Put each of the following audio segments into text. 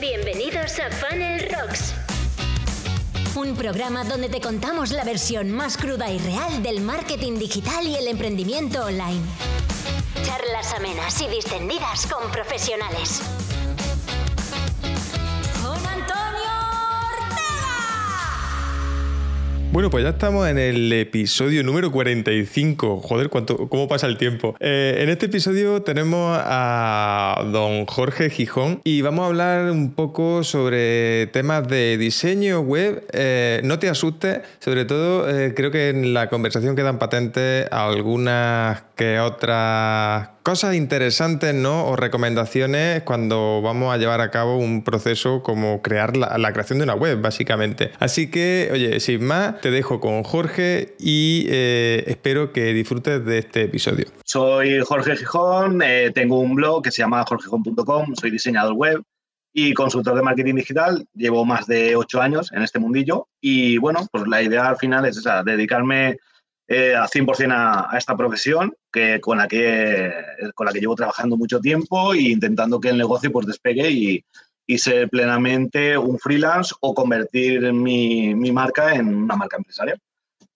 Bienvenidos a Funnel Rocks. Un programa donde te contamos la versión más cruda y real del marketing digital y el emprendimiento online. Charlas amenas y distendidas con profesionales. Bueno, pues ya estamos en el episodio número 45. Joder, ¿cuánto, ¿cómo pasa el tiempo? Eh, en este episodio tenemos a don Jorge Gijón y vamos a hablar un poco sobre temas de diseño web. Eh, no te asustes, sobre todo eh, creo que en la conversación quedan patentes algunas que otras cosas interesantes, ¿no? O recomendaciones cuando vamos a llevar a cabo un proceso como crear la, creación de una web, básicamente. Así que, oye, sin más, te dejo con Jorge y eh, espero que disfrutes de este episodio. Soy Jorge Gijón, eh, tengo un blog que se llama jorgejón.com, soy diseñador web y consultor de marketing digital. Llevo más de ocho años en este mundillo y bueno, pues la idea al final es esa, dedicarme eh, a 100% a, a, esta profesión que, con, la que, con la que llevo trabajando mucho tiempo e intentando que el negocio pues, despegue y, y ser plenamente un freelance o convertir mi, mi, marca en una marca empresarial.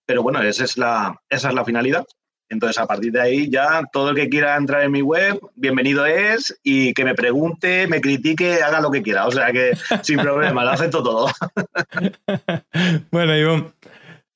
Pero bueno, esa es, la, esa es la finalidad. Entonces, a partir de ahí, ya todo el que quiera entrar en mi web, bienvenido es y que me pregunte, me critique, haga lo que quiera. O sea que sin problema, lo acepto todo. bueno, Ivonne,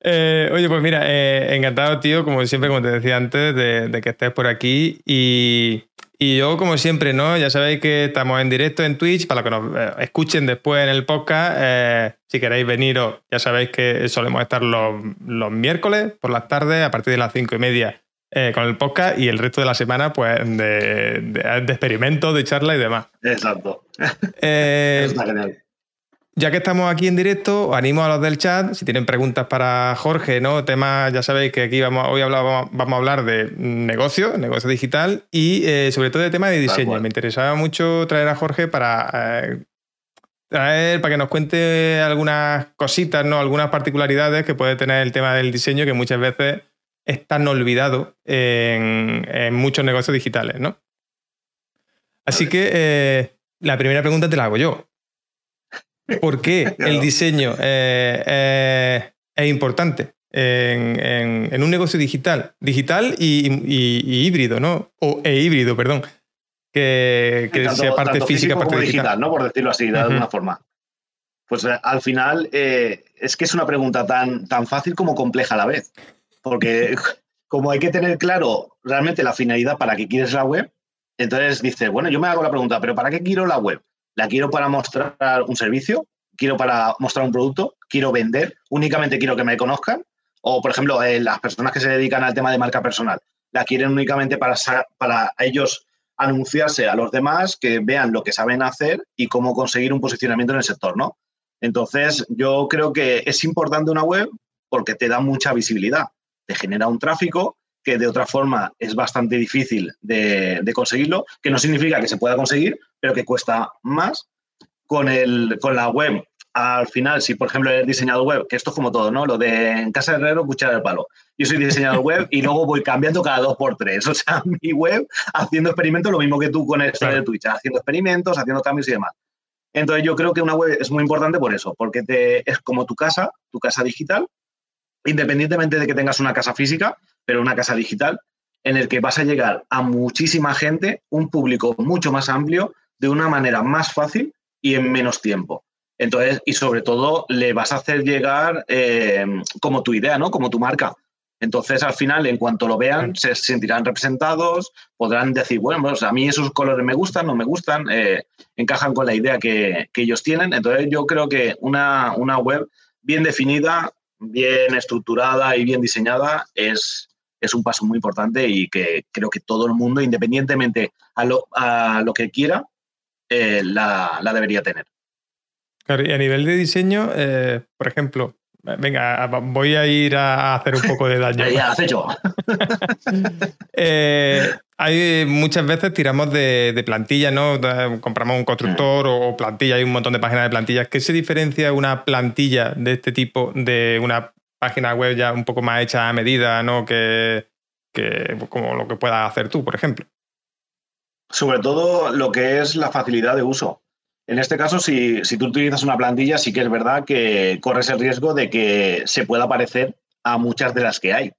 eh, oye, pues mira, eh, encantado, tío, como siempre, como te decía antes, de, de que estés por aquí. Y, y, yo, como siempre, ¿no? Ya sabéis que estamos en directo en Twitch, para que nos eh, escuchen después en el podcast. Eh, si queréis veniros, ya sabéis que solemos estar los, los miércoles por las tardes, a partir de las cinco y media. Eh, con el podcast y el resto de la semana, pues, de, de, de experimentos, de charla y demás. Exacto. Eh, Está genial. Ya que estamos aquí en directo, os animo a los del chat, si tienen preguntas para Jorge, ¿no? Temas, ya sabéis que aquí vamos, hoy hablamos, vamos a hablar de negocio, negocio digital y eh, sobre todo de tema de diseño. Me interesaba mucho traer a Jorge para eh, traer, para que nos cuente algunas cositas, ¿no? Algunas particularidades que puede tener el tema del diseño que muchas veces es tan olvidado en, en muchos negocios digitales, ¿no? Así que eh, la primera pregunta te la hago yo. ¿Por qué el diseño eh, eh, es importante en, en, en, un negocio digital? Digital y, y, y, híbrido, ¿no? O e híbrido, perdón. Que, que tanto, sea parte tanto física, parte como digital. digital, ¿no? Por decirlo así, de uh -huh. alguna forma. Pues eh, al final eh, es que es una pregunta tan, tan fácil como compleja a la vez. Porque como hay que tener claro realmente la finalidad para que quieres la web, entonces dices, bueno, yo me hago la pregunta, ¿pero para qué quiero la web? ¿La quiero para mostrar un servicio? ¿Quiero para mostrar un producto? ¿Quiero vender? ¿Únicamente quiero que me conozcan? O, por ejemplo, eh, las personas que se dedican al tema de marca personal, ¿la quieren únicamente para, para ellos anunciarse a los demás, que vean lo que saben hacer y cómo conseguir un posicionamiento en el sector, ¿no? Entonces, yo creo que es importante una web porque te da mucha visibilidad, te genera un tráfico que de otra forma es bastante difícil de, de, conseguirlo, que no significa que se pueda conseguir, pero que cuesta más. Con, el, con la web, al final, si por ejemplo eres diseñador web, que esto es como todo, ¿no? Lo de en casa de herrero, cuchara del palo. Yo soy diseñador web y luego voy cambiando cada dos por tres. O sea, mi web haciendo experimentos, lo mismo que tú con esto de Twitch, haciendo experimentos, haciendo cambios y demás. Entonces yo creo que una web es muy importante por eso, porque te, es como tu casa, tu casa digital, independientemente de que tengas una casa física, pero una casa digital, en el que vas a llegar a muchísima gente, un público mucho más amplio, de una manera más fácil y en menos tiempo. Entonces, y sobre todo, le vas a hacer llegar eh, como tu idea, ¿no? Como tu marca. Entonces, al final, en cuanto lo vean, se sentirán representados, podrán decir, bueno, pues a mí esos colores me gustan, no me gustan, eh, encajan con la idea que, que, ellos tienen. Entonces, yo creo que una, una web bien definida, bien estructurada y bien diseñada es, es un paso muy importante y que creo que todo el mundo, independientemente a lo, a lo que quiera, eh, la, la, debería tener. Claro, y a nivel de diseño, eh, por ejemplo, venga, voy a ir a hacer un poco de daño. ya, has hecho. eh, hay muchas veces tiramos de, de plantillas, ¿no? Compramos un constructor o plantilla, hay un montón de páginas de plantillas. ¿Qué se diferencia una plantilla de este tipo de una página web ya un poco más hecha a medida, ¿no? Que, que como lo que puedas hacer tú, por ejemplo. Sobre todo lo que es la facilidad de uso. En este caso, si, tú utilizas una plantilla, sí que es verdad que corres el riesgo de que se pueda parecer a muchas de las que hay.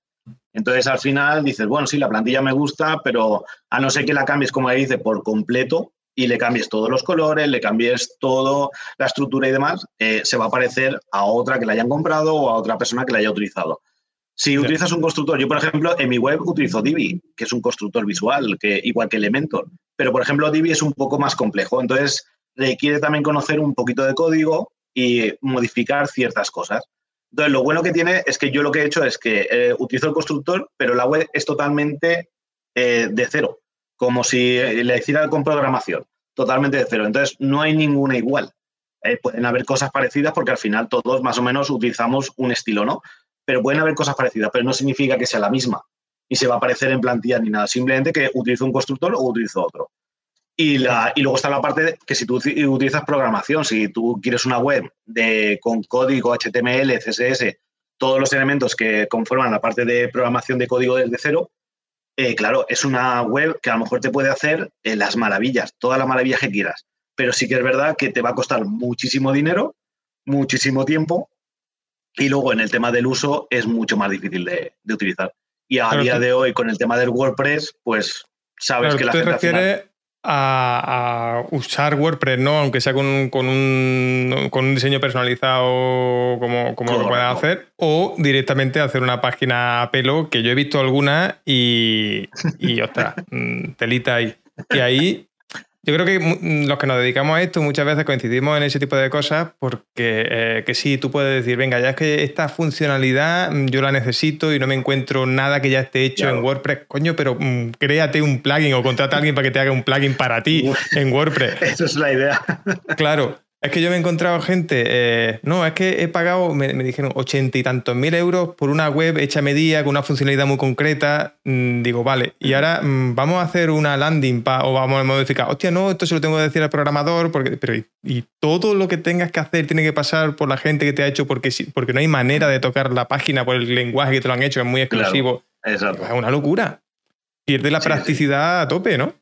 Entonces, al final dices, bueno, sí, la plantilla me gusta, pero a no ser que la cambies, como dice, por completo y le cambies todos los colores, le cambies toda la estructura y demás, eh, se va a parecer a otra que la hayan comprado o a otra persona que la haya utilizado. Si utilizas un constructor, yo por ejemplo en mi web utilizo Divi, que es un constructor visual, que, igual que Elementor, pero por ejemplo Divi es un poco más complejo, entonces requiere también conocer un poquito de código y modificar ciertas cosas. Entonces lo bueno que tiene es que yo lo que he hecho es que eh, utilizo el constructor, pero la web es totalmente eh, de cero, como si le hiciera con programación, totalmente de cero. Entonces no hay ninguna igual. Eh, pueden haber cosas parecidas porque al final todos más o menos utilizamos un estilo, ¿no? pero pueden haber cosas parecidas, pero no significa que sea la misma y se va a aparecer en plantilla ni nada, simplemente que utilizo un constructor o utilizo otro. Y, la, y luego está la parte de que si tú utilizas programación, si tú quieres una web de, con código HTML, CSS, todos los elementos que conforman la parte de programación de código desde cero, eh, claro, es una web que a lo mejor te puede hacer eh, las maravillas, todas las maravillas que quieras, pero sí que es verdad que te va a costar muchísimo dinero, muchísimo tiempo y luego en el tema del uso es mucho más difícil de, utilizar. Y a día de hoy con el tema del WordPress, pues sabes que la gente... Te refieres a, usar WordPress, ¿no? Aunque sea con, un, diseño personalizado como, como lo puedas hacer, o directamente hacer una página a pelo, que yo he visto alguna y, y ostras, telita ahí. Y ahí yo creo que los que nos dedicamos a esto muchas veces coincidimos en ese tipo de cosas porque eh, que sí, tú puedes decir, venga, ya es que esta funcionalidad mm, yo la necesito y no me encuentro nada que ya esté hecho en WordPress, coño, pero mm, créate un plugin o contrata a alguien para que te haga un plugin para ti en WordPress. Eso es la idea. Claro, es que yo me he encontrado gente, eh, no, es que he pagado, me, dijeron, ochenta y tantos mil euros por una web hecha a medida, con una funcionalidad muy concreta. Mm, digo, vale, y ahora mm, vamos a hacer una landing o vamos a modificar. Hostia, no, esto se lo tengo que decir al programador, porque, pero y, todo lo que tengas que hacer tiene que pasar por la gente que te ha hecho, porque, porque no hay manera de tocar la página por el lenguaje que te lo han hecho, es muy exclusivo. Es una locura. Pierde la practicidad a tope, ¿no?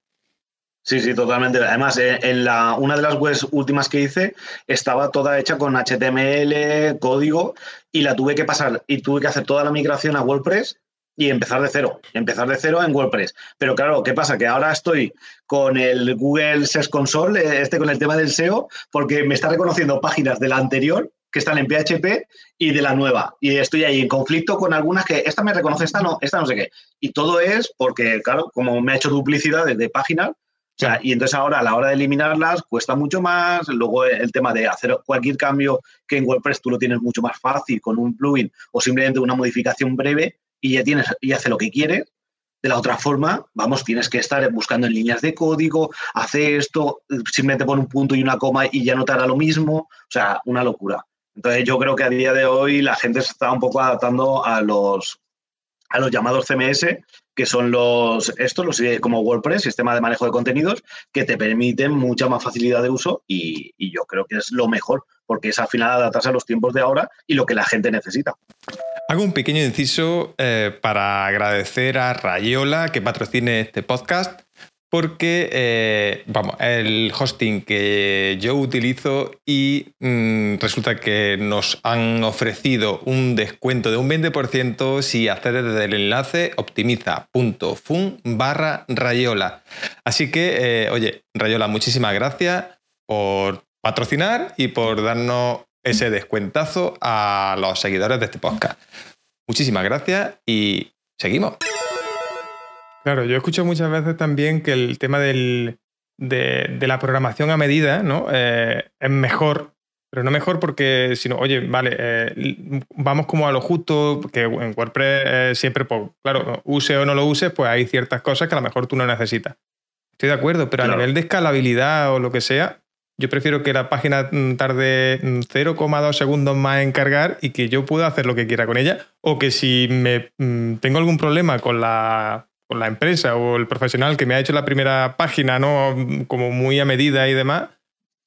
Sí, sí, totalmente. Además, eh, en la, una de las webs últimas que hice estaba toda hecha con HTML, código, y la tuve que pasar y tuve que hacer toda la migración a WordPress y empezar de cero, empezar de cero en WordPress. Pero claro, ¿qué pasa? Que ahora estoy con el Google Search Console, eh, este con el tema del SEO, porque me está reconociendo páginas de la anterior que están en PHP y de la nueva. Y estoy ahí en conflicto con algunas que esta me reconoce, esta no, esta no sé qué. Y todo es porque, claro, como me ha hecho duplicidad de páginas, y entonces ahora a la hora de eliminarlas cuesta mucho más. Luego el tema de hacer cualquier cambio que en WordPress tú lo tienes mucho más fácil con un plugin o simplemente una modificación breve y ya tienes y hace lo que quieres. De la otra forma, vamos, tienes que estar buscando en líneas de código, hace esto, simplemente pone un punto y una coma y ya no te hará lo mismo. O sea, una locura. Entonces yo creo que a día de hoy la gente se está un poco adaptando a los, a los llamados CMS que son los, estos, los como WordPress, sistema de manejo de contenidos, que te permiten mucha más facilidad de uso y, yo creo que es lo mejor, porque es al final adaptarse a los tiempos de ahora y lo que la gente necesita. Hago un pequeño inciso eh, para agradecer a Rayola que patrocine este podcast porque, eh, vamos, el hosting que yo utilizo y mm, resulta que nos han ofrecido un descuento de un 20% si accedes desde el enlace optimiza.fun barra Rayola. Así que, eh, oye, Rayola, muchísimas gracias por patrocinar y por darnos ese descuentazo a los seguidores de este podcast. Muchísimas gracias y seguimos. Claro, yo escucho muchas veces también que el tema de, la programación a medida ¿no? Eh, es mejor, pero no mejor porque, sino, oye, vale, eh, vamos como a lo justo, que en WordPress eh, siempre, pues, claro, use o no lo uses, pues hay ciertas cosas que a lo mejor tú no necesitas. Estoy de acuerdo, pero a nivel de escalabilidad o lo que sea, yo prefiero que la página tarde 0,2 mm, segundos más en cargar y que yo pueda hacer lo que quiera con ella. O que si me mm, tengo algún problema con la la empresa o el profesional que me ha hecho la primera página, ¿no? Como muy a medida y demás,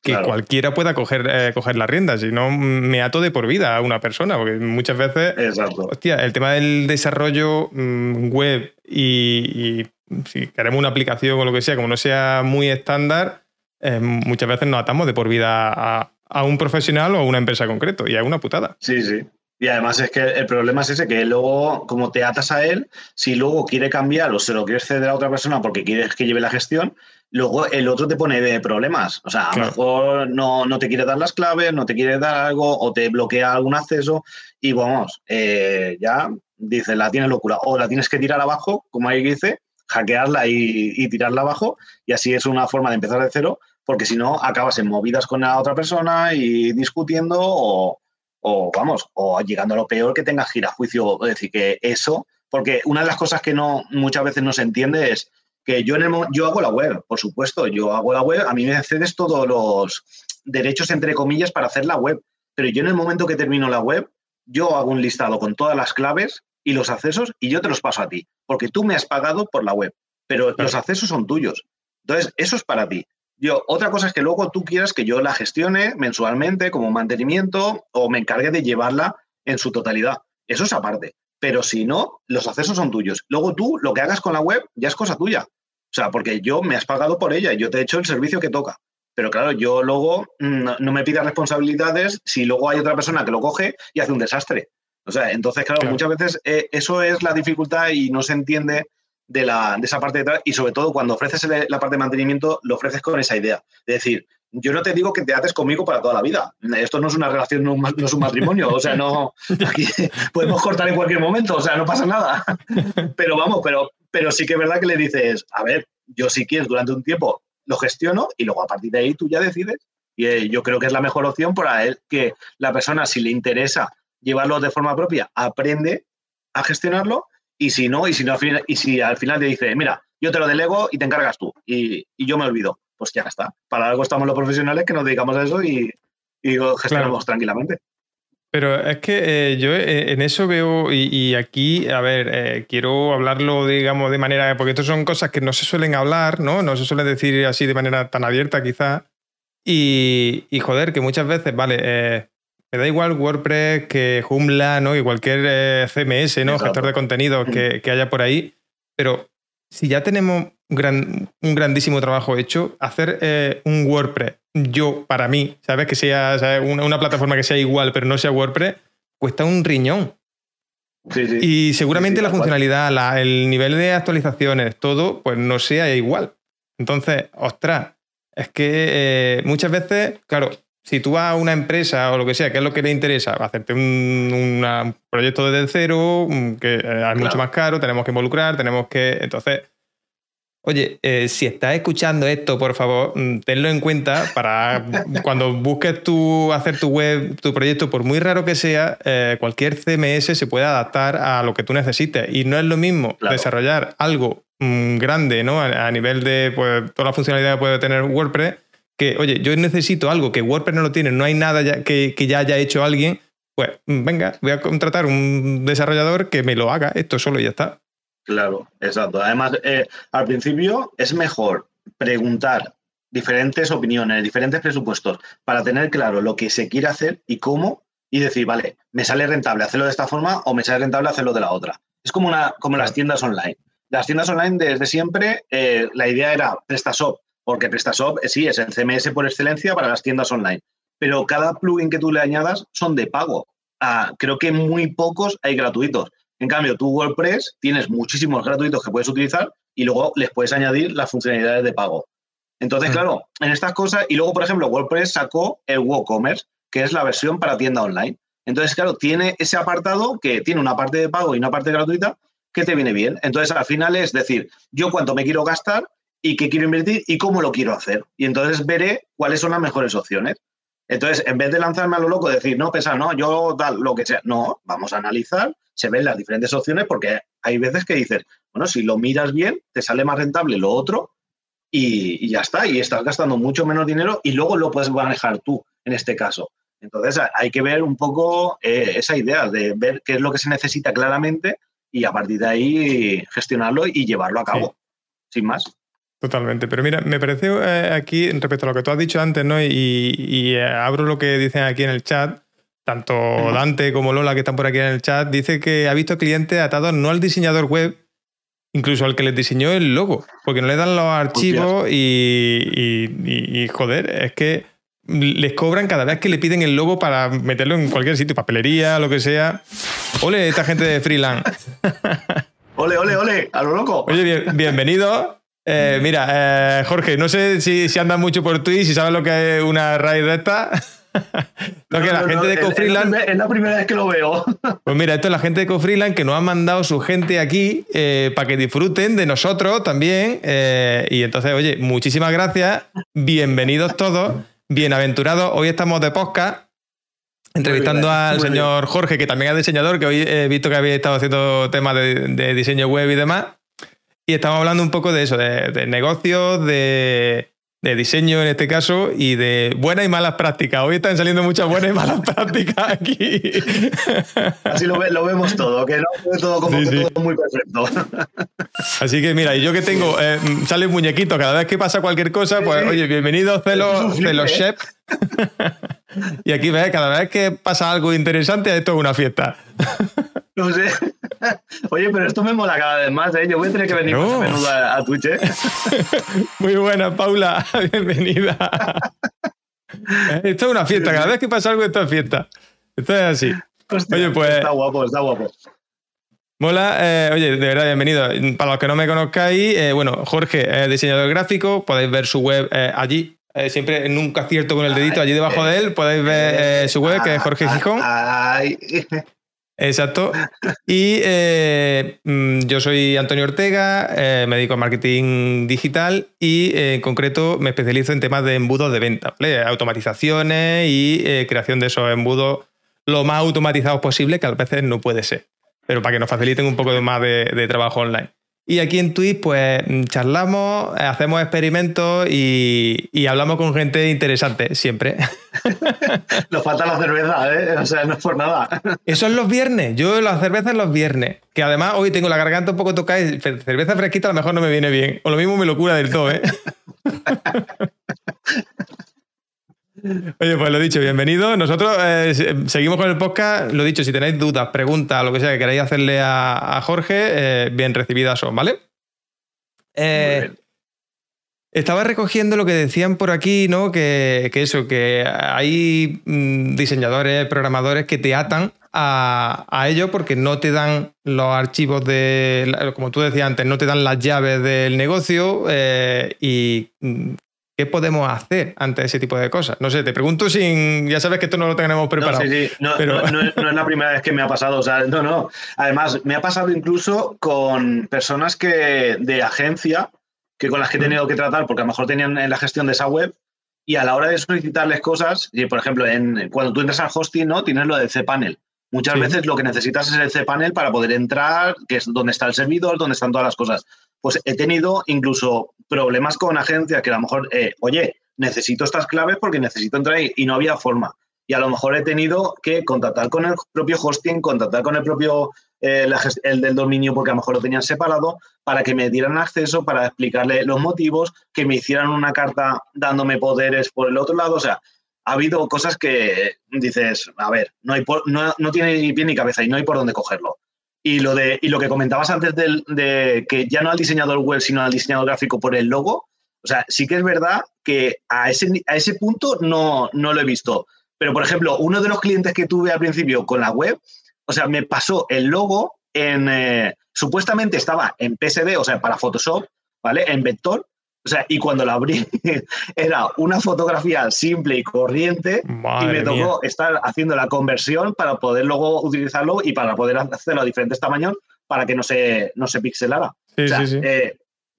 que cualquiera pueda coger, eh, coger las riendas, si no me ato de por vida a una persona, porque muchas veces, hostia, el tema del desarrollo mm, web y, si queremos una aplicación o lo que sea, como no sea muy estándar, eh, muchas veces nos atamos de por vida a, a un profesional o a una empresa concreto y es una putada. Sí, sí. Y además es que el problema es ese, que luego, como te atas a él, si luego quiere cambiar o se lo quieres ceder a otra persona porque quieres que lleve la gestión, luego el otro te pone problemas. O sea, a lo mejor no, no, te quiere dar las claves, no te quiere dar algo o te bloquea algún acceso y vamos, eh, ya dice, la tienes locura. O la tienes que tirar abajo, como ahí dice, hackearla y, y tirarla abajo y así es una forma de empezar de cero porque si no acabas en movidas con la otra persona y discutiendo o o vamos, o llegando a lo peor que tengas gira juicio. Es decir, que eso, porque una de las cosas que no muchas veces no se entiende es que yo, en el, yo hago la web, por supuesto, yo hago la web, a mí me cedes todos los derechos, entre comillas, para hacer la web, pero yo en el momento que termino la web, yo hago un listado con todas las claves y los accesos y yo te los paso a ti, porque tú me has pagado por la web, pero los accesos son tuyos. Entonces, eso es para ti. Yo, otra cosa es que luego tú quieras que yo la gestione mensualmente como mantenimiento o me encargue de llevarla en su totalidad. Eso es aparte. Pero si no, los accesos son tuyos. Luego tú lo que hagas con la web ya es cosa tuya. O sea, porque yo me has pagado por ella y yo te he hecho el servicio que toca. Pero claro, yo luego mm, no, me pidas responsabilidades si luego hay otra persona que lo coge y hace un desastre. O sea, entonces, claro, muchas veces eh, eso es la dificultad y no se entiende de, la, de esa parte de atrás y sobre todo cuando ofreces la parte de mantenimiento, lo ofreces con esa idea. Es decir, yo no te digo que te haces conmigo para toda la vida. Esto no es una relación, no, es un matrimonio. O sea, no. Aquí podemos cortar en cualquier momento, o sea, no pasa nada. Pero vamos, pero, pero sí que es verdad que le dices, a ver, yo si quieres durante un tiempo lo gestiono y luego a partir de ahí tú ya decides. Y eh, yo creo que es la mejor opción para él que la persona, si le interesa llevarlo de forma propia, aprende a gestionarlo y si no, y si, no, y si al final te dice, mira, yo te lo delego y te encargas tú, y, yo me olvido, pues ya está. Para algo estamos los profesionales que nos dedicamos a eso y, y gestionamos tranquilamente. Pero es que eh, yo eh, en eso veo, y, aquí, a ver, eh, quiero hablarlo, digamos, de manera, porque estas son cosas que no se suelen hablar, ¿no? No se suelen decir así de manera tan abierta quizá. Y, y joder, que muchas veces, vale, me da igual WordPress que Joomla, ¿no? Y cualquier eh, CMS, ¿no? Gestor de contenido que, haya por ahí. Pero si ya tenemos un, gran, un grandísimo trabajo hecho, hacer eh, un WordPress, yo, para mí, ¿sabes? Que sea Una, plataforma que sea igual, pero no sea WordPress, cuesta un riñón. Y seguramente la funcionalidad, el nivel de actualizaciones, todo, pues no sea igual. Entonces, ostras, es que eh, muchas veces, claro, si tú vas a una empresa o lo que sea, ¿qué es lo que le interesa? Hacerte un, proyecto desde cero, que eh, es mucho más caro, tenemos que involucrar, tenemos que... Entonces, oye, eh, si estás escuchando esto, por favor, mm, tenlo en cuenta para cuando busques tu, hacer tu web, tu proyecto, por muy raro que sea, eh, cualquier CMS se puede adaptar a lo que tú necesites. Y no es lo mismo desarrollar algo mm, grande, ¿no? A, nivel de pues, toda la funcionalidad que puede tener WordPress que, oye, yo necesito algo que WordPress no lo tiene, no hay nada ya, que, ya haya hecho alguien, pues venga, voy a contratar un desarrollador que me lo haga esto solo y ya está. Claro, exacto. Además, eh, al principio es mejor preguntar diferentes opiniones, diferentes presupuestos, para tener claro lo que se quiere hacer y cómo, y decir, vale, me sale rentable hacerlo de esta forma o me sale rentable hacerlo de la otra. Es como, una, como las tiendas online. Las tiendas online desde siempre, eh, la idea era PrestaShop, porque PrestaShop eh, sí es el CMS por excelencia para las tiendas online, pero cada plugin que tú le añadas son de pago. Ah, creo que muy pocos hay gratuitos. En cambio, tú WordPress tienes muchísimos gratuitos que puedes utilizar y luego les puedes añadir las funcionalidades de pago. Entonces, mm. claro, en estas cosas, y luego, por ejemplo, WordPress sacó el WooCommerce, que es la versión para tienda online. Entonces, claro, tiene ese apartado que tiene una parte de pago y una parte gratuita que te viene bien. Entonces, al final es decir, yo cuánto me quiero gastar y qué quiero invertir y cómo lo quiero hacer. Y entonces veré cuáles son las mejores opciones. Entonces, en vez de lanzarme a lo loco, decir, no, pesa, no, yo tal, lo que sea, no, vamos a analizar, se ven las diferentes opciones porque hay veces que dices, bueno, si lo miras bien, te sale más rentable lo otro y, ya está, y estás gastando mucho menos dinero y luego lo puedes manejar tú, en este caso. Entonces, hay que ver un poco eh, esa idea de ver qué es lo que se necesita claramente y a partir de ahí gestionarlo y llevarlo a cabo, sin más. Totalmente. Pero mira, me parece eh, aquí, respecto a lo que tú has dicho antes, ¿no? Y, eh, abro lo que dicen aquí en el chat. Tanto Dante como Lola, que están por aquí en el chat, dice que ha visto clientes atados no al diseñador web, incluso al que les diseñó el logo, porque no le dan los archivos y, joder, es que les cobran cada vez que le piden el logo para meterlo en cualquier sitio, papelería, lo que sea. Ole, esta gente de freelance. ole, ole, ole, a lo loco. Oye, bienvenido. Eh, mira, eh, Jorge, no sé si, si andas mucho por Twitch, si sabes lo que es una raíz de esta. no, la gente de Cofreeland. Es, la primera vez que lo veo. Pues mira, esto es la gente de Cofreeland que nos ha mandado su gente aquí eh, para que disfruten de nosotros también. y entonces, oye, muchísimas gracias. Bienvenidos todos. Bienaventurados. Hoy estamos de podcast. Entrevistando al señor Jorge, que también es diseñador, que hoy he visto que había estado haciendo temas de diseño web y demás. Y estamos hablando un poco de eso, de, negocios, de, diseño en este caso y de buenas y malas prácticas. Hoy están saliendo muchas buenas y malas prácticas aquí. Así lo, vemos todo, que no es todo como todo muy perfecto. Así que mira, y yo que tengo, eh, sale un muñequito cada vez que pasa cualquier cosa, pues oye, bienvenido Celo, Celo Chef. Y aquí ves, cada vez que pasa algo interesante, esto es una fiesta. No sé. Oye, pero esto me mola cada vez más, ¿eh? Yo voy a tener que venir más a menudo a, Twitch, ¿eh? Muy buena, Paula. Bienvenida. Esto es una fiesta. Cada vez que pasa algo, esto es fiesta. Esto es así. oye, pues. Está guapo, está guapo. Mola, eh, oye, de verdad, bienvenido. Para los que no me conozcáis, eh, bueno, Jorge es diseñador gráfico, podéis ver su web eh, allí. Siempre nunca acierto con el dedito allí debajo de él, podéis ver su web, que es Jorge Gijón. Exacto. Y eh, mm, yo soy Antonio Ortega, eh, me dedico a marketing digital y eh, en concreto me especializo en temas de embudos de venta, automatizaciones y creación de esos embudos lo más automatizados posible, que a veces no puede ser, pero para que nos faciliten un poco más de trabajo online. Y aquí en Twitch, pues charlamos, hacemos experimentos y, hablamos con gente interesante, siempre. Nos falta la cerveza, ¿eh? O sea, no es por nada. Eso es los viernes. Yo las cervezas los viernes. Que además hoy tengo la garganta un poco tocada y cerveza fresquita a lo mejor no me viene bien. O lo mismo me lo cura del todo, ¿eh? Oye, pues lo dicho, bienvenido. Nosotros eh, seguimos con el podcast. Lo dicho, si tenéis dudas, preguntas, lo que sea que queráis hacerle a, Jorge, eh, bien recibidas son, ¿vale? Eh, estaba recogiendo lo que decían por aquí, ¿no? Que, eso, que hay mm, diseñadores, programadores que te atan a, a, ello porque no te dan los archivos de, como tú decías antes, no te dan las llaves del negocio y mm, ¿Qué podemos hacer ante ese tipo de cosas? No sé, te pregunto sin. Ya sabes que esto no lo tenemos preparado. No, sí, sí. No, es la primera vez que me ha pasado. O sea, no, no. Además, me ha pasado incluso con personas que de agencia, que con las que he tenido que tratar, porque a lo mejor tenían en la gestión de esa web, y a la hora de solicitarles cosas, y por ejemplo, en, cuando tú entras al hosting, ¿no? Tienes lo del cPanel. Muchas veces lo que necesitas es el cPanel para poder entrar, que es donde está el servidor, donde están todas las cosas pues he tenido incluso problemas con agencias que a lo mejor, eh, oye, necesito estas claves porque necesito entrar ahí y no había forma. Y a lo mejor he tenido que contactar con el propio hosting, contactar con el propio, eh, el del dominio, porque a lo mejor lo tenían separado, para que me dieran acceso, para explicarle los motivos, que me hicieran una carta dándome poderes por el otro lado. O sea, ha habido cosas que dices, a ver, no, hay no, no tiene pie ni cabeza y no hay por dónde cogerlo. Y lo, de, y lo que comentabas antes de, que ya no al diseñador web, sino al diseñador gráfico por el logo, o sea, sí que es verdad que a ese, a ese punto no, no lo he visto. Pero, por ejemplo, uno de los clientes que tuve al principio con la web, o sea, me pasó el logo en, eh, supuestamente estaba en PSD, o sea, para Photoshop, ¿vale? En vector, o sea, y cuando la abrí era una fotografía simple y corriente y me tocó estar haciendo la conversión para poder luego utilizarlo y para poder hacerlo a diferentes tamaños para que no se, no se pixelara. Sí, sí, sí. Eh,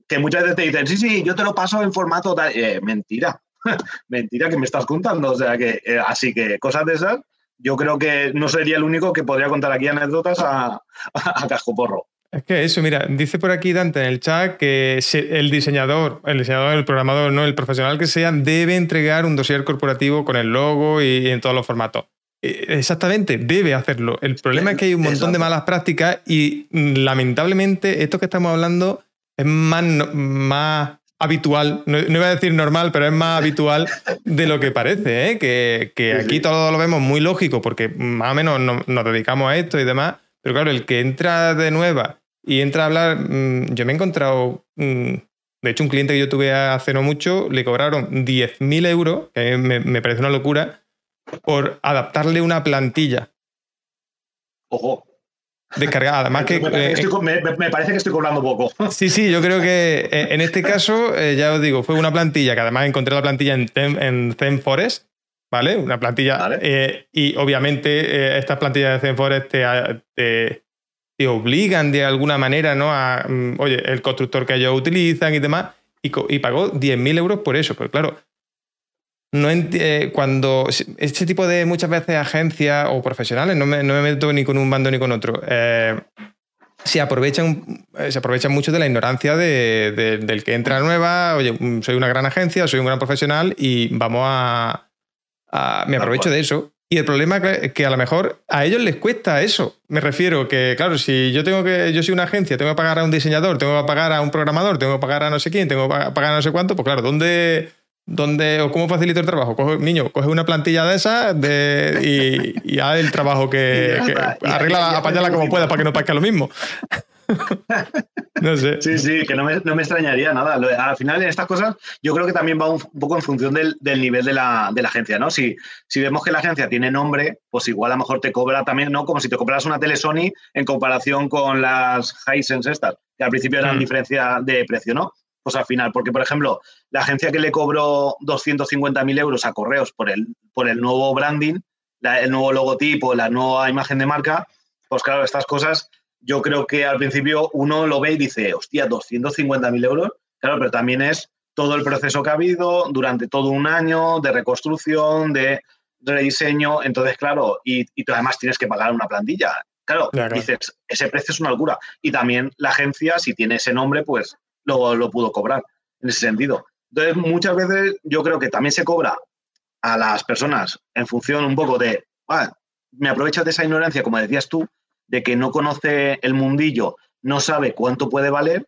que muchas veces te dicen, sí, sí, yo te lo paso en formato tal. Eh, mentira, mentira que me estás contando. O sea, que eh, así que cosas de esas, yo creo que no sería el único que podría contar aquí anécdotas a, a casco porro. Es que eso, mira, dice por aquí Dante en el chat que el diseñador, el diseñador, el programador, no el profesional que sea, debe entregar un dossier corporativo con el logo y en todos los formatos. E, exactamente, debe hacerlo. El problema es que hay un montón de malas prácticas y mm, lamentablemente esto que estamos hablando es más, más habitual, no, iba a decir normal, pero es más habitual de lo que parece, ¿eh? que, aquí todo lo vemos muy lógico porque más o menos nos dedicamos a esto y demás pero claro, el que entra de nueva y entra a hablar. Mm, yo me he encontrado. Mm, de hecho, un cliente que yo tuve hace no mucho le cobraron 10.000 euros, que me, me parece una locura, por adaptarle una plantilla. Ojo. Descargada. Además que. Me, parece que estoy cobrando poco. Sí, sí, yo creo que eh, en este caso, eh, ya os digo, fue una plantilla que además encontré la plantilla en, en ZenForest, ¿vale? Una plantilla. Eh, y obviamente, estas plantillas de ZenForest te, te, obligan de alguna manera, ¿no? A, mm, oye, el constructor que ellos utilizan y demás. Y, y pagó 10.000 euros por eso. Pero claro, no eh, cuando este tipo de muchas veces agencias o profesionales, no me, meto ni con un bando ni con otro, eh, se, aprovechan, eh, se aprovechan mucho de la ignorancia del que entra nueva, oye, mm, soy una gran agencia, soy un gran profesional y vamos a... me aprovecho de eso. Y el problema es que a lo mejor a ellos les cuesta eso. Me refiero que, claro, si yo tengo que, yo soy una agencia, tengo que pagar a un diseñador, tengo que pagar a un programador, tengo que pagar a no sé quién, tengo que pagar a no sé cuánto, pues claro, ¿dónde, ¿Dónde, o cómo facilito el trabajo? Coge, niño, coge una plantilla de esas y, y, haz el trabajo que, arregla, apáñala como puedas para que no parezca lo mismo. no sé. Sí, sí, que no me, no me, extrañaría nada. Al final, en estas cosas, yo creo que también va un, poco en función del, del nivel de la, de la, agencia, ¿no? Si, si vemos que la agencia tiene nombre, pues igual a lo mejor te cobra también, ¿no? Como si te cobras una tele Sony en comparación con las Hisense estas, que al principio eran mm. diferencia de precio, ¿no? pues al final, porque por ejemplo, la agencia que le cobró 250.000 euros a Correos por el, por el nuevo branding, el nuevo logotipo, la nueva imagen de marca, pues claro, estas cosas yo creo que al principio uno lo ve y dice, hostia, 250.000 euros, claro, pero también es todo el proceso que ha habido durante todo un año de reconstrucción, de rediseño, entonces claro, y, y tú además tienes que pagar una plantilla. Claro, claro, dices, ese precio es una locura. Y también la agencia, si tiene ese nombre, pues lo, lo pudo cobrar en ese sentido. Entonces, muchas veces yo creo que también se cobra a las personas en función un poco de, ah, me aprovechas de esa ignorancia, como decías tú, de que no conoce el mundillo, no sabe cuánto puede valer,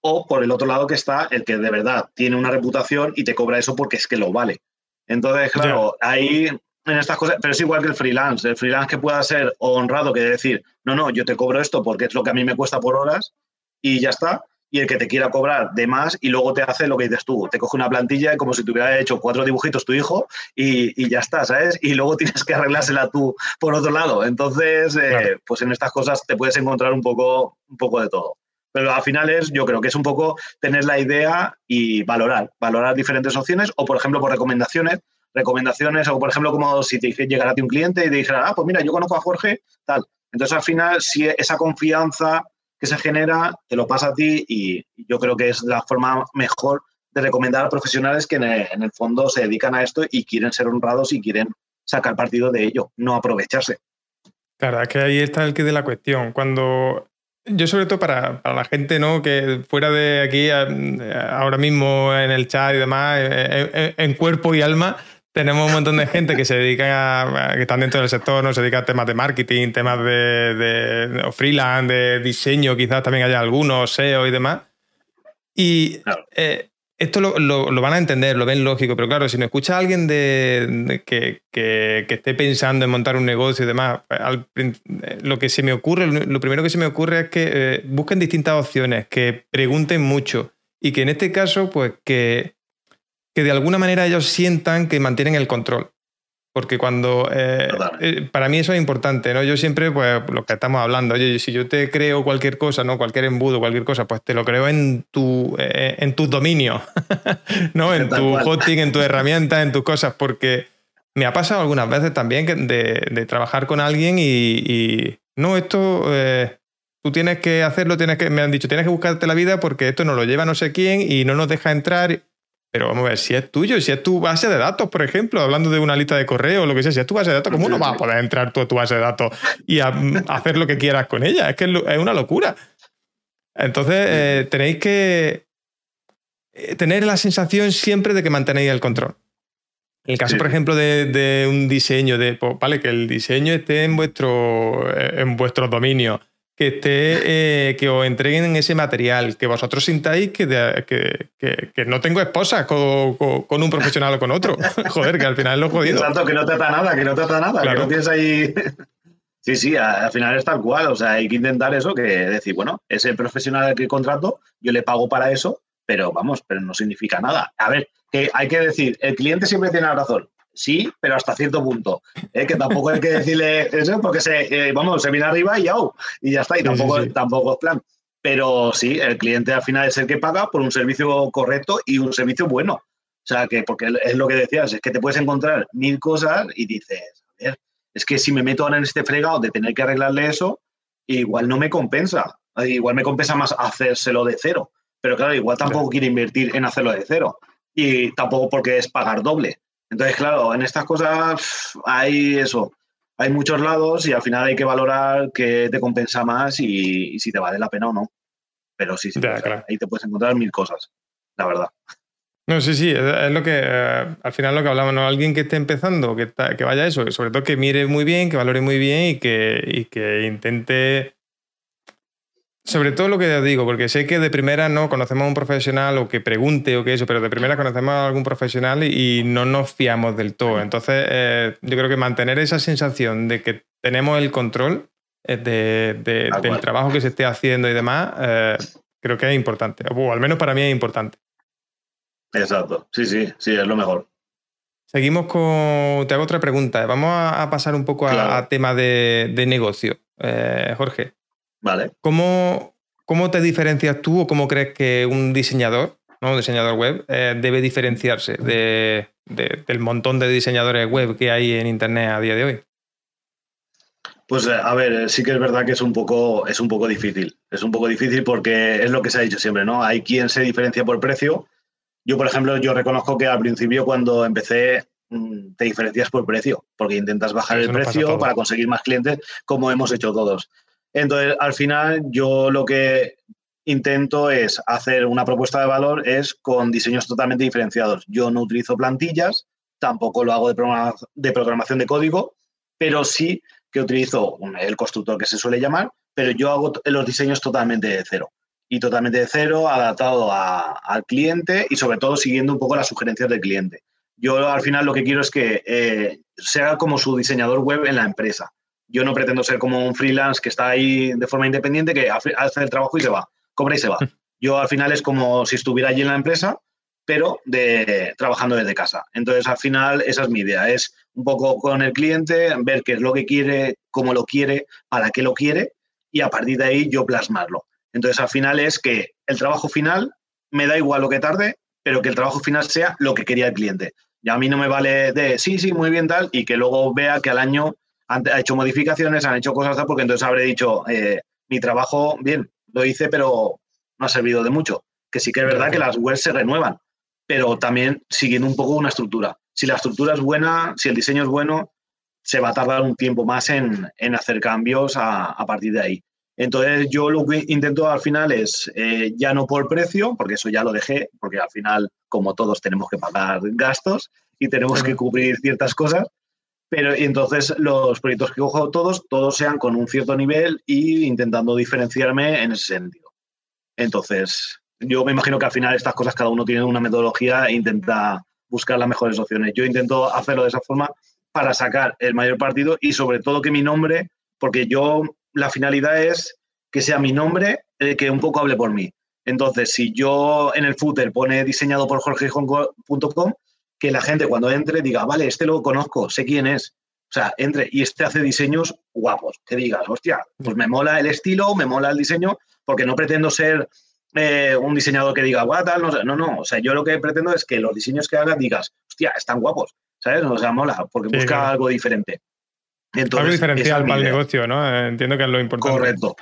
o por el otro lado que está el que de verdad tiene una reputación y te cobra eso porque es que lo vale. Entonces, claro, ahí en estas cosas, pero es igual que el freelance, el freelance que pueda ser honrado, que decir, no, no, yo te cobro esto porque es lo que a mí me cuesta por horas y ya está, y el que te quiera cobrar de más y luego te hace lo que dices tú, te coge una plantilla como si te hubiera hecho cuatro dibujitos tu hijo y, ya está, ¿sabes? Y luego tienes que arreglársela tú por otro lado. Entonces, eh, pues en estas cosas te puedes encontrar un poco, un poco de todo. Pero al final es, yo creo que es un poco tener la idea y valorar, valorar diferentes opciones o, por ejemplo, por recomendaciones, recomendaciones o, por ejemplo, como si te llegara a ti un cliente y te dijera, ah, pues mira, yo conozco a Jorge, tal. Entonces, al final, si esa confianza que se genera, te lo pasa a ti y yo creo que es la forma mejor de recomendar a profesionales que en el, fondo se dedican a esto y quieren ser honrados y quieren sacar partido de ello, no aprovecharse. Claro, es que ahí está el que de la cuestión. Cuando yo sobre todo para, la gente ¿no? que fuera de aquí ahora mismo en el chat y demás, en cuerpo y alma, tenemos un montón de gente que se dedica a, que están dentro del sector, ¿no? se dedica a temas de marketing, temas de, de freelance, de diseño, quizás también haya algunos, SEO y demás. Y eh, esto lo, lo, van a entender, lo ven lógico, pero claro, si no escucha a alguien de, que, que, que, esté pensando en montar un negocio y demás, lo que se me ocurre, lo primero que se me ocurre es que eh, busquen distintas opciones, que pregunten mucho y que en este caso, pues que que de alguna manera ellos sientan que mantienen el control. Porque cuando. Eh, eh, para mí eso es importante, ¿no? Yo siempre, pues, lo que estamos hablando, oye, si yo te creo cualquier cosa, ¿no? Cualquier embudo, cualquier cosa, pues te lo creo en tu, eh, en tu dominio, ¿no? En tu hosting, en tu herramienta, en tus cosas, porque me ha pasado algunas veces también de, trabajar con alguien y, no, esto. tú tienes que hacerlo, tienes que. Me han dicho, tienes que buscarte la vida porque esto no lo lleva no sé quién y no nos deja entrar. Pero vamos a ver, si es tuyo, si es tu base de datos, por ejemplo, hablando de una lista de correo o lo que sea, si es tu base de datos, ¿cómo no vas a poder entrar tú a tu base de datos y hacer lo que quieras con ella? Es que es una locura. Entonces, eh, tenéis que eh, tener la sensación siempre de que mantenéis el control. En el caso, por ejemplo, de, un diseño, de, pues, vale, que el diseño esté en vuestro, eh, en vuestro dominio que esté, eh, que os entreguen ese material, que vosotros sintáis que, que, no tengo esposa con, con, un profesional o con otro. Joder, que al final lo jodido. Exacto, que no trata nada, que no trata nada, que no tienes ahí. Sí, sí, al final es tal cual. O sea, hay que intentar eso, que decir, bueno, ese profesional que contrato, yo le pago para eso, pero vamos, pero no significa nada. A ver, que hay que decir, el cliente siempre tiene razón. Sí, pero hasta cierto punto. ¿eh? Que tampoco hay que decirle eso porque se, eh, vamos, se viene arriba y ya, y ya está. Y tampoco, tampoco es plan. Pero sí, el cliente al final es el que paga por un servicio correcto y un servicio bueno. O sea, que porque es lo que decías, es que te puedes encontrar mil cosas y dices, a ver, es que si me meto ahora en este fregado de tener que arreglarle eso, igual no me compensa. Igual me compensa más hacérselo de cero. Pero claro, igual tampoco quiere invertir en hacerlo de cero. Y tampoco porque es pagar doble. Entonces, claro, en estas cosas hay eso. Hay muchos lados y al final hay que valorar qué te compensa más y, si te vale la pena o no. Pero sí, sí, ahí te puedes encontrar mil cosas, la verdad. No, sí, sí, es lo que eh, al final lo que hablamos, ¿no? Alguien que esté empezando, que, que vaya eso, sobre todo que mire muy bien, que valore muy bien y que, y que intente sobre todo lo que te digo, porque sé que de primera no conocemos a un profesional o que pregunte o que eso, pero de primera conocemos a algún profesional y no nos fiamos del todo. Entonces, eh, yo creo que mantener esa sensación de que tenemos el control eh, del trabajo que se esté haciendo y demás, eh, creo que es importante. O al menos para mí es importante. Exacto. Sí, sí, sí, es lo mejor. Seguimos con. Te hago otra pregunta. Vamos a, pasar un poco a, tema de, de negocio. Jorge, Vale. ¿Cómo, ¿Cómo te diferencias tú o cómo crees que un diseñador, ¿no? un diseñador web, eh, debe diferenciarse de, del montón de diseñadores web que hay en Internet a día de hoy? Pues eh, a ver, sí que es verdad que es un poco, es un poco difícil. Es un poco difícil porque es lo que se ha dicho siempre, ¿no? Hay quien se diferencia por precio. Yo, por ejemplo, yo reconozco que al principio cuando empecé mm, te diferencias por precio, porque intentas bajar el precio para conseguir más clientes, como hemos hecho todos. Entonces, al final, yo lo que intento es hacer una propuesta de valor es con diseños totalmente diferenciados. Yo no utilizo plantillas, tampoco lo hago de, programación de código, pero sí que utilizo el constructor que se suele llamar, pero yo hago los diseños totalmente de cero. Y totalmente de cero, adaptado al cliente y sobre todo siguiendo un poco las sugerencias del cliente. Yo al final lo que quiero es que eh, sea como su diseñador web en la empresa. Yo no pretendo ser como un freelance que está ahí de forma independiente, que hace el trabajo y se va, cobra y se va. Yo al final es como si estuviera allí en la empresa, pero de, trabajando desde casa. Entonces, al final, esa es mi idea, es un poco con el cliente, ver qué es lo que quiere, cómo lo quiere, para qué lo quiere, y a partir de ahí yo plasmarlo. Entonces, al final es que el trabajo final me da igual lo que tarde, pero que el trabajo final sea lo que quería el cliente. Y a mí no me vale de sí, sí, muy bien tal, y que luego vea que al año han hecho modificaciones, han hecho cosas, porque entonces habré dicho, eh, mi trabajo, bien, lo hice, pero no ha servido de mucho. Que sí que es verdad que las webs se renuevan, pero también siguiendo un poco una estructura. Si la estructura es buena, si el diseño es bueno, se va a tardar un tiempo más en, hacer cambios a, partir de ahí. Entonces yo lo que intento al final es, eh, ya no por precio, porque eso ya lo dejé, porque al final, como todos, tenemos que pagar gastos y tenemos que cubrir ciertas cosas, pero entonces los proyectos que cojo todos, todos sean con un cierto nivel y intentando diferenciarme en ese sentido. Entonces, yo me imagino que al final estas cosas cada uno tiene una metodología e intenta buscar las mejores opciones. Yo intento hacerlo de esa forma para sacar el mayor partido y sobre todo que mi nombre, porque yo la finalidad es que sea mi nombre el que un poco hable por mí. Entonces, si yo en el footer pone diseñado por jorgejon.com, que la gente cuando entre diga, vale, este lo conozco, sé quién es. O sea, entre y este hace diseños guapos. Que digas, hostia, pues me mola el estilo, me mola el diseño, porque no pretendo ser eh, un diseñador que diga, guau, tal, no, no, no. O sea, yo lo que pretendo es que los diseños que hagas digas, hostia, están guapos, ¿sabes? O sea, mola, porque busca algo diferente. Entonces, algo diferencial para el negocio, ¿no? Entiendo que es lo importante. Correcto.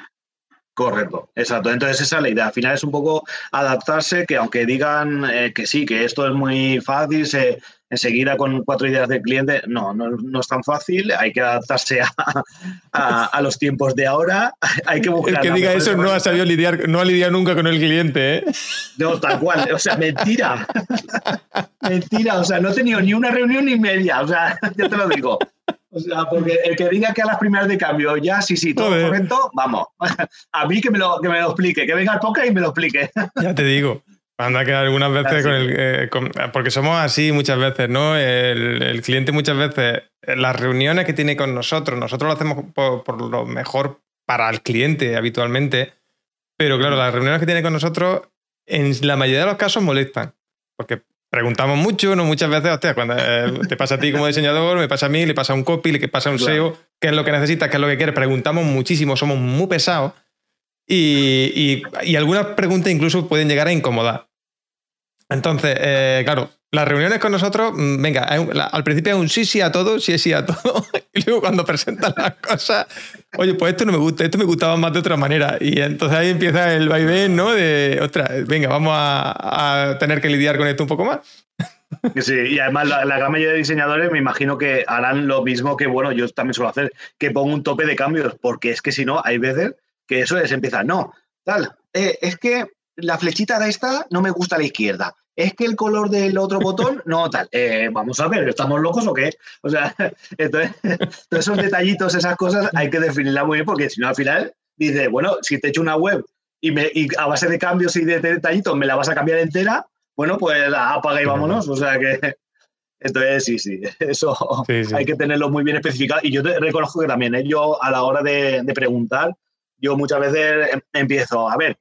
Correcto, exacto. Entonces esa es la idea. Al final es un poco adaptarse, que aunque digan eh, que sí, que esto es muy fácil, se, enseguida con cuatro ideas del cliente, no, no, es tan fácil, hay que adaptarse a, los tiempos de ahora, hay que buscar... El que diga eso no ha sabido lidiar, no ha lidiado nunca con el cliente, ¿eh? No, tal cual, o sea, mentira. mentira, o sea, no he tenido ni una reunión ni media, o sea, ya te lo digo. O sea, porque el que diga que a las primeras de cambio ya, sí, sí, todo correcto, vamos. A mí que me lo, que me lo explique, que venga al poca y me lo explique. Ya te digo. Anda que algunas veces con el, eh, porque somos así muchas veces, ¿no? El, cliente muchas veces las reuniones que tiene con nosotros, nosotros lo hacemos por, lo mejor para el cliente habitualmente, pero claro, las reuniones que tiene con nosotros en la mayoría de los casos molestan, porque preguntamos mucho, ¿no? Muchas veces, hostia, cuando eh, te pasa a ti como diseñador, me pasa a mí, le pasa a un copy, le pasa a un SEO, qué es lo que necesitas, qué es lo que quieres, preguntamos muchísimo, somos muy pesados y, y algunas preguntas incluso pueden llegar a incomodar. Entonces, eh, claro, las reuniones con nosotros, mm, venga, al principio es un sí, sí a todo, sí, sí a todo. Y luego cuando presentan las cosas, oye, pues esto no me gusta, esto me gustaba más de otra manera. Y entonces ahí empieza el vaivén, ¿no? De, ostras, venga, vamos a, tener que lidiar con esto un poco más. Sí, y además la, gran mayoría de diseñadores me imagino que harán lo mismo que, bueno, yo también suelo hacer, que pongo un tope de cambios, porque es que si no, hay veces que eso es empieza, no, tal, eh, es que la flechita de esta no me gusta a la izquierda. Es que el color del otro botón, no tal. Eh, vamos a ver, ¿estamos locos o qué? O sea, entonces, todos esos detallitos, esas cosas, hay que definirlas muy bien, porque si no, al final, dice, bueno, si te echo una web y, me, a base de cambios y de detallitos me la vas a cambiar entera, bueno, pues apaga y vámonos. O sea que. Entonces, sí, sí, eso hay que tenerlo muy bien especificado. Y yo te reconozco que también, ¿eh? yo a la hora de, de preguntar, yo muchas veces em, empiezo, a ver,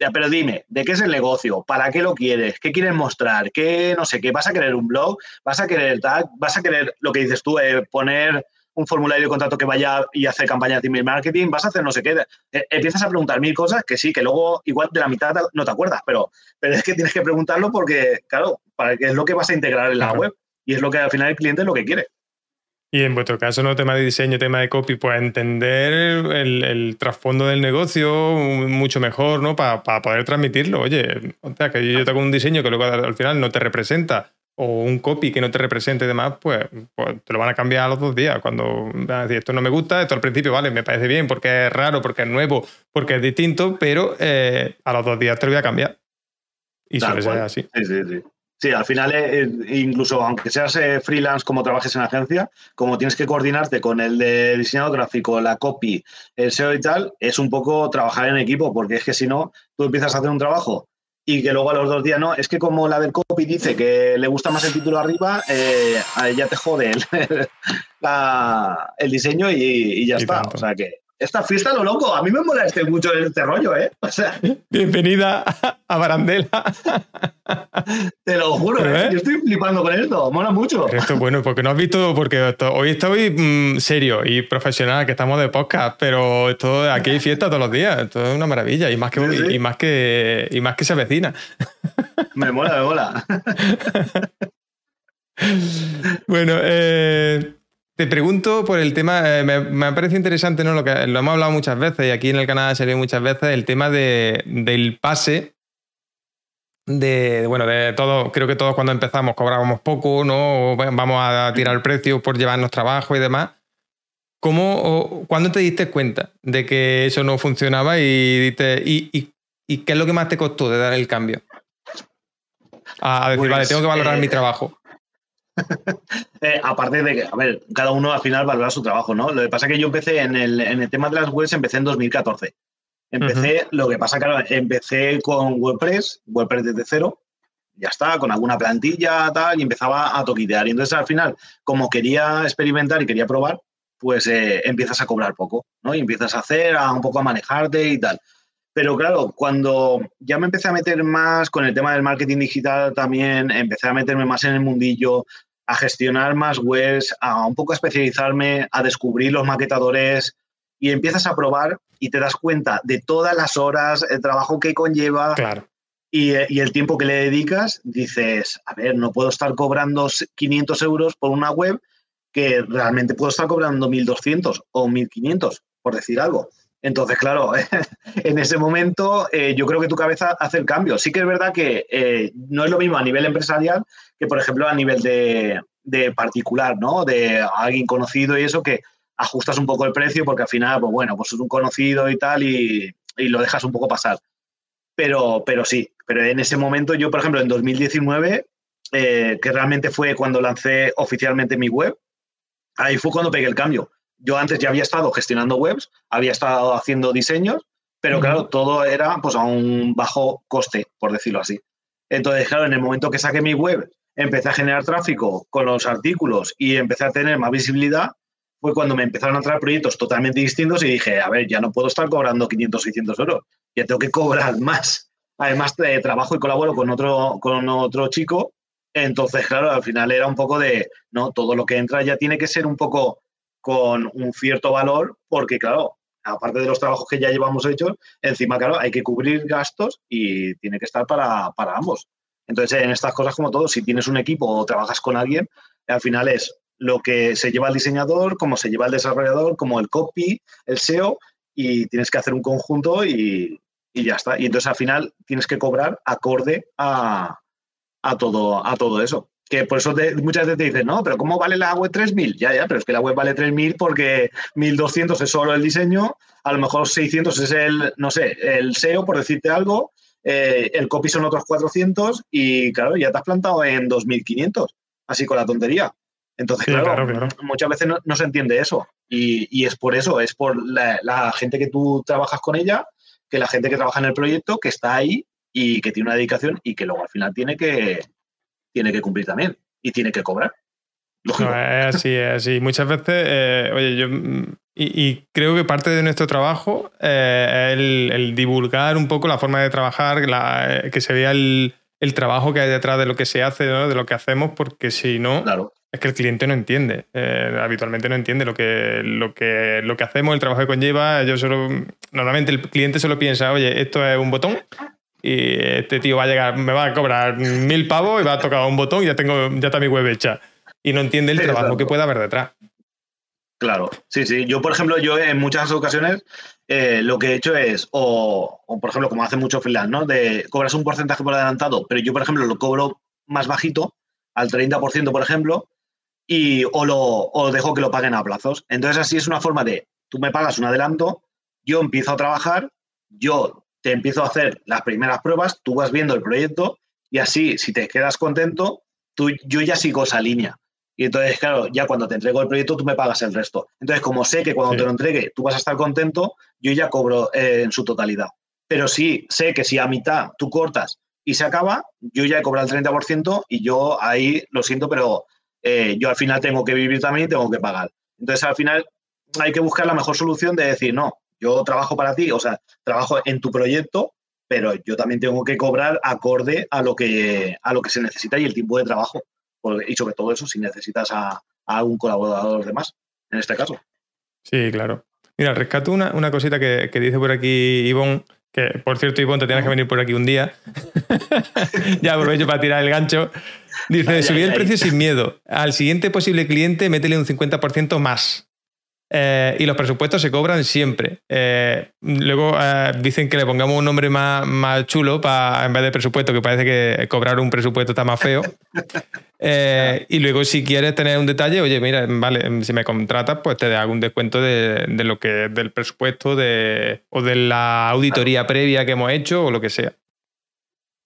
ya, pero dime, ¿de qué es el negocio? ¿Para qué lo quieres? ¿Qué quieres mostrar? ¿Qué, no sé, qué vas a querer un blog? ¿Vas a querer tag? ¿Vas a querer lo que dices tú, eh, poner un formulario de contrato que vaya y hacer campaña de email marketing? ¿Vas a hacer no sé qué? Eh, empiezas a preguntar mil cosas que sí, que luego igual de la mitad no te acuerdas, pero, pero es que tienes que preguntarlo porque, claro, para qué es lo que vas a integrar en la web y es lo que al final el cliente es lo que quiere. Y en vuestro caso, no tema de diseño, tema de copy, pues entender el, trasfondo del negocio mucho mejor, ¿no? Para poder transmitirlo. Oye, o sea, que yo tengo un diseño que luego al final no te representa, o un copy que no te represente y demás, pues, pues te lo van a cambiar a los dos días. Cuando vas a decir, esto no me gusta, esto al principio, vale, me parece bien porque es raro, porque es nuevo, porque es distinto, pero eh, a los dos días te lo voy a cambiar. Y suele ser así. Sí, sí, sí. Sí, al final, eh, incluso aunque seas eh, freelance como trabajes en agencia, como tienes que coordinarte con el de diseñador gráfico, la copy, el SEO y tal, es un poco trabajar en equipo, porque es que si no, tú empiezas a hacer un trabajo y que luego a los dos días no, es que como la del copy dice que le gusta más el título arriba, eh, ya te jode el, el diseño y, ya está. O sea que esta fiesta lo loco. A mí me mola este mucho este rollo, ¿eh? Bienvenida a Barandela. Te lo juro, ¿eh? Yo estoy flipando con esto. Mola mucho. esto es bueno, porque no has visto, porque hoy estoy mm, serio y profesional, que estamos de podcast, pero esto aquí hay fiesta todos los días. Esto es una maravilla y más que, Y más que, y más que se avecina. Me mola, me mola. bueno, eh. Te pregunto por el tema, eh, me, ha parecido interesante, ¿no? Lo que lo hemos hablado muchas veces y aquí en el canal se ve muchas veces, el tema de, del pase. De, bueno, de todo, creo que todos cuando empezamos cobrábamos poco, ¿no? vamos a tirar el precio por llevarnos trabajo y demás. ¿Cómo, ¿Cuándo te diste cuenta de que eso no funcionaba y, y, y, qué es lo que más te costó de dar el cambio? A decir, vale, tengo que valorar mi pues, trabajo. Eh, aparte de que, a ver, cada uno al final valora su trabajo, ¿no? Lo que pasa es que yo empecé en el, en el tema de las webs, empecé en 2014. Empecé, lo que pasa, claro, empecé con WordPress, WordPress desde cero, ya está, con alguna plantilla, tal, y empezaba a toquitear. Y entonces al final, como quería experimentar y quería probar, pues eh, empiezas a cobrar poco, ¿no? Y empiezas a hacer, a un poco a manejarte y tal. Pero claro, cuando ya me empecé a meter más con el tema del marketing digital también, empecé a meterme más en el mundillo, a gestionar más webs, a un poco a especializarme, a descubrir los maquetadores y empiezas a probar y te das cuenta de todas las horas, el trabajo que conlleva y, y, el tiempo que le dedicas, dices, a ver, no puedo estar cobrando 500 euros por una web que realmente puedo estar cobrando 1.200 o 1.500, por decir algo. Entonces, claro, en ese momento eh, yo creo que tu cabeza hace el cambio. Sí que es verdad que eh, no es lo mismo a nivel empresarial que, por ejemplo, a nivel de, particular, ¿no? De alguien conocido y eso que ajustas un poco el precio porque al final, pues bueno, pues es un conocido y tal y, lo dejas un poco pasar. Pero, pero sí, pero en ese momento yo, por ejemplo, en 2019, eh, que realmente fue cuando lancé oficialmente mi web, ahí fue cuando pegué el cambio yo antes ya había estado gestionando webs, había estado haciendo diseños, pero claro, todo era pues a un bajo coste, por decirlo así. Entonces, claro, en el momento que saqué mi web, empecé a generar tráfico con los artículos y empecé a tener más visibilidad, fue cuando me empezaron a entrar proyectos totalmente distintos y dije, a ver, ya no puedo estar cobrando 500, 600 euros, ya tengo que cobrar más. Además, de trabajo y colaboro con otro, con otro chico, entonces, claro, al final era un poco de, no, todo lo que entra ya tiene que ser un poco con un cierto valor, porque claro, aparte de los trabajos que ya llevamos hechos, encima, claro, hay que cubrir gastos y tiene que estar para, para ambos. Entonces, en estas cosas, como todo, si tienes un equipo o trabajas con alguien, al final es lo que se lleva el diseñador, como se lleva el desarrollador, como el copy, el SEO, y tienes que hacer un conjunto y, ya está. Y entonces al final tienes que cobrar acorde a, todo, a todo eso. Que por eso muchas veces te dicen, no, pero ¿cómo vale la web 3000? Ya, ya, pero es que la web vale 3000 porque 1200 es solo el diseño, a lo mejor 600 es el, no sé, el SEO, por decirte algo, eh, el copy son otros 400 y claro, ya te has plantado en 2500, así con la tontería. Entonces, claro, muchas veces no, se entiende eso. Y, es por eso, es por la, gente que tú trabajas con ella, que la gente que trabaja en el proyecto, que está ahí y que tiene una dedicación y que luego al final tiene que, tiene que cumplir también y tiene que cobrar. No, es así, es así. Muchas veces, eh, oye, yo. Y, creo que parte de nuestro trabajo eh, es el, divulgar un poco la forma de trabajar, eh, que se vea el, el, trabajo que hay detrás de lo que se hace, de lo que hacemos, porque si no, claro es que el cliente no entiende. Eh, habitualmente no entiende lo que, lo, que, lo que hacemos, el trabajo que conlleva. Yo solo, normalmente el cliente solo piensa, oye, esto es un botón y este tío va a llegar, me va a cobrar mil pavos y va a tocar un botón y ya, tengo, ya está mi web hecha. Y no entiende el trabajo que puede haber detrás. Claro, sí, sí. Yo, por ejemplo, yo en muchas ocasiones eh, lo que he hecho es, o, o, por ejemplo, como hace mucho freelance, ¿no? De cobras un porcentaje por adelantado, pero yo, por ejemplo, lo cobro más bajito, al 30%, por ejemplo, y o, lo, o dejo que lo paguen a plazos. Entonces así es una forma de, tú me pagas un adelanto, yo empiezo a trabajar, yo te empiezo a hacer las primeras pruebas, tú vas viendo el proyecto y así, si te quedas contento, tú, yo ya sigo esa línea. Y entonces, claro, ya cuando te entrego el proyecto, tú me pagas el resto. Entonces, como sé que cuando te lo entregue tú vas a estar contento, yo ya cobro eh, en su totalidad. Pero sí, sé que si a mitad tú cortas y se acaba, yo ya he cobrado el 30% y yo ahí lo siento, pero eh, yo al final tengo que vivir también y tengo que pagar. Entonces, al final hay que buscar la mejor solución de decir, no, yo trabajo para ti, o sea, trabajo en tu proyecto, pero yo también tengo que cobrar acorde a lo que, a lo que se necesita y el tiempo de trabajo. Y sobre todo eso, si necesitas a, a un colaborador de más, en este caso. Sí, claro. Mira, rescato una, una cosita que, que, dice por aquí Ivonne, que por cierto, Ivonne, te tienes que venir por aquí un día. ya aprovecho para tirar el gancho. Dice, subir el precio sin miedo. Al siguiente posible cliente, métele un 50% más. Eh, y los presupuestos se cobran siempre. Eh, luego eh, dicen que le pongamos un nombre más, más chulo para, en vez de presupuesto, que parece que cobrar un presupuesto está más feo. y luego, si quieres tener un detalle, oye, mira, vale, si me contratas, pues te hago un descuento de, de lo que del presupuesto de, o de la auditoría previa que hemos hecho o lo que sea.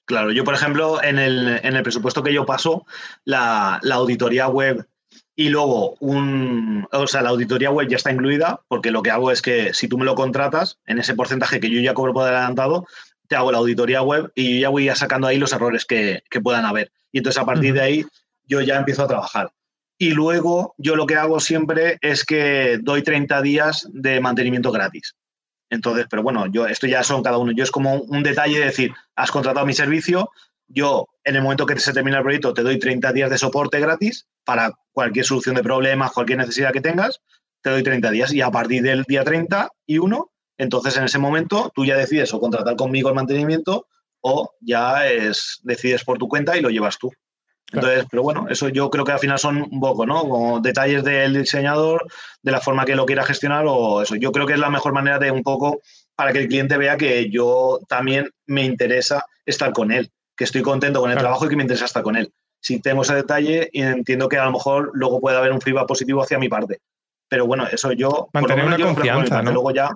Claro, yo por ejemplo, en el, en el presupuesto que yo paso, la, auditoría web y luego un, o sea, la auditoría web ya está incluida, porque lo que hago es que si tú me lo contratas, en ese porcentaje que yo ya cobro por adelantado, te hago la auditoría web y ya voy sacando ahí los errores que, puedan haber. Y entonces a partir de ahí yo ya empiezo a trabajar. Y luego yo lo que hago siempre es que doy 30 días de mantenimiento gratis. Entonces, pero bueno, yo esto ya son cada uno. Yo es como un detalle de decir, has contratado mi servicio, yo en el momento que se termina el proyecto te doy 30 días de soporte gratis para cualquier solución de problemas, cualquier necesidad que tengas, te doy 30 días y a partir del día 30 y 1, entonces en ese momento tú ya decides o contratar conmigo el mantenimiento o ya es, decides por tu cuenta y lo llevas tú. Entonces, pero bueno, eso yo creo que al final son un poco, ¿no? Como detalles del diseñador, de la forma que lo quiera gestionar o eso. Yo creo que es la mejor manera de un poco para que el cliente vea que yo también me interesa estar con él, que estoy contento con el trabajo y que me interesa estar con él. Si tengo ese detalle, entiendo que a lo mejor luego puede haber un feedback positivo hacia mi parte. Pero bueno, eso yo... Mantener una confianza, ¿no? Luego ya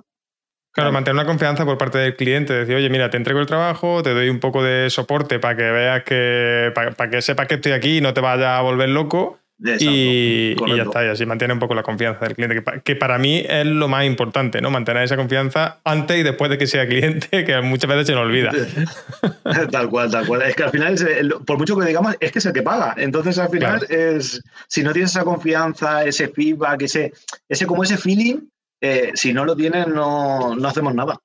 Claro, mantener una confianza por parte del cliente, decir, oye, mira, te entrego el trabajo, te doy un poco de soporte para que veas que, para, que sepas que estoy aquí y no te vaya a volver loco, y, ya está, y así mantiene un poco la confianza del cliente, que, para mí es lo más importante, ¿no? Mantener esa confianza antes y después de que sea cliente, que muchas veces se nos olvida. tal cual, tal cual. Es que al final, por mucho que digamos, es que es el que paga. Entonces, al final, es si no tienes esa confianza, ese feedback, ese, ese como ese feeling, eh, si no lo tienes, no, no hacemos nada.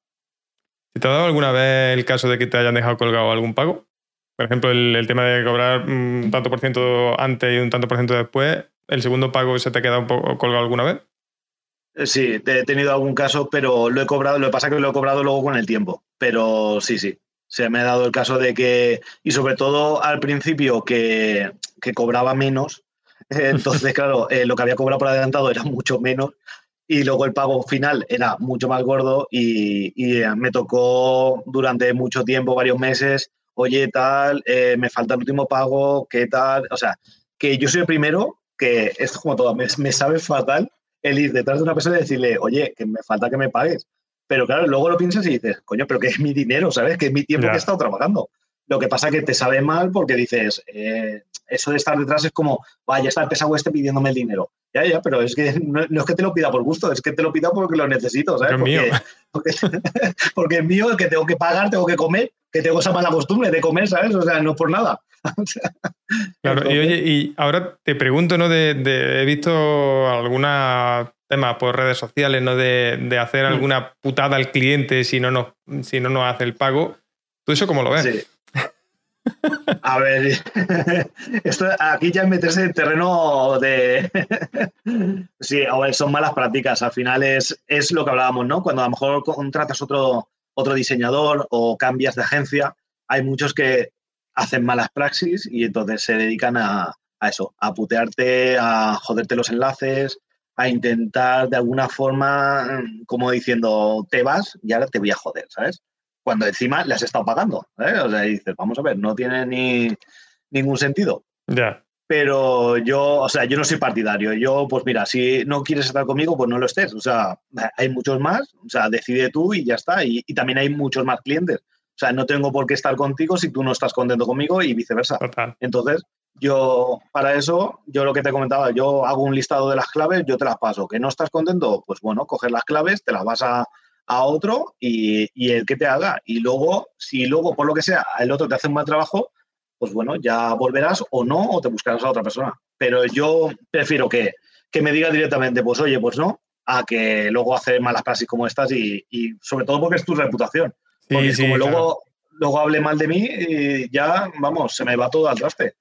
¿Te ha dado alguna vez el caso de que te hayan dejado colgado algún pago? Por ejemplo, el, tema de cobrar un tanto por ciento antes y un tanto por ciento después, ¿el segundo pago se te ha quedado un poco colgado alguna vez? Eh, sí, he tenido algún caso, pero lo he cobrado, lo que pasa es que lo he cobrado luego con el tiempo. Pero sí, sí. Se me ha dado el caso de que, y sobre todo al principio, que, cobraba menos. Entonces, claro, eh, lo que había cobrado por adelantado era mucho menos y luego el pago final era mucho más gordo y, y, eh, me tocó durante mucho tiempo, varios meses, oye, tal, eh, me falta el último pago, ¿qué tal? O sea, que yo soy el primero que es como todo, me, sabe fatal el ir detrás de una persona y decirle, oye, que me falta que me pagues. Pero claro, luego lo piensas y dices, coño, pero que es mi dinero, ¿sabes? Que es mi tiempo que he estado trabajando. Lo que pasa es que te sabe mal porque dices, eh, eso de estar detrás es como, vaya, está el pesado este pidiéndome el dinero. Ya, ya, pero es que no, es que te lo pida por gusto, es que te lo pida porque lo necesito, ¿sabes? Porque, mío. Porque, es mío, que tengo que pagar, tengo que comer, que tengo esa mala costumbre de comer, ¿sabes? O sea, no por nada. claro, y oye, y ahora te pregunto, ¿no? De, he visto algunos temas por redes sociales, ¿no? De, hacer mm. alguna putada al cliente si no nos, si no nos hace el pago. ¿Tú eso cómo lo ves? Sí. A ver, esto, aquí ya meterse en terreno de... sí, son malas prácticas. Al final es, es lo que hablábamos, ¿no? Cuando a lo mejor contratas otro, otro diseñador o cambias de agencia, hay muchos que hacen malas praxis y entonces se dedican a, a eso, a putearte, a joderte los enlaces, a intentar de alguna forma, como diciendo, te vas y ahora te voy a joder, ¿sabes? Cuando encima le has estado pagando. ¿eh? O sea, dices, vamos a ver, no tiene ni ningún sentido. Ya. Pero yo, o sea, yo no soy partidario. Yo, pues mira, si no quieres estar conmigo, pues no lo estés. O sea, hay muchos más, o sea, decide tú y ya está. Y, también hay muchos más clientes. O sea, no tengo por qué estar contigo si tú no estás contento conmigo y viceversa. Entonces, yo, para eso, yo lo que te comentaba, yo hago un listado de las claves, yo te las paso. ¿Que no estás contento? Pues bueno, coger las claves, te las vas a, a otro y, el que te haga. Y luego, si luego, por lo que sea, el otro te hace un mal trabajo, pues bueno, ya volverás o no, o te buscarás a otra persona. Pero yo prefiero que, me diga directamente, pues oye, pues no, a que luego hacer malas praxis como estas y, sobre todo porque es tu reputación. Porque como luego, luego hable mal de mí, y ya, vamos, se me va todo al traste.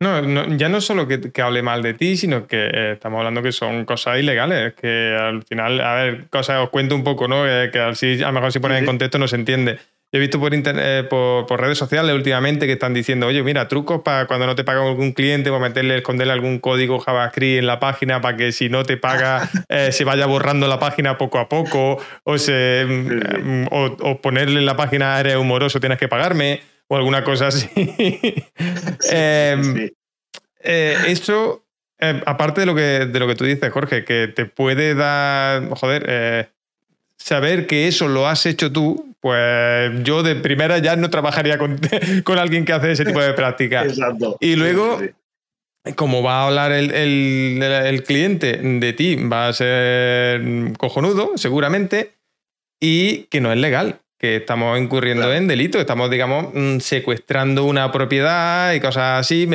No, ya no solo que, hable mal de ti, sino que eh, estamos hablando que son cosas ilegales, que al final, a ver, cosas os cuento un poco, ¿no? Eh, que así, a lo mejor si pones en contexto no se entiende. Yo he visto por, eh, por, redes sociales últimamente que están diciendo, oye, mira, trucos para cuando no te paga algún cliente, para meterle, esconderle algún código JavaScript en la página para que si no te paga se vaya borrando la página poco a poco, o, se, mm, o, ponerle en la página eres humoroso, tienes que pagarme o alguna cosa así. Em, eh, eso, em, aparte de lo, que, de lo que tú dices, Jorge, que te puede dar, joder, eh, saber que eso lo has hecho tú, pues yo de primera ya no trabajaría con, con alguien que hace ese tipo de práctica. Exacto. Y luego... Como va a hablar el, el cliente de ti, va a ser cojonudo, seguramente, y que no es legal que estamos incurriendo en delito, estamos, digamos, mm, secuestrando una propiedad y cosas así,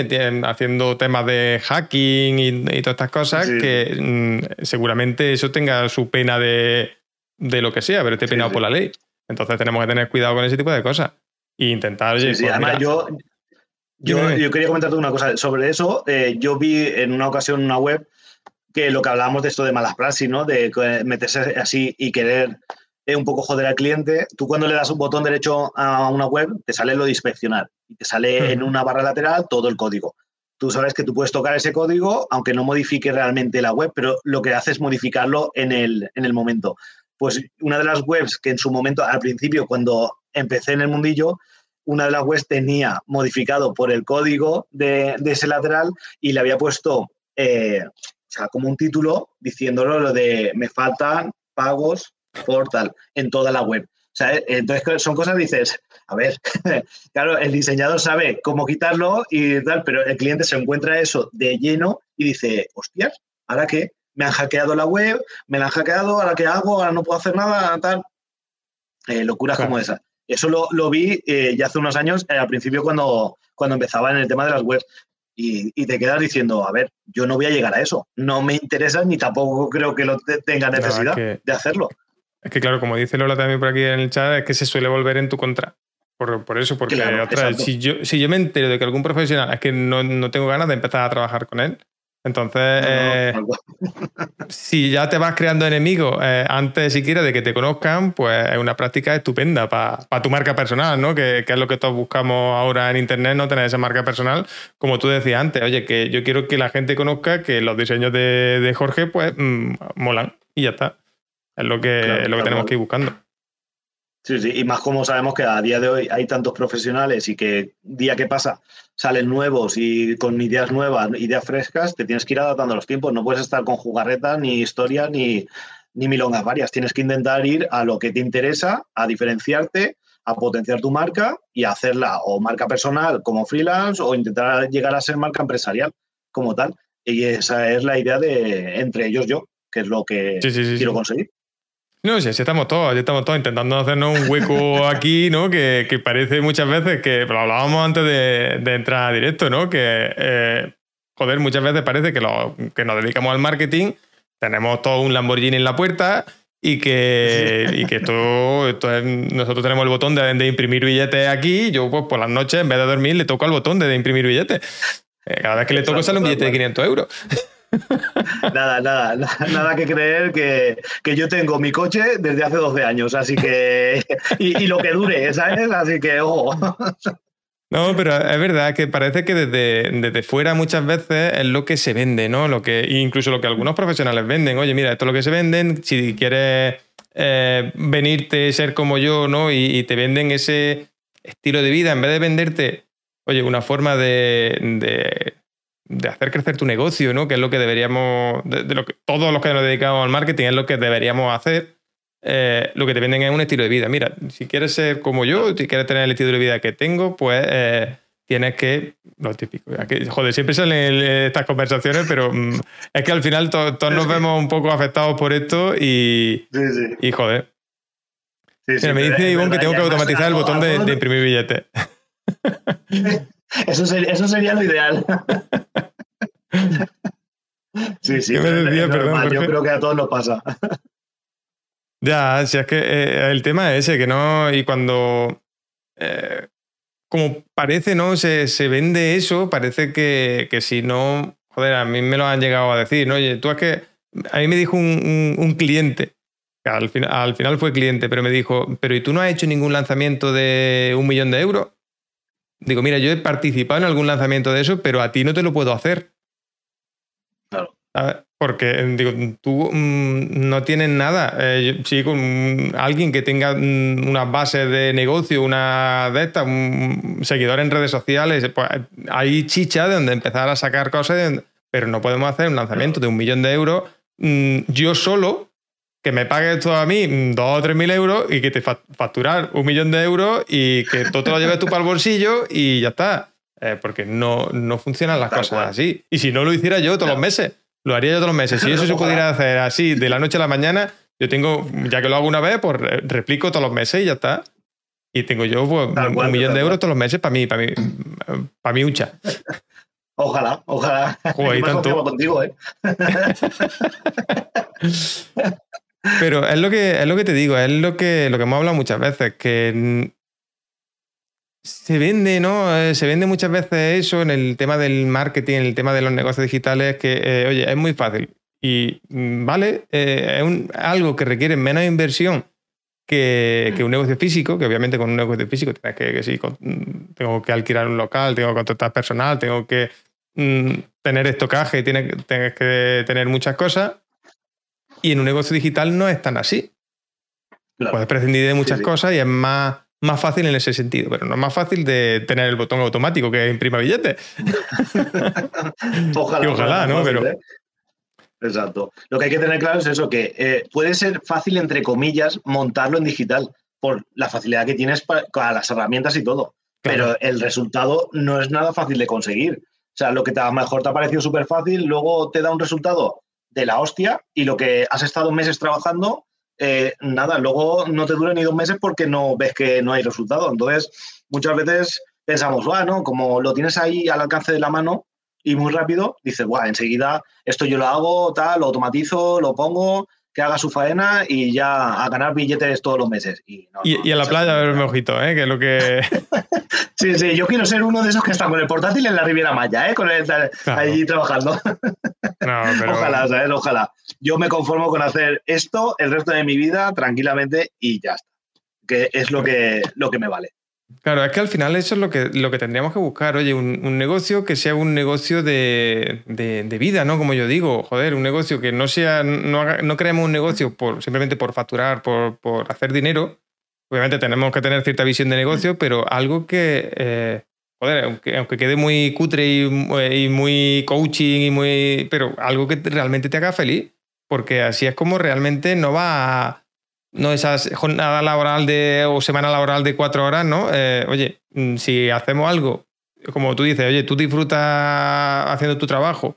haciendo temas de hacking y, todas estas cosas, que mm, seguramente eso tenga su pena de, lo que sea, pero esté penado por la ley. Entonces tenemos que tener cuidado con ese tipo de cosas e intentar... sí, pues además yo, yo, yo, quería comentarte una cosa sobre eso. Eh, yo vi en una ocasión una web que lo que hablábamos de esto de malas praxis, ¿no? De meterse así y querer un poco joder al cliente. Tú cuando le das un botón derecho a una web, te sale lo de inspeccionar y te sale en una barra lateral todo el código. Tú sabes que tú puedes tocar ese código, aunque no modifique realmente la web, pero lo que hace es modificarlo en el, en el momento. Pues una de las webs que en su momento, al principio, cuando empecé en el mundillo, una de las webs tenía modificado por el código de, ese lateral y le había puesto eh, como un título diciéndolo lo de me faltan pagos portal en toda la web. sea, eh, entonces son cosas, dices, a ver, claro, el diseñador sabe cómo quitarlo y tal, pero el cliente se encuentra eso de lleno y dice, hostias, ¿ahora qué? Me han hackeado la web, me la han hackeado, ¿ahora qué hago? Ahora no puedo hacer nada, tal. Eh, locuras como esa. Eso lo, vi eh, ya hace unos años, al principio cuando, cuando empezaba en el tema de las webs. Y, te quedas diciendo, a ver, yo no voy a llegar a eso. No me interesa ni tampoco creo que lo tenga necesidad de hacerlo. Es que claro, como dice Lola también por aquí en el chat, es que se suele volver en tu contra. Por, eso, porque otra si yo, si yo me entero de que algún profesional es que no, no, tengo ganas de empezar a trabajar con él, entonces, eh, si ya te vas creando enemigos eh, antes siquiera de que te conozcan, pues es una práctica estupenda para tu marca personal, ¿no? Que, es lo que todos buscamos ahora en Internet, ¿no? Tener esa marca personal, como tú decías antes, oye, que yo quiero que la gente conozca que los diseños de, Jorge, pues, mm, molan y ya está. Es lo que, lo que tenemos que ir buscando. Sí, sí, y más como sabemos que a día de hoy hay tantos profesionales y que día que pasa salen nuevos y con ideas nuevas, ideas frescas, te tienes que ir adaptando a los tiempos. No puedes estar con jugarretas, ni historias, ni, ni milongas varias. Tienes que intentar ir a lo que te interesa, a diferenciarte, a potenciar tu marca y a hacerla o marca personal como freelance o intentar llegar a ser marca empresarial como tal. Y esa es la idea de entre ellos yo, que es lo que quiero conseguir. No, sí, estamos todos, estamos todos intentando hacernos un hueco aquí, ¿no? Que, parece muchas veces que, lo hablábamos antes de, entrar a directo, ¿no? Que, eh, joder, muchas veces parece que, lo, que nos dedicamos al marketing, tenemos todo un Lamborghini en la puerta y que, y que esto, esto nosotros tenemos el botón de, imprimir billetes aquí, yo pues por las noches en vez de dormir le toco al botón de, imprimir billetes. Eh, cada vez que le toco sale un billete de 500 euros. nada, nada, nada que creer que, yo tengo mi coche desde hace 12 años, así que. Y, lo que dure, ¿sabes? Así que, ojo. No, pero es verdad que parece que desde, desde, fuera muchas veces es lo que se vende, ¿no? Lo que, incluso lo que algunos profesionales venden. Oye, mira, esto es lo que se venden. Si quieres eh, venirte, ser como yo, ¿no? Y, y, te venden ese estilo de vida, en vez de venderte, oye, una forma de hacer crecer tu negocio, ¿no? Que es lo que deberíamos, de, lo que todos los que nos dedicamos al marketing es lo que deberíamos hacer. Eh, lo que te venden es un estilo de vida. Mira, si quieres ser como yo, si quieres tener el estilo de vida que tengo, pues eh, tienes que. Lo típico. joder, siempre salen estas conversaciones, pero mm, es que al final todos nos vemos un poco afectados por esto y. Y joder. me dice Ivonne que tengo que automatizar el botón de, de imprimir billetes. Eso sería, eso sería lo ideal. sí, sí. Yo creo que a todos nos pasa. Ya, si es que eh, el tema es ese, que no. Y cuando. Eh, como parece, ¿no? Se, vende eso, parece que, si no. Joder, a mí me lo han llegado a decir, ¿no? Oye, tú es que. A mí me dijo un, cliente, que al, final, al final fue cliente, pero me dijo, pero ¿y tú no has hecho ningún lanzamiento de un millón de euros? Digo, mira, yo he participado en algún lanzamiento de eso, pero a ti no te lo puedo hacer. Claro. Porque, digo, tú mm, no tienes nada. Eh, sí, con alguien que tenga mm, una base de negocio, una de estas, un seguidor en redes sociales, pues hay chicha de donde empezar a sacar cosas, pero no podemos hacer un lanzamiento de un millón de euros mm, yo solo que me pagues todo a mí dos o tres mil euros y que te facturar un millón de euros y que todo te lo lleves tú para el bolsillo y ya está. Eh, porque no, no funcionan las cosas así. Y si no lo hiciera yo todos los meses, lo haría yo todos los meses. Si eso se pudiera hacer así de la noche a la mañana, yo tengo, ya que lo hago una vez, pues replico todos los meses y ya está. Y tengo yo pues, un millón de euros todos los meses para mí, para mí, para mí uncha. Ojalá, ojalá. Joder, tanto. contigo, ¿eh? Pero es lo que, es lo que te digo, es lo que, lo que hemos hablado muchas veces, que se vende, ¿no? Eh, se vende muchas veces eso en el tema del marketing, en el tema de los negocios digitales, que, eh, oye, es muy fácil. Y, mm, ¿vale? Eh, es algo que requiere menos inversión que, un negocio físico, que obviamente con un negocio físico tienes que, que sí, mm, tengo que alquilar un local, tengo que contratar personal, tengo que mm, tener estocaje, tienes, tienes que tener muchas cosas. Y en un negocio digital no es tan así. Puedes prescindir de muchas cosas y es más, más fácil en ese sentido, pero no es más fácil de tener el botón automático que imprima billetes. ojalá, ojalá, ¿no? pero... ¿eh? Exacto. Lo que hay que tener claro es eso, que eh, puede ser fácil, entre comillas, montarlo en digital, por la facilidad que tienes para, con las herramientas y todo. Pero el resultado no es nada fácil de conseguir. O sea, lo que te, a lo mejor te ha parecido súper fácil, luego te da un resultado de la hostia y lo que has estado meses trabajando, eh, nada, luego no te dura ni dos meses porque no ves que no hay resultado. Entonces, muchas veces pensamos, bueno, como lo tienes ahí al alcance de la mano y muy rápido, dices, bueno, enseguida esto yo lo hago, tal, lo automatizo, lo pongo que haga su faena y ya a ganar billetes todos los meses. Y, y, a la playa a verme ojito, ¿eh? que es lo que... sí, sí, yo quiero ser uno de esos que están con el portátil en la Riviera Maya, ¿eh? con el, allí trabajando. Ojalá, ¿sabes? Ojalá. Yo me conformo con hacer esto el resto de mi vida tranquilamente y ya está. Que es lo que, lo que me vale. Claro, es que al final eso es lo que, lo que tendríamos que buscar. Oye, un, negocio que sea un negocio de, vida, ¿no? Como yo digo, joder, un negocio que no sea, no, creemos un negocio por, simplemente por facturar, por, hacer dinero. Obviamente tenemos que tener cierta visión de negocio, pero algo que, eh, joder, aunque, aunque, quede muy cutre y, y, muy coaching y muy, pero algo que realmente te haga feliz, porque así es como realmente no va a no esa jornada laboral de, o semana laboral de cuatro horas, ¿no? Eh, oye, mm, si hacemos algo, como tú dices, oye, tú disfrutas haciendo tu trabajo.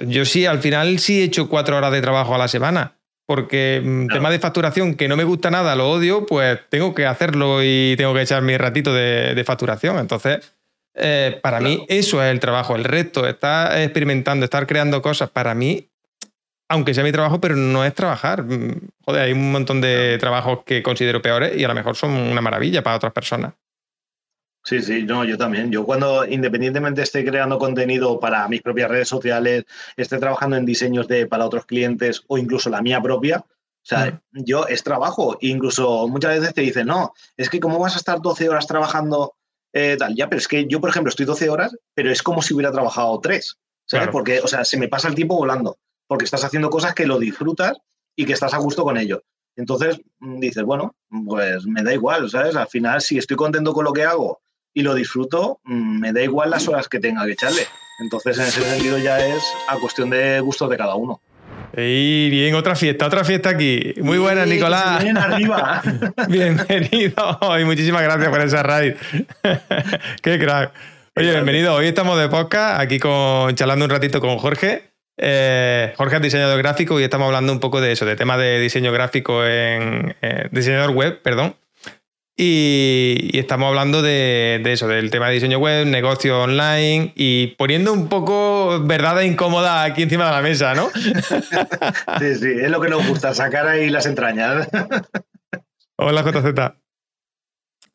Yo sí, al final sí he hecho cuatro horas de trabajo a la semana, porque mm, tema de facturación que no me gusta nada, lo odio, pues tengo que hacerlo y tengo que echar mi ratito de, facturación. Entonces, eh, para mí eso es el trabajo. El resto, estar experimentando, estar creando cosas, para mí aunque sea mi trabajo, pero no es trabajar. Mm, joder, hay un montón de trabajos que considero peores y a lo mejor son una maravilla para otras personas. Sí, sí, no, yo también. Yo cuando independientemente esté creando contenido para mis propias redes sociales, esté trabajando en diseños de para otros clientes o incluso la mía propia, o sea, yo es trabajo. Incluso muchas veces te dicen, no, es que cómo vas a estar 12 horas trabajando eh, tal. Ya, pero es que yo, por ejemplo, estoy 12 horas, pero es como si hubiera trabajado 3. ¿Sabes? Porque, o sea, se me pasa el tiempo volando porque estás haciendo cosas que lo disfrutas y que estás a gusto con ello. Entonces dices, bueno, pues me da igual, ¿sabes? Al final, si estoy contento con lo que hago y lo disfruto, mm, me da igual las horas que tenga que echarle. Entonces, en ese sentido ya es a cuestión de gustos de cada uno. Y bien, otra fiesta, otra fiesta aquí. Muy buena, Nicolás. Bien arriba. bienvenido y muchísimas gracias por esa raid. Qué crack. Oye, bienvenido. Hoy estamos de podcast aquí con, charlando un ratito con Jorge. Eh, Jorge es diseñador gráfico y estamos hablando un poco de eso, de tema de diseño gráfico en eh, diseñador web, perdón. Y, estamos hablando de, eso, del tema de diseño web, negocio online y poniendo un poco verdad incómoda aquí encima de la mesa, ¿no? Sí, sí, es lo que nos gusta, sacar ahí las entrañas. Hola, JZ.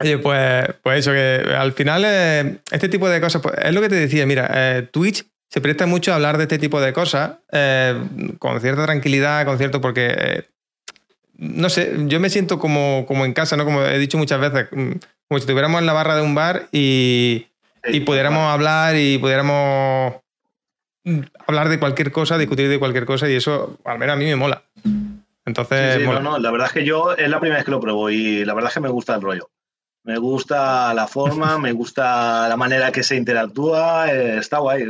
Oye, pues, pues eso, que al final eh, este tipo de cosas, pues, es lo que te decía, mira, Twitch se presta mucho a hablar de este tipo de cosas eh, con cierta tranquilidad, con cierto, porque, eh, no sé, yo me siento como, como en casa, ¿no? Como he dicho muchas veces, mm, como si estuviéramos en la barra de un bar y, y pudiéramos hablar y pudiéramos mm, hablar de cualquier cosa, discutir de cualquier cosa y eso al menos a mí me mola. Entonces, No, no, la verdad es que yo es la primera vez que lo pruebo y la verdad es que me gusta el rollo. Me gusta la forma, me gusta la manera que se interactúa, eh, está guay.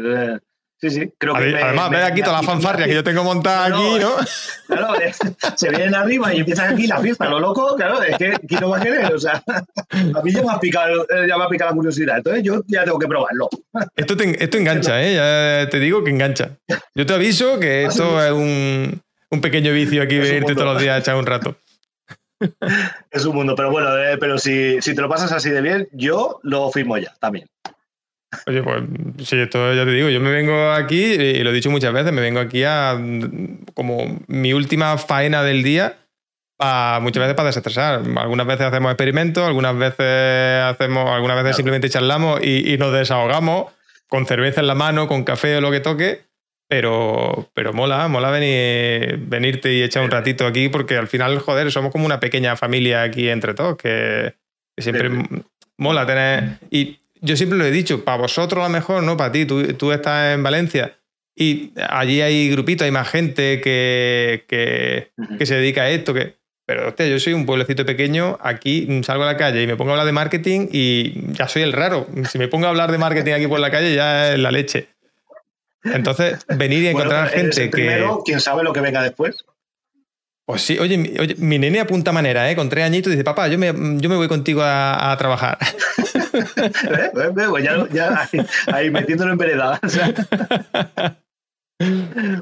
Sí, sí, creo que. Además, ve aquí toda la fanfarria que yo tengo montada aquí, ¿no? Claro, se vienen arriba y empiezan aquí la fiesta, lo loco, claro, es que ¿quién no va a querer? O sea, a mí ya me ha picado, eh, ya me ha picado la curiosidad, entonces yo ya tengo que probarlo. Esto, esto engancha, ¿eh? Ya te digo que engancha. Yo te aviso que ah, esto es un, un, pequeño vicio aquí, venirte todos los días a echar un rato. Es un mundo, pero bueno, eh, pero si, si te lo pasas así de bien, yo lo firmo ya también. Oye, pues sí, esto ya te digo, yo me vengo aquí, y lo he dicho muchas veces, me vengo aquí a como mi última faena del día, muchas veces para desestresar. Algunas veces hacemos experimentos, algunas veces hacemos, algunas veces simplemente charlamos y, nos desahogamos con cerveza en la mano, con café o lo que toque. Pero, pero mola, mola venir, venirte y echar un ratito aquí porque al final, joder, somos como una pequeña familia aquí entre todos, que, siempre mola tener... Y yo siempre lo he dicho, para vosotros a lo mejor, no para ti, tú, estás en Valencia y allí hay grupitos, hay más gente que, que, se dedica a esto, que, pero hostia, yo soy un pueblecito pequeño, aquí salgo a la calle y me pongo a hablar de marketing y ya soy el raro. Si me pongo a hablar de marketing aquí por la calle ya es la leche. Entonces, venir y encontrar gente que... Primero, ¿quién sabe lo que venga después? Pues sí, oye, mi, nene apunta manera, ¿eh? Con tres añitos dice, papá, yo me, yo me voy contigo a, trabajar. ¿Eh? Pues ya, ya ahí, metiéndolo en vereda.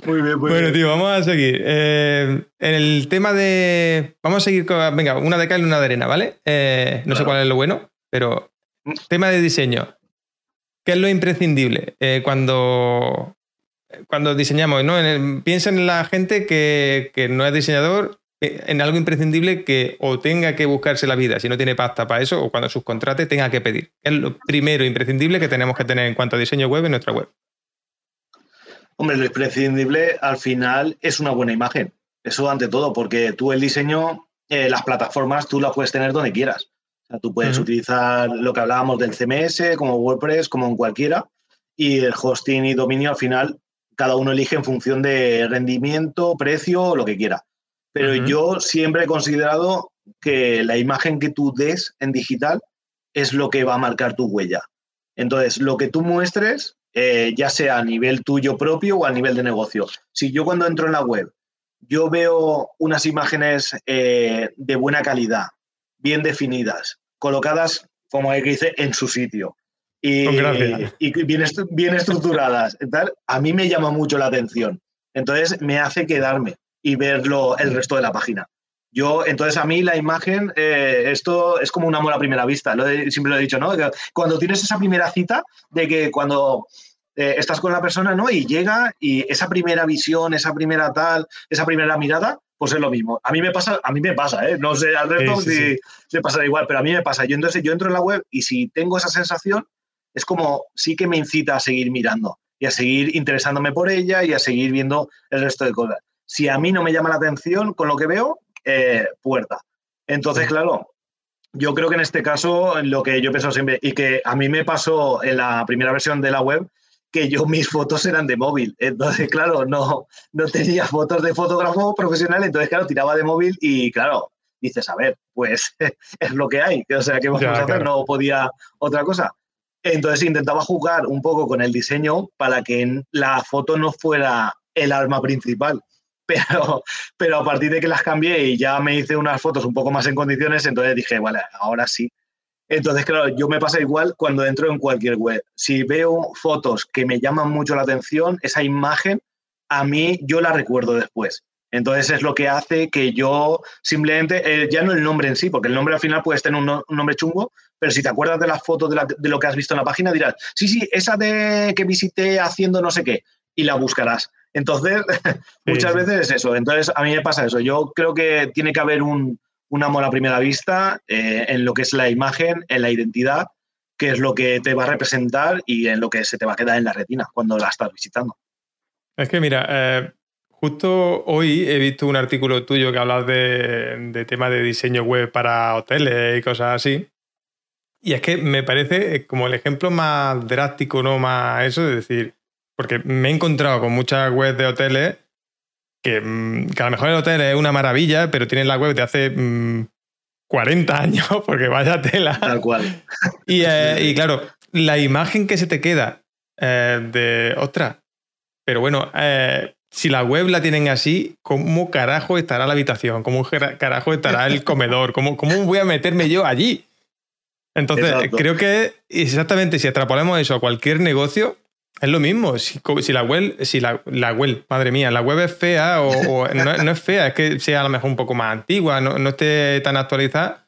muy bien, muy bueno, tío, vamos a seguir. Eh, en el tema de. Vamos a seguir con. Venga, una de cal y una de arena, ¿vale? Eh, no sé cuál es lo bueno, pero. Mm. Tema de diseño. ¿Qué es lo imprescindible? cuando, cuando diseñamos, ¿no? piensa en la gente que, no es diseñador, eh, en algo imprescindible que o tenga que buscarse la vida si no tiene pasta para eso o cuando subcontrate tenga que pedir. Es lo primero imprescindible que tenemos que tener en cuanto a diseño web en nuestra web. Hombre, lo imprescindible al final es una buena imagen. Eso ante todo, porque tú el diseño, eh, las plataformas, tú las puedes tener donde quieras. O sea, tú puedes utilizar lo que hablábamos del CMS, como WordPress, como en cualquiera, y el hosting y dominio al final cada uno elige en función de rendimiento, precio o lo que quiera. Pero yo siempre he considerado que la imagen que tú des en digital es lo que va a marcar tu huella. Entonces, lo que tú muestres, eh, ya sea a nivel tuyo propio o a nivel de negocio. Si yo cuando entro en la web, yo veo unas imágenes eh, de buena calidad, bien definidas, colocadas, como hay que dice, en su sitio, y, y bien, bien estructuradas. Tal, a mí me llama mucho la atención. Entonces me hace quedarme y verlo el resto de la página. Yo, entonces a mí la imagen, eh, esto es como un amor a primera vista, lo siempre lo he dicho, ¿no? Cuando tienes esa primera cita de que cuando eh, estás con la persona, ¿no? Y llega y esa primera visión, esa primera tal, esa primera mirada, pues es lo mismo. A mí me pasa, a mí me pasa, ¿eh? No sé al resto si le pasa igual, pero a mí me pasa. Yo entonces yo entro en la web y si tengo esa sensación, es como sí que me incita a seguir mirando y a seguir interesándome por ella y a seguir viendo el resto de cosas. Si a mí no me llama la atención con lo que veo, eh, puerta. Entonces, claro, yo creo que en este caso, lo que yo he pensado siempre, y que a mí me pasó en la primera versión de la web, que yo mis fotos eran de móvil. Entonces, claro, no, no tenía fotos de fotógrafo profesional, entonces, claro, tiraba de móvil y, claro, dices, a ver, pues es lo que hay. O sea, ¿qué vamos a hacer? No podía otra cosa. Entonces intentaba jugar un poco con el diseño para que la foto no fuera el arma principal. Pero, pero a partir de que las cambié y ya me hice unas fotos un poco más en condiciones, entonces dije, vale, ahora sí. Entonces, claro, yo me pasa igual cuando entro en cualquier web. Si veo fotos que me llaman mucho la atención, esa imagen, a mí yo la recuerdo después. Entonces es lo que hace que yo simplemente, eh, ya no el nombre en sí, porque el nombre al final puedes tener un, nombre chungo, pero si te acuerdas de las fotos de, lo que has visto en la página, dirás, sí, sí, esa de que visité haciendo no sé qué, y la buscarás. Entonces, muchas veces es eso. Entonces, a mí me pasa eso. Yo creo que tiene que haber un, amor a primera vista eh, en lo que es la imagen, en la identidad, que es lo que te va a representar y en lo que se te va a quedar en la retina cuando la estás visitando. Es que mira, eh, Justo hoy he visto un artículo tuyo que hablas de, de tema de diseño web para hoteles y cosas así. Y es que me parece como el ejemplo más drástico, no más eso, de decir, porque me he encontrado con muchas webs de hoteles que, mm, a lo mejor el hotel es una maravilla, pero tienen la web de hace 40 mm, años, porque vaya tela. Tal cual. Y, eh, y claro, la imagen que se te queda eh, de, ostras, pero bueno, eh, si la web la tienen así, ¿cómo carajo estará la habitación? ¿Cómo carajo estará el comedor? ¿Cómo, cómo voy a meterme yo allí? Entonces, creo que exactamente si extrapolamos eso a cualquier negocio, es lo mismo. Si, la web, si la, web, madre mía, la web es fea o, no, es fea, es que sea a lo mejor un poco más antigua, no, no esté tan actualizada,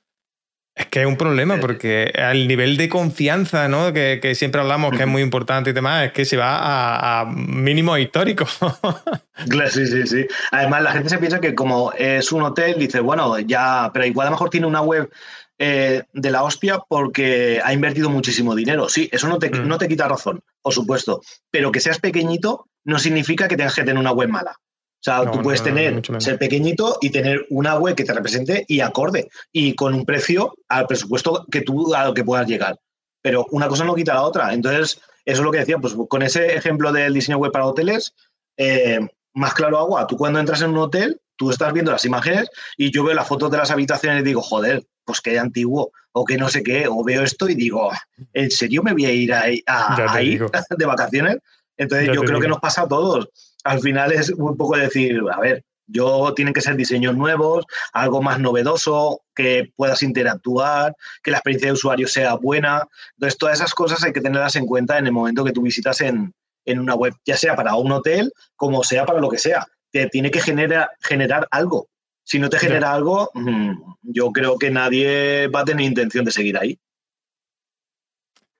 es que es un problema porque el nivel de confianza, ¿no? Que, siempre hablamos que es muy importante y demás, es que se va a, mínimos históricos. sí, sí, sí. Además, la gente se piensa que como es un hotel, dice, bueno, ya, pero igual a lo mejor tiene una web eh, de la hostia porque ha invertido muchísimo dinero. Sí, eso no te, mm. no te quita razón, por supuesto. Pero que seas pequeñito no significa que tengas que tener una web mala. O sea, tú puedes tener, ser pequeñito y tener una web que te represente y acorde y con un precio al presupuesto que tú a lo que puedas llegar. Pero una cosa no quita la otra. Entonces, eso es lo que decía, pues con ese ejemplo del diseño web para hoteles, eh, más claro agua. Tú cuando entras en un hotel, tú estás viendo las imágenes y yo veo las fotos de las habitaciones y digo, joder, pues qué antiguo, o que no sé qué, o veo esto y digo, ¿en serio me voy a ir ahí, de vacaciones? Entonces yo creo que nos pasa a todos al final es un poco decir, a ver, Yo tienen que ser diseños nuevos, algo más novedoso, que puedas interactuar, que la experiencia de usuario sea buena. Entonces, todas esas cosas hay que tenerlas en cuenta en el momento que tú visitas en, una web, ya sea para un hotel como sea para lo que sea. Te tiene que generar, generar algo. Si no te genera algo, mm, yo creo que nadie va a tener intención de seguir ahí.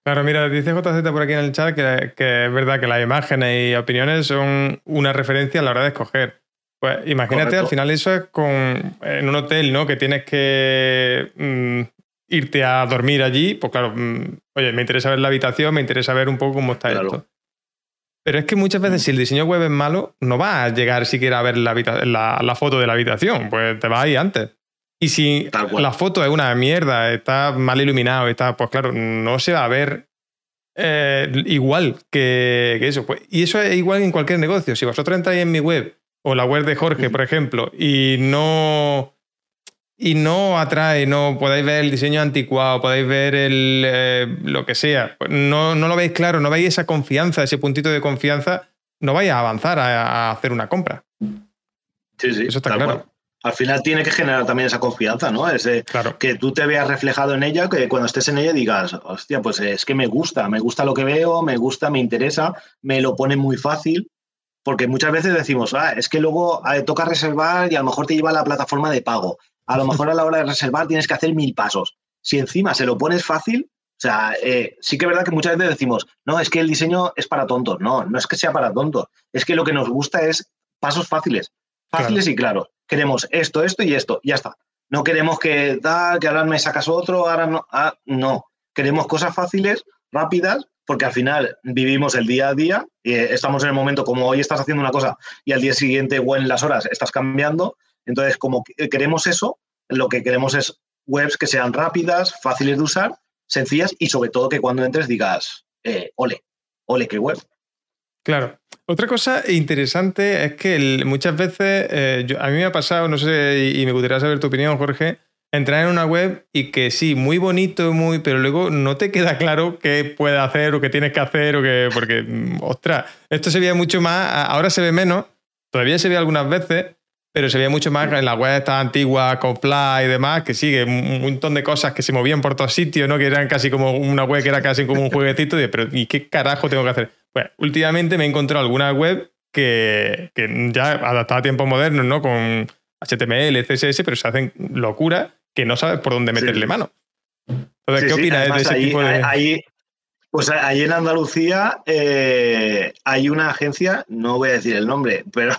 Claro, mira, dice JZ por aquí en el chat que, es verdad que las imágenes y opiniones son una referencia a la hora de escoger. Pues imagínate, al final eso es con, en un hotel, ¿no? Que tienes que mm, irte a dormir allí. Pues claro, mm, oye, me interesa ver la habitación, me interesa ver un poco cómo está esto. Pero es que muchas veces si el diseño web es malo, no vas a llegar siquiera a ver la, la, foto de la habitación, pues te vas ahí antes. Y si la foto es una mierda, está mal iluminado, está, pues claro, no se va a ver eh, igual que, eso. Pues, y eso es igual en cualquier negocio. Si vosotros entráis en mi web o la web de Jorge, por ejemplo, y no y no atrae, no podéis ver el diseño anticuado, podéis ver el, eh, lo que sea, pues no, no, lo veis claro, no veis esa confianza, ese puntito de confianza, no vais a avanzar a, hacer una compra. Sí, sí, eso está claro al final tiene que generar también esa confianza, ¿no? Es que tú te veas reflejado en ella, que cuando estés en ella digas, hostia, pues es que me gusta, me gusta lo que veo, me gusta, me interesa, me lo pone muy fácil, porque muchas veces decimos, ah, es que luego eh, toca reservar y a lo mejor te lleva a la plataforma de pago. A lo mejor a la hora de reservar tienes que hacer mil pasos. Si encima se lo pones fácil, o sea, eh, sí que es verdad que muchas veces decimos, no, es que el diseño es para tontos. No, no es que sea para tontos. Es que lo que nos gusta es pasos fáciles, fáciles y claros queremos esto, esto y esto, ya está. No queremos que, da, que ahora me sacas otro, ahora no. Ah, no, queremos cosas fáciles, rápidas, porque al final vivimos el día a día y estamos en el momento como hoy estás haciendo una cosa y al día siguiente o en las horas estás cambiando. Entonces, como queremos eso, lo que queremos es webs que sean rápidas, fáciles de usar, sencillas y sobre todo que cuando entres digas, eh, ole, ole, qué web. Claro. Otra cosa interesante es que muchas veces, eh, a mí me ha pasado, no sé, y me gustaría saber tu opinión, Jorge, entrar en una web y que sí, muy bonito, muy, pero luego no te queda claro qué puedes hacer o qué tienes que hacer o qué, porque, mm, ostras, esto se veía mucho más, ahora se ve menos, todavía se ve algunas veces, pero se veía mucho más en la web esta antigua, con Fly y demás, que sigue un montón de cosas que se movían por todos sitios, ¿no? Que eran casi como una web que era casi como un jueguetito, de, pero ¿y qué carajo tengo que hacer? Pues últimamente me he encontrado alguna web que, ya adaptada a tiempos modernos, ¿no? Con HTML, CSS, pero se hacen locuras que no sabes por dónde meterle mano. Entonces, ¿qué opinas de ese tipo de...? Ahí, pues ahí en Andalucía eh, hay una agencia, no voy a decir el nombre, pero,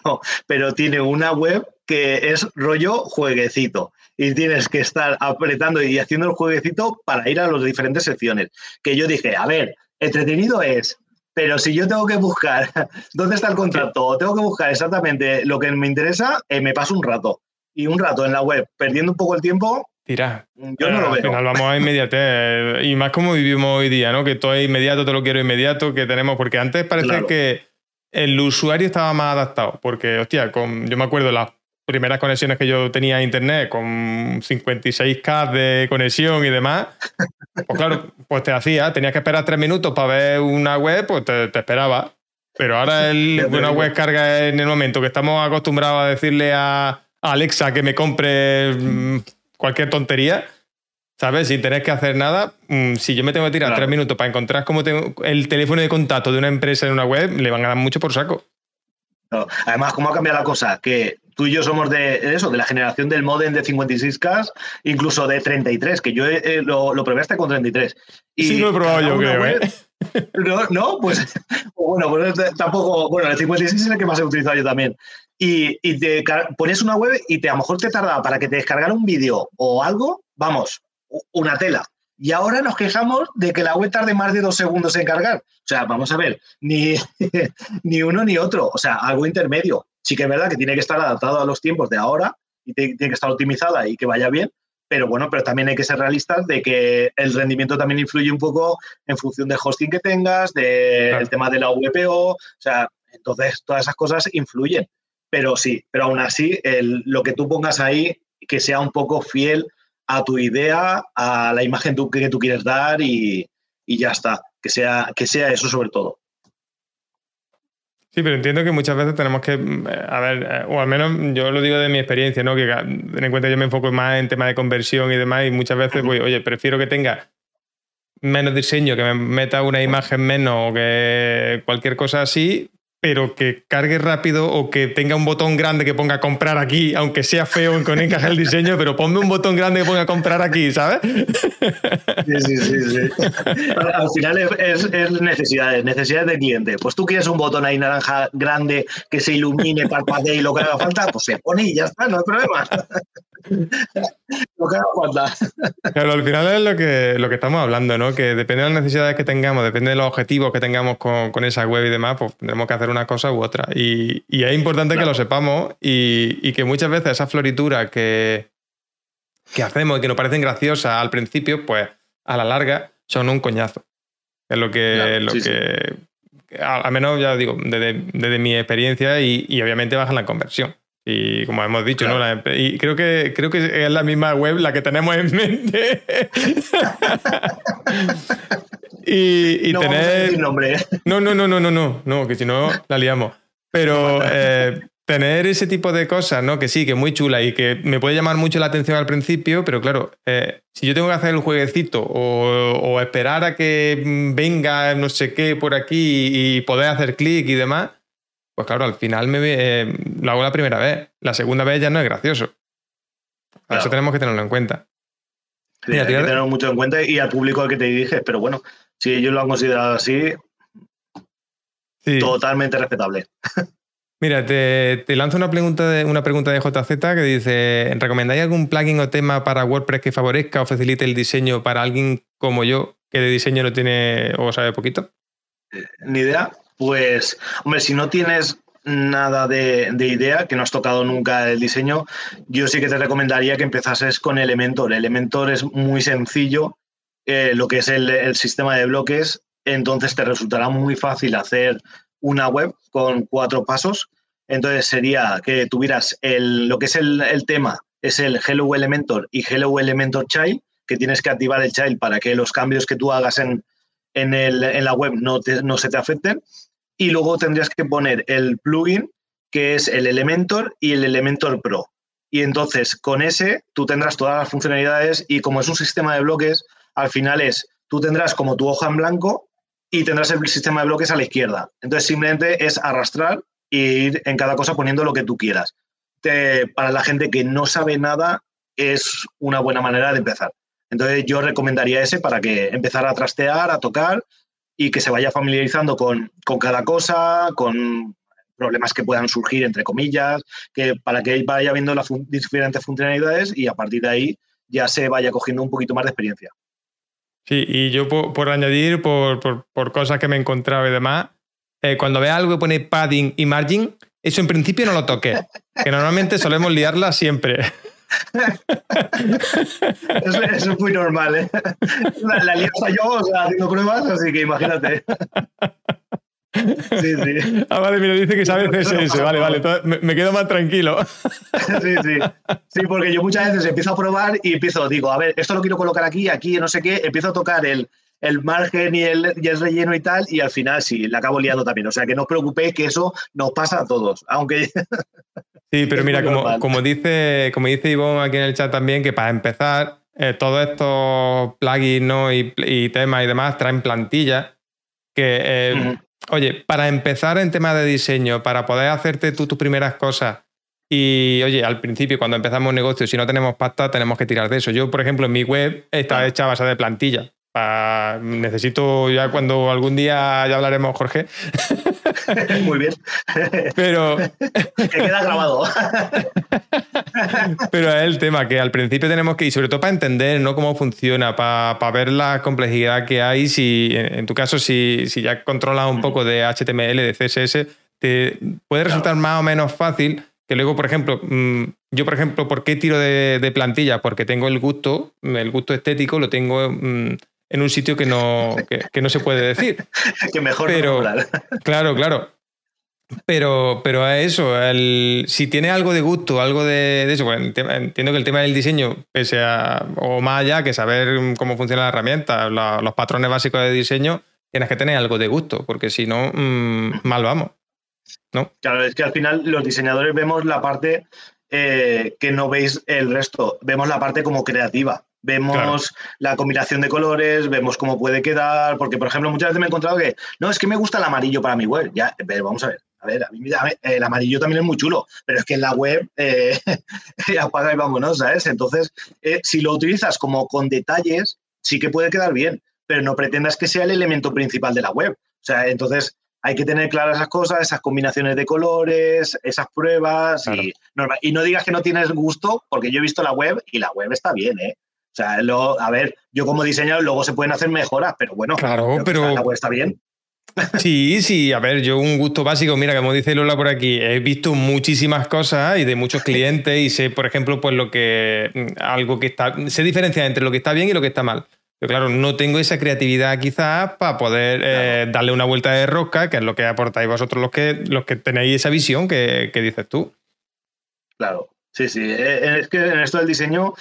pero tiene una web que es rollo jueguecito y tienes que estar apretando y haciendo el jueguecito para ir a las diferentes secciones. Que yo dije, a ver, entretenido es, pero si yo tengo que buscar dónde está el contrato o tengo que buscar exactamente lo que me interesa, eh, me paso un rato. Y un rato en la web, perdiendo un poco el tiempo. Tira. Yo no lo veo. Al final vamos a inmediatez. Y más como vivimos hoy día, ¿no? Que todo es inmediato, todo lo quiero inmediato, que tenemos. Porque antes parece que el usuario estaba más adaptado. Porque, hostia, con, yo me acuerdo las primeras conexiones que yo tenía a internet con 56K de conexión y demás, pues claro, pues te hacía, tenías que esperar tres minutos para ver una web, pues te, esperaba. Pero ahora el, una web carga en el momento que estamos acostumbrados a decirle a, Alexa que me compre mm, cualquier tontería, ¿sabes? Sin tener que hacer nada, mm, si yo me tengo que tirar tres minutos para encontrar cómo tengo el teléfono de contacto de una empresa en una web, le van a dar mucho por saco. Además, ¿cómo ha cambiado la cosa? Que tú y yo somos de eso, de la generación del modem de 56K, incluso de 33, que yo eh, lo, lo, probé hasta con 33. Y sí, lo he probado yo, creo. ¿eh? No, no, pues bueno, pues tampoco, bueno, el 56 es el que más he utilizado yo también. Y, y te pones una web y te, a lo mejor te tarda para que te descargara un vídeo o algo, vamos, una tela. Y ahora nos quejamos de que la web tarde más de dos segundos en cargar. O sea, vamos a ver, ni, ni uno ni otro. O sea, algo intermedio. Sí que es verdad que tiene que estar adaptado a los tiempos de ahora y tiene que estar optimizada y que vaya bien. Pero bueno, pero también hay que ser realistas de que el rendimiento también influye un poco en función del hosting que tengas, del tema de la VPO. O sea, entonces todas esas cosas influyen. Pero sí, pero aún así, lo que tú pongas ahí, que sea un poco fiel a tu idea, a la imagen que tú quieres dar y, ya está. Que sea, que sea eso sobre todo. Sí, pero entiendo que muchas veces tenemos que, mm, a ver, eh, o al menos yo lo digo de mi experiencia, ¿no? Que ten en cuenta yo me enfoco más en temas de conversión y demás, y muchas veces voy, oye, prefiero que tenga menos diseño, que me meta una imagen menos o que cualquier cosa así, pero que cargue rápido o que tenga un botón grande que ponga comprar aquí, aunque sea feo con encaje el diseño, pero ponme un botón grande que ponga comprar aquí, ¿sabes? Sí, sí, sí. sí. Al final es, es, necesidades, necesidades del cliente. Pues tú quieres un botón ahí naranja grande que se ilumine, parpadee y lo que haga falta, pues se pone y ya está, no hay problema. lo que haga falta. Claro, al final es lo que, lo que estamos hablando, ¿no? Que depende de las necesidades que tengamos, depende de los objetivos que tengamos con, con esa web y demás, pues tendremos que hacer una cosa u otra. Y, es importante que lo sepamos y, que muchas veces esas florituras que, que hacemos y que nos parecen graciosas al principio, pues a la larga son un coñazo. Es lo que, lo que al menos ya digo, desde, mi experiencia y, y, obviamente bajan la conversión. Y como hemos dicho, ¿no? y creo que, creo que es la misma web la que tenemos en mente. y, no tener. nombre. No, no, no, no, no, no, no, que si no la liamos. Pero eh, tener ese tipo de cosas, ¿no? Que sí, que es muy chula y que me puede llamar mucho la atención al principio, pero claro, eh, si yo tengo que hacer el jueguecito o, esperar a que venga no sé qué por aquí y poder hacer clic y demás, pues claro, al final me, eh, lo hago la primera vez. La segunda vez ya no es gracioso. Eso tenemos que tenerlo en cuenta. Sí, hay que tenerlo mucho en cuenta y al público al que te diriges, pero bueno, si ellos lo han considerado así, totalmente respetable. Mira, te, lanzo una pregunta, de, una pregunta de JZ que dice, ¿recomendáis algún plugin o tema para WordPress que favorezca o facilite el diseño para alguien como yo, que de diseño no tiene o sabe poquito? Ni idea. Pues, hombre, si no tienes nada de, idea, que no has tocado nunca el diseño, yo sí que te recomendaría que empezases con Elementor. Elementor es muy sencillo, eh, lo que es el, sistema de bloques, entonces te resultará muy fácil hacer una web con cuatro pasos. Entonces sería que tuvieras el, lo que es el, tema, es el Hello Elementor y Hello Elementor Child, que tienes que activar el child para que los cambios que tú hagas en, en, la web no, no se te afecten y luego tendrías que poner el plugin que es el Elementor y el Elementor Pro. Y entonces con ese tú tendrás todas las funcionalidades y como es un sistema de bloques, al final es, tú tendrás como tu hoja en blanco y tendrás el sistema de bloques a la izquierda. Entonces simplemente es arrastrar e ir en cada cosa poniendo lo que tú quieras. para la gente que no sabe nada es una buena manera de empezar. Entonces yo recomendaría ese para que empezara a trastear, a tocar y que se vaya familiarizando con, cada cosa, con problemas que puedan surgir, entre comillas, que para que vaya viendo las diferentes funcionalidades y a partir de ahí ya se vaya cogiendo un poquito más de experiencia. Sí, y yo por, añadir, por, cosas que me he encontrado y demás, eh, cuando vea algo que pone padding y margin, eso en principio no lo toque, que normalmente solemos liarla siempre. eso, es muy normal, ¿eh? La, la yo haciendo pruebas, así que imagínate. Sí, sí. Ah, vale, mira, dice que sabe CSS. Vale, vale, me, quedo más tranquilo. Sí, sí. Sí, porque yo muchas veces empiezo a probar y empiezo, digo, a ver, esto lo quiero colocar aquí, aquí, no sé qué, empiezo a tocar el, el margen y el, y el relleno y tal, y al final sí, la acabo liando también. O sea, que no os preocupéis que eso nos pasa a todos, aunque... Sí, pero mira, como, como, dice, como dice Ivonne aquí en el chat también, que para empezar, eh, todos estos plugins ¿no? y, temas y demás traen plantillas que, eh, oye, para empezar en tema de diseño, para poder hacerte tú tus primeras cosas y, oye, al principio, cuando empezamos un negocio, si no tenemos pasta, tenemos que tirar de eso. Yo, por ejemplo, en mi web está hecha a base de necesito ya cuando algún día ya hablaremos, Jorge. Muy bien. Pero. que queda grabado. Pero es el tema que al principio tenemos que, y sobre todo para entender ¿no? cómo funciona, para, ver la complejidad que hay, si en tu caso, si, si ya controlas un poco de HTML, de CSS, te puede resultar más o menos fácil que luego, por ejemplo, mm, yo, por ejemplo, ¿por qué tiro de, plantilla? Porque tengo el gusto, el gusto estético lo tengo mm, en un sitio que no, que, no se puede decir. que mejor pero, Claro, claro. Pero, pero a eso, si tiene algo de gusto, algo de, eso, pues entiendo que el tema del diseño, pese a, o más allá que saber cómo funciona la herramienta, los patrones básicos de diseño, tienes que tener algo de gusto, porque si no, mm, mal vamos. ¿no? Claro, es que al final los diseñadores vemos la parte eh, que no veis el resto, vemos la parte como creativa. Vemos la combinación de colores, vemos cómo puede quedar, porque por ejemplo muchas veces me he encontrado que, no, es que me gusta el amarillo para mi web. Ya, pero vamos a ver, a ver, a mí el amarillo también es muy chulo, pero es que en la web eh, apaga y vámonos, ¿sabes? Entonces, eh, si lo utilizas como con detalles, sí que puede quedar bien, pero no pretendas que sea el elemento principal de la web. O sea, entonces hay que tener claras esas cosas, esas combinaciones de colores, esas pruebas y, y, no digas que no tienes gusto, porque yo he visto la web y la web está bien, ¿eh? O sea, a ver, yo como diseñador luego se pueden hacer mejoras, pero bueno, claro, pero la web está bien. Sí, sí, a ver, yo un gusto básico, mira, como dice Lola por aquí, he visto muchísimas cosas y de muchos clientes y sé, por ejemplo, pues lo que, mm, algo que está, se diferencia entre lo que está bien y lo que está mal. Pero claro, no tengo esa creatividad quizás para poder eh, darle una vuelta de rosca, que es lo que aportáis vosotros los que, los que tenéis esa visión que, dices tú. Claro, sí, sí. Eh, es que en esto del diseño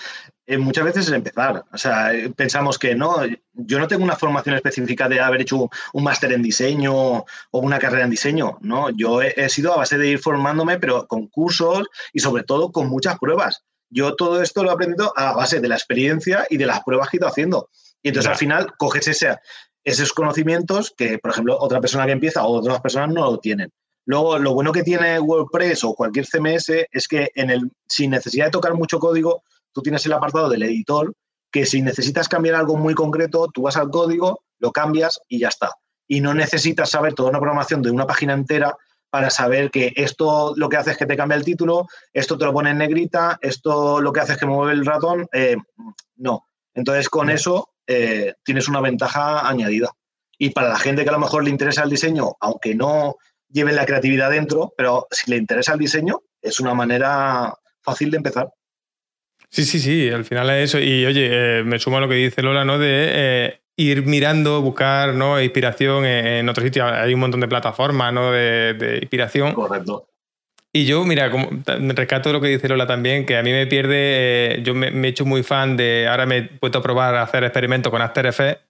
eh, muchas veces es empezar. O sea, pensamos que no, yo no tengo una formación específica de haber hecho un máster en diseño o una carrera en diseño, ¿no? Yo he, sido a base de ir formándome, pero con cursos y sobre todo con muchas pruebas. Yo todo esto lo he aprendido a base de la experiencia y de las pruebas que he ido haciendo. Y entonces al final coges ese, esos conocimientos que, por ejemplo, otra persona que empieza o otras personas no lo tienen. Luego, lo bueno que tiene WordPress o cualquier CMS es que en el, sin necesidad de tocar mucho código, tú tienes el apartado del editor que si necesitas cambiar algo muy concreto, tú vas al código, lo cambias y ya está. Y no necesitas saber toda una programación de una página entera para saber que esto lo que hace es que te cambia el título, esto te lo pone en negrita, esto lo que hace es que mueve el ratón. Eh, no. Entonces, con eso eh, tienes una ventaja añadida. Y para la gente que a lo mejor le interesa el diseño, aunque no lleve la creatividad dentro, pero si le interesa el diseño, es una manera fácil de empezar. Sí, sí, sí, al final es eso. Y oye, eh, me sumo a lo que dice Lola, ¿no? De eh, ir mirando, buscar ¿no? inspiración en, otros sitios. Hay un montón de plataformas ¿no? de, inspiración. Correcto. Y yo, mira, como, me rescato lo que dice Lola también, que a mí me pierde, yo me, he hecho muy fan de, ahora me he puesto a probar a hacer experimentos con After Effects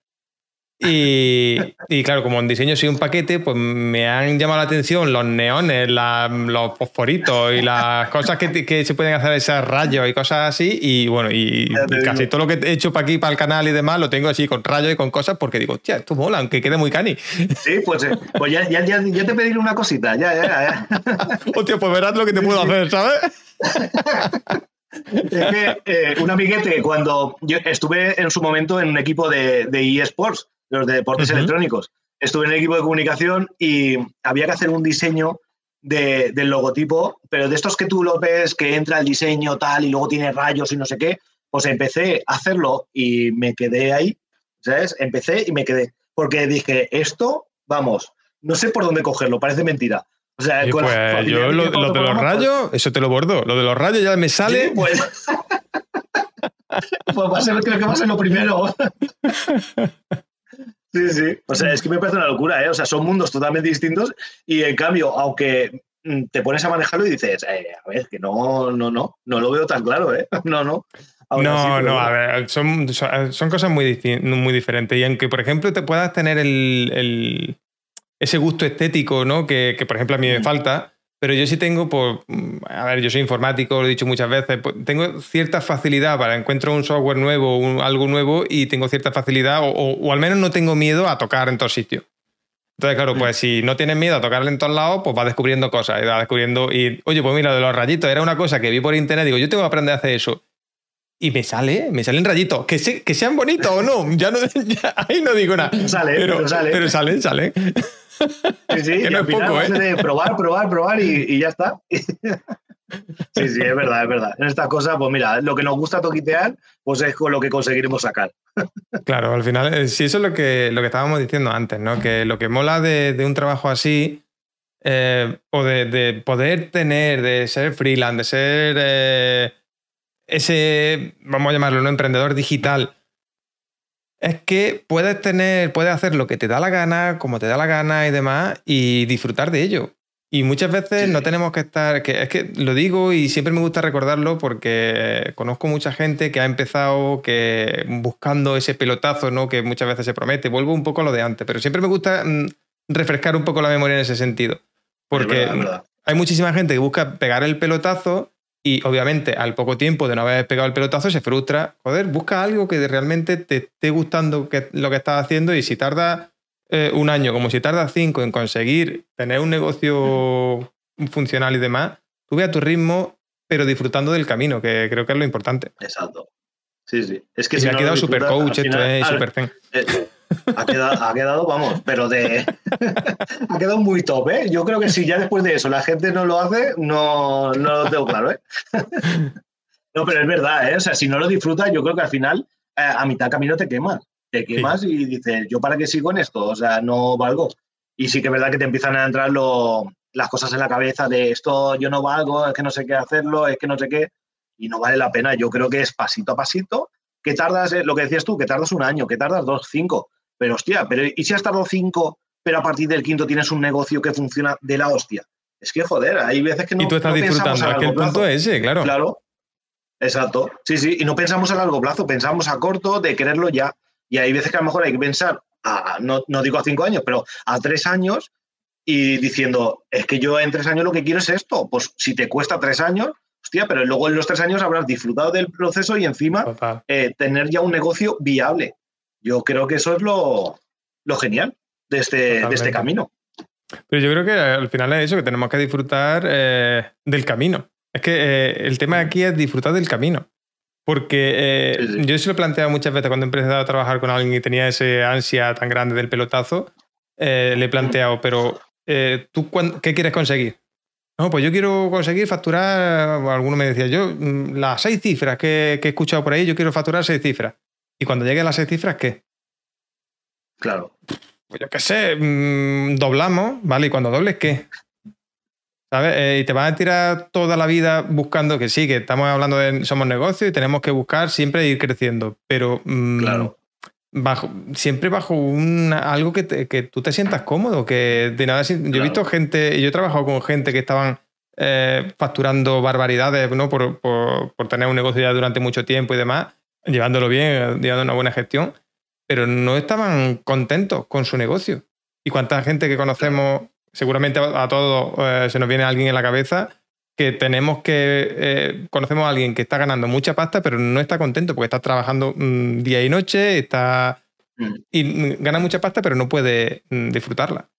y, y, claro, como en diseño soy un paquete, pues me han llamado la atención los neones, los fosforitos y las cosas que, que, se pueden hacer, esos rayos y cosas así. Y bueno, y casi todo lo que he hecho para aquí, para el canal y demás, lo tengo así con rayos y con cosas porque digo, hostia, esto mola, aunque quede muy cani. Sí, pues, eh, pues ya, ya, ya, te pediré una cosita, ya, ya, ya. Hostia, pues verás lo que te puedo hacer, ¿sabes? Es que eh, un amiguete, cuando yo estuve en su momento en un equipo de, de eSports, los de deportes electrónicos. Estuve en el equipo de comunicación y había que hacer un diseño del logotipo, pero de estos que tú lo ves, que entra el diseño tal y luego tiene rayos y no sé qué, pues empecé a hacerlo y me quedé ahí, ¿sabes? Empecé y me quedé, porque dije, esto, vamos, no sé por dónde cogerlo, parece mentira. O sea, pues yo lo, de los rayos, eso te lo bordo. Lo de los rayos ya me sale. pues, pues va a ser, creo que va a ser lo primero. Sí, sí. O sea, es que me parece una locura, ¿eh? O sea, son mundos totalmente distintos y en cambio, aunque mm, te pones a manejarlo y dices, eh, a ver, que no, no, no, no lo veo tan claro, ¿eh? No, no. no, no, a ver, son, son, cosas muy, muy diferentes. Y aunque, por ejemplo, te puedas tener el, ese gusto estético, ¿no? Que, que, por ejemplo, a mí me falta, pero yo sí tengo, pues, a ver, yo soy informático, lo he dicho muchas veces, pues, tengo cierta facilidad para encuentro un software nuevo, un, algo nuevo y tengo cierta facilidad, o, o, al menos no tengo miedo a tocar en todos sitios. Entonces, claro, pues mm. si no tienes miedo a tocarle en todos lados, pues vas descubriendo cosas, y vas descubriendo, y oye, pues mira, de los rayitos, era una cosa que vi por internet, digo, yo tengo que aprender a hacer eso. Y me sale, me salen rayitos, que, que sean bonitos o no, ya no, ahí no digo nada. Sale, pero, sale. Pero salen, salen. Sí, sí, que no es poco, ¿eh? De probar, probar, probar y, ya está. Sí, sí, es verdad, es verdad. En esta cosa, pues mira, lo que nos gusta toquitear, pues es con lo que conseguiremos sacar. Claro, al final, eh, sí, eso es lo que, lo que estábamos diciendo antes, ¿no? Que lo que mola de, un trabajo así, eh, o de, poder tener, de ser freelance, de ser eh, ese, vamos a llamarlo, un emprendedor digital, es que puedes tener, puedes hacer lo que te da la gana, como te da la gana y demás, y disfrutar de ello. Y muchas veces no tenemos que estar, que es que lo digo y siempre me gusta recordarlo porque conozco mucha gente que ha empezado que buscando ese pelotazo, ¿no? Que muchas veces se promete. Vuelvo un poco a lo de antes, pero siempre me gusta mm, refrescar un poco la memoria en ese sentido. Porque hay muchísima gente que busca pegar el pelotazo y obviamente al poco tiempo de no haber pegado el pelotazo se frustra. Joder, busca algo que realmente te esté gustando lo que estás haciendo y si tarda eh, un año, como si tarda cinco en conseguir tener un negocio funcional y demás, tú ve a tu ritmo, pero disfrutando del camino, que creo que es lo importante. Exacto. Sí, sí. Es que y si ha quedado super coach esto, es super zen. Ha quedado, ha quedado, vamos, pero de. ha quedado muy top, ¿eh? Yo creo que si ya después de eso la gente no lo hace, no, no lo tengo claro, ¿eh? no, pero es verdad, ¿eh? O sea, si no lo disfrutas, yo creo que al final eh, a mitad camino te quemas. Te quemas y dices, ¿yo para qué sigo en esto? O sea, no valgo. Y sí que es verdad que te empiezan a entrar las cosas en la cabeza de esto yo no valgo, es que no sé qué hacerlo, es que no sé qué. Y no vale la pena. Yo creo que es pasito a pasito. Que tardas, eh, lo que decías tú, que tardas un año, que tardas dos, cinco pero hostia, pero ¿y si has tardado cinco, pero a partir del quinto tienes un negocio que funciona de la hostia? Es que joder, hay veces que no. Y tú estás disfrutando, es que el punto es ese, claro. Claro. Exacto. Sí, sí. Y no pensamos a largo plazo, pensamos a corto de quererlo ya. Y hay veces que a lo mejor hay que pensar, a, no, no digo a cinco años, pero a tres años y diciendo, es que yo en tres años lo que quiero es esto. Pues si te cuesta tres años, hostia, pero luego en los tres años habrás disfrutado del proceso y encima eh, tener ya un negocio viable. Yo creo que eso es lo, genial de este, de este camino. Pero yo creo que al final es eso, que tenemos que disfrutar eh, del camino. Es que eh, el tema aquí es disfrutar del camino. Porque eh, yo se lo he planteado muchas veces cuando he empezado a trabajar con alguien y tenía esa ansia tan grande del pelotazo. le he planteado, pero ¿tú qué quieres conseguir? No, pues yo quiero conseguir facturar, alguno me decía, yo mm, las seis cifras que, que he escuchado por ahí, yo quiero facturar seis cifras. Y cuando lleguen las seis cifras, ¿qué? Claro. Pues yo qué sé, mm, doblamos, ¿vale? Y cuando dobles, ¿qué? ¿Sabes? Eh, y te van a tirar toda la vida buscando que sí, que estamos hablando de somos negocio y tenemos que buscar siempre ir creciendo. Pero mm, claro. bajo, siempre bajo un, algo que, que, tú te sientas cómodo. Que de nada, yo he visto gente, yo he trabajado con gente que estaban eh, facturando barbaridades ¿no? Por, por, por, tener un negocio ya durante mucho tiempo y demás llevándolo bien, llevando una buena gestión, pero no estaban contentos con su negocio. Y cuánta gente que conocemos, seguramente a todos eh, se nos viene alguien en la cabeza, que tenemos que, eh, conocemos a alguien que está ganando mucha pasta, pero no está contento porque está trabajando mm, día y noche, está... Mm. Y gana mucha pasta, pero no puede mm, disfrutarla.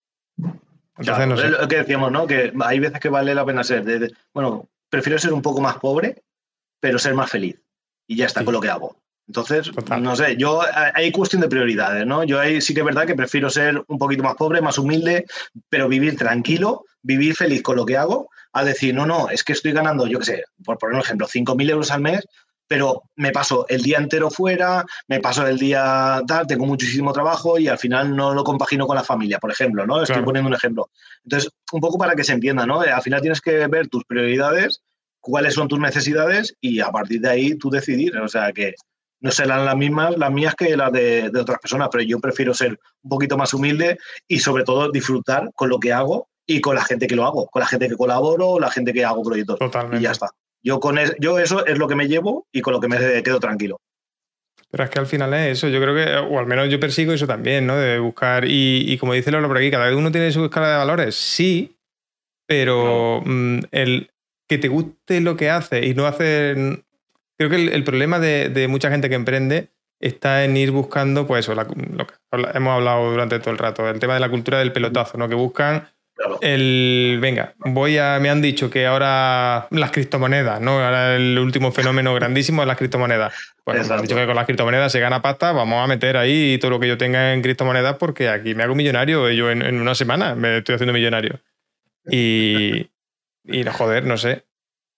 Entonces, no sé. Es lo que decíamos, ¿no? Que hay veces que vale la pena ser. bueno, prefiero ser un poco más pobre, pero ser más feliz y ya está con lo que hago. Entonces, no sé, yo hay cuestión de prioridades, ¿no? Yo ahí sí que es verdad que prefiero ser un poquito más pobre, más humilde, pero vivir tranquilo, vivir feliz con lo que hago, a decir, no, no, es que estoy ganando, yo qué sé, por poner un ejemplo, 5.000 euros al mes, pero me paso el día entero fuera, me paso el día tal, tengo muchísimo trabajo y al final no lo compagino con la familia, por ejemplo, ¿no? Estoy poniendo un ejemplo. Entonces, un poco para que se entienda, ¿no? Al final tienes que ver tus prioridades cuáles son tus necesidades y a partir de ahí tú decidir. O sea que no serán las mismas las mías que las de, otras personas, pero yo prefiero ser un poquito más humilde y sobre todo disfrutar con lo que hago y con la gente que lo hago, con la gente que colaboro, la gente que hago proyectos. Totalmente. Y ya está. Yo, con yo eso es lo que me llevo y con lo que me quedo tranquilo. Pero es que al final es eso, yo creo que, o al menos yo persigo eso también, ¿no? De buscar, y, como dice Lolo por aquí, cada uno tiene su escala de valores, sí, pero mm, el, que te guste lo que hace y no hacer... Creo que el, problema de, mucha gente que emprende está en ir buscando, pues eso, lo que hemos hablado durante todo el rato, el tema de la cultura del pelotazo, ¿no? Que buscan el, venga, voy a, me han dicho que ahora las criptomonedas, ¿no? Ahora el último fenómeno grandísimo es las criptomonedas. Pues me han dicho que con las criptomonedas se gana pasta, vamos a meter ahí todo lo que yo tenga en criptomonedas porque aquí me hago millonario, yo en, en una semana me estoy haciendo millonario. Y, y no, joder, no sé.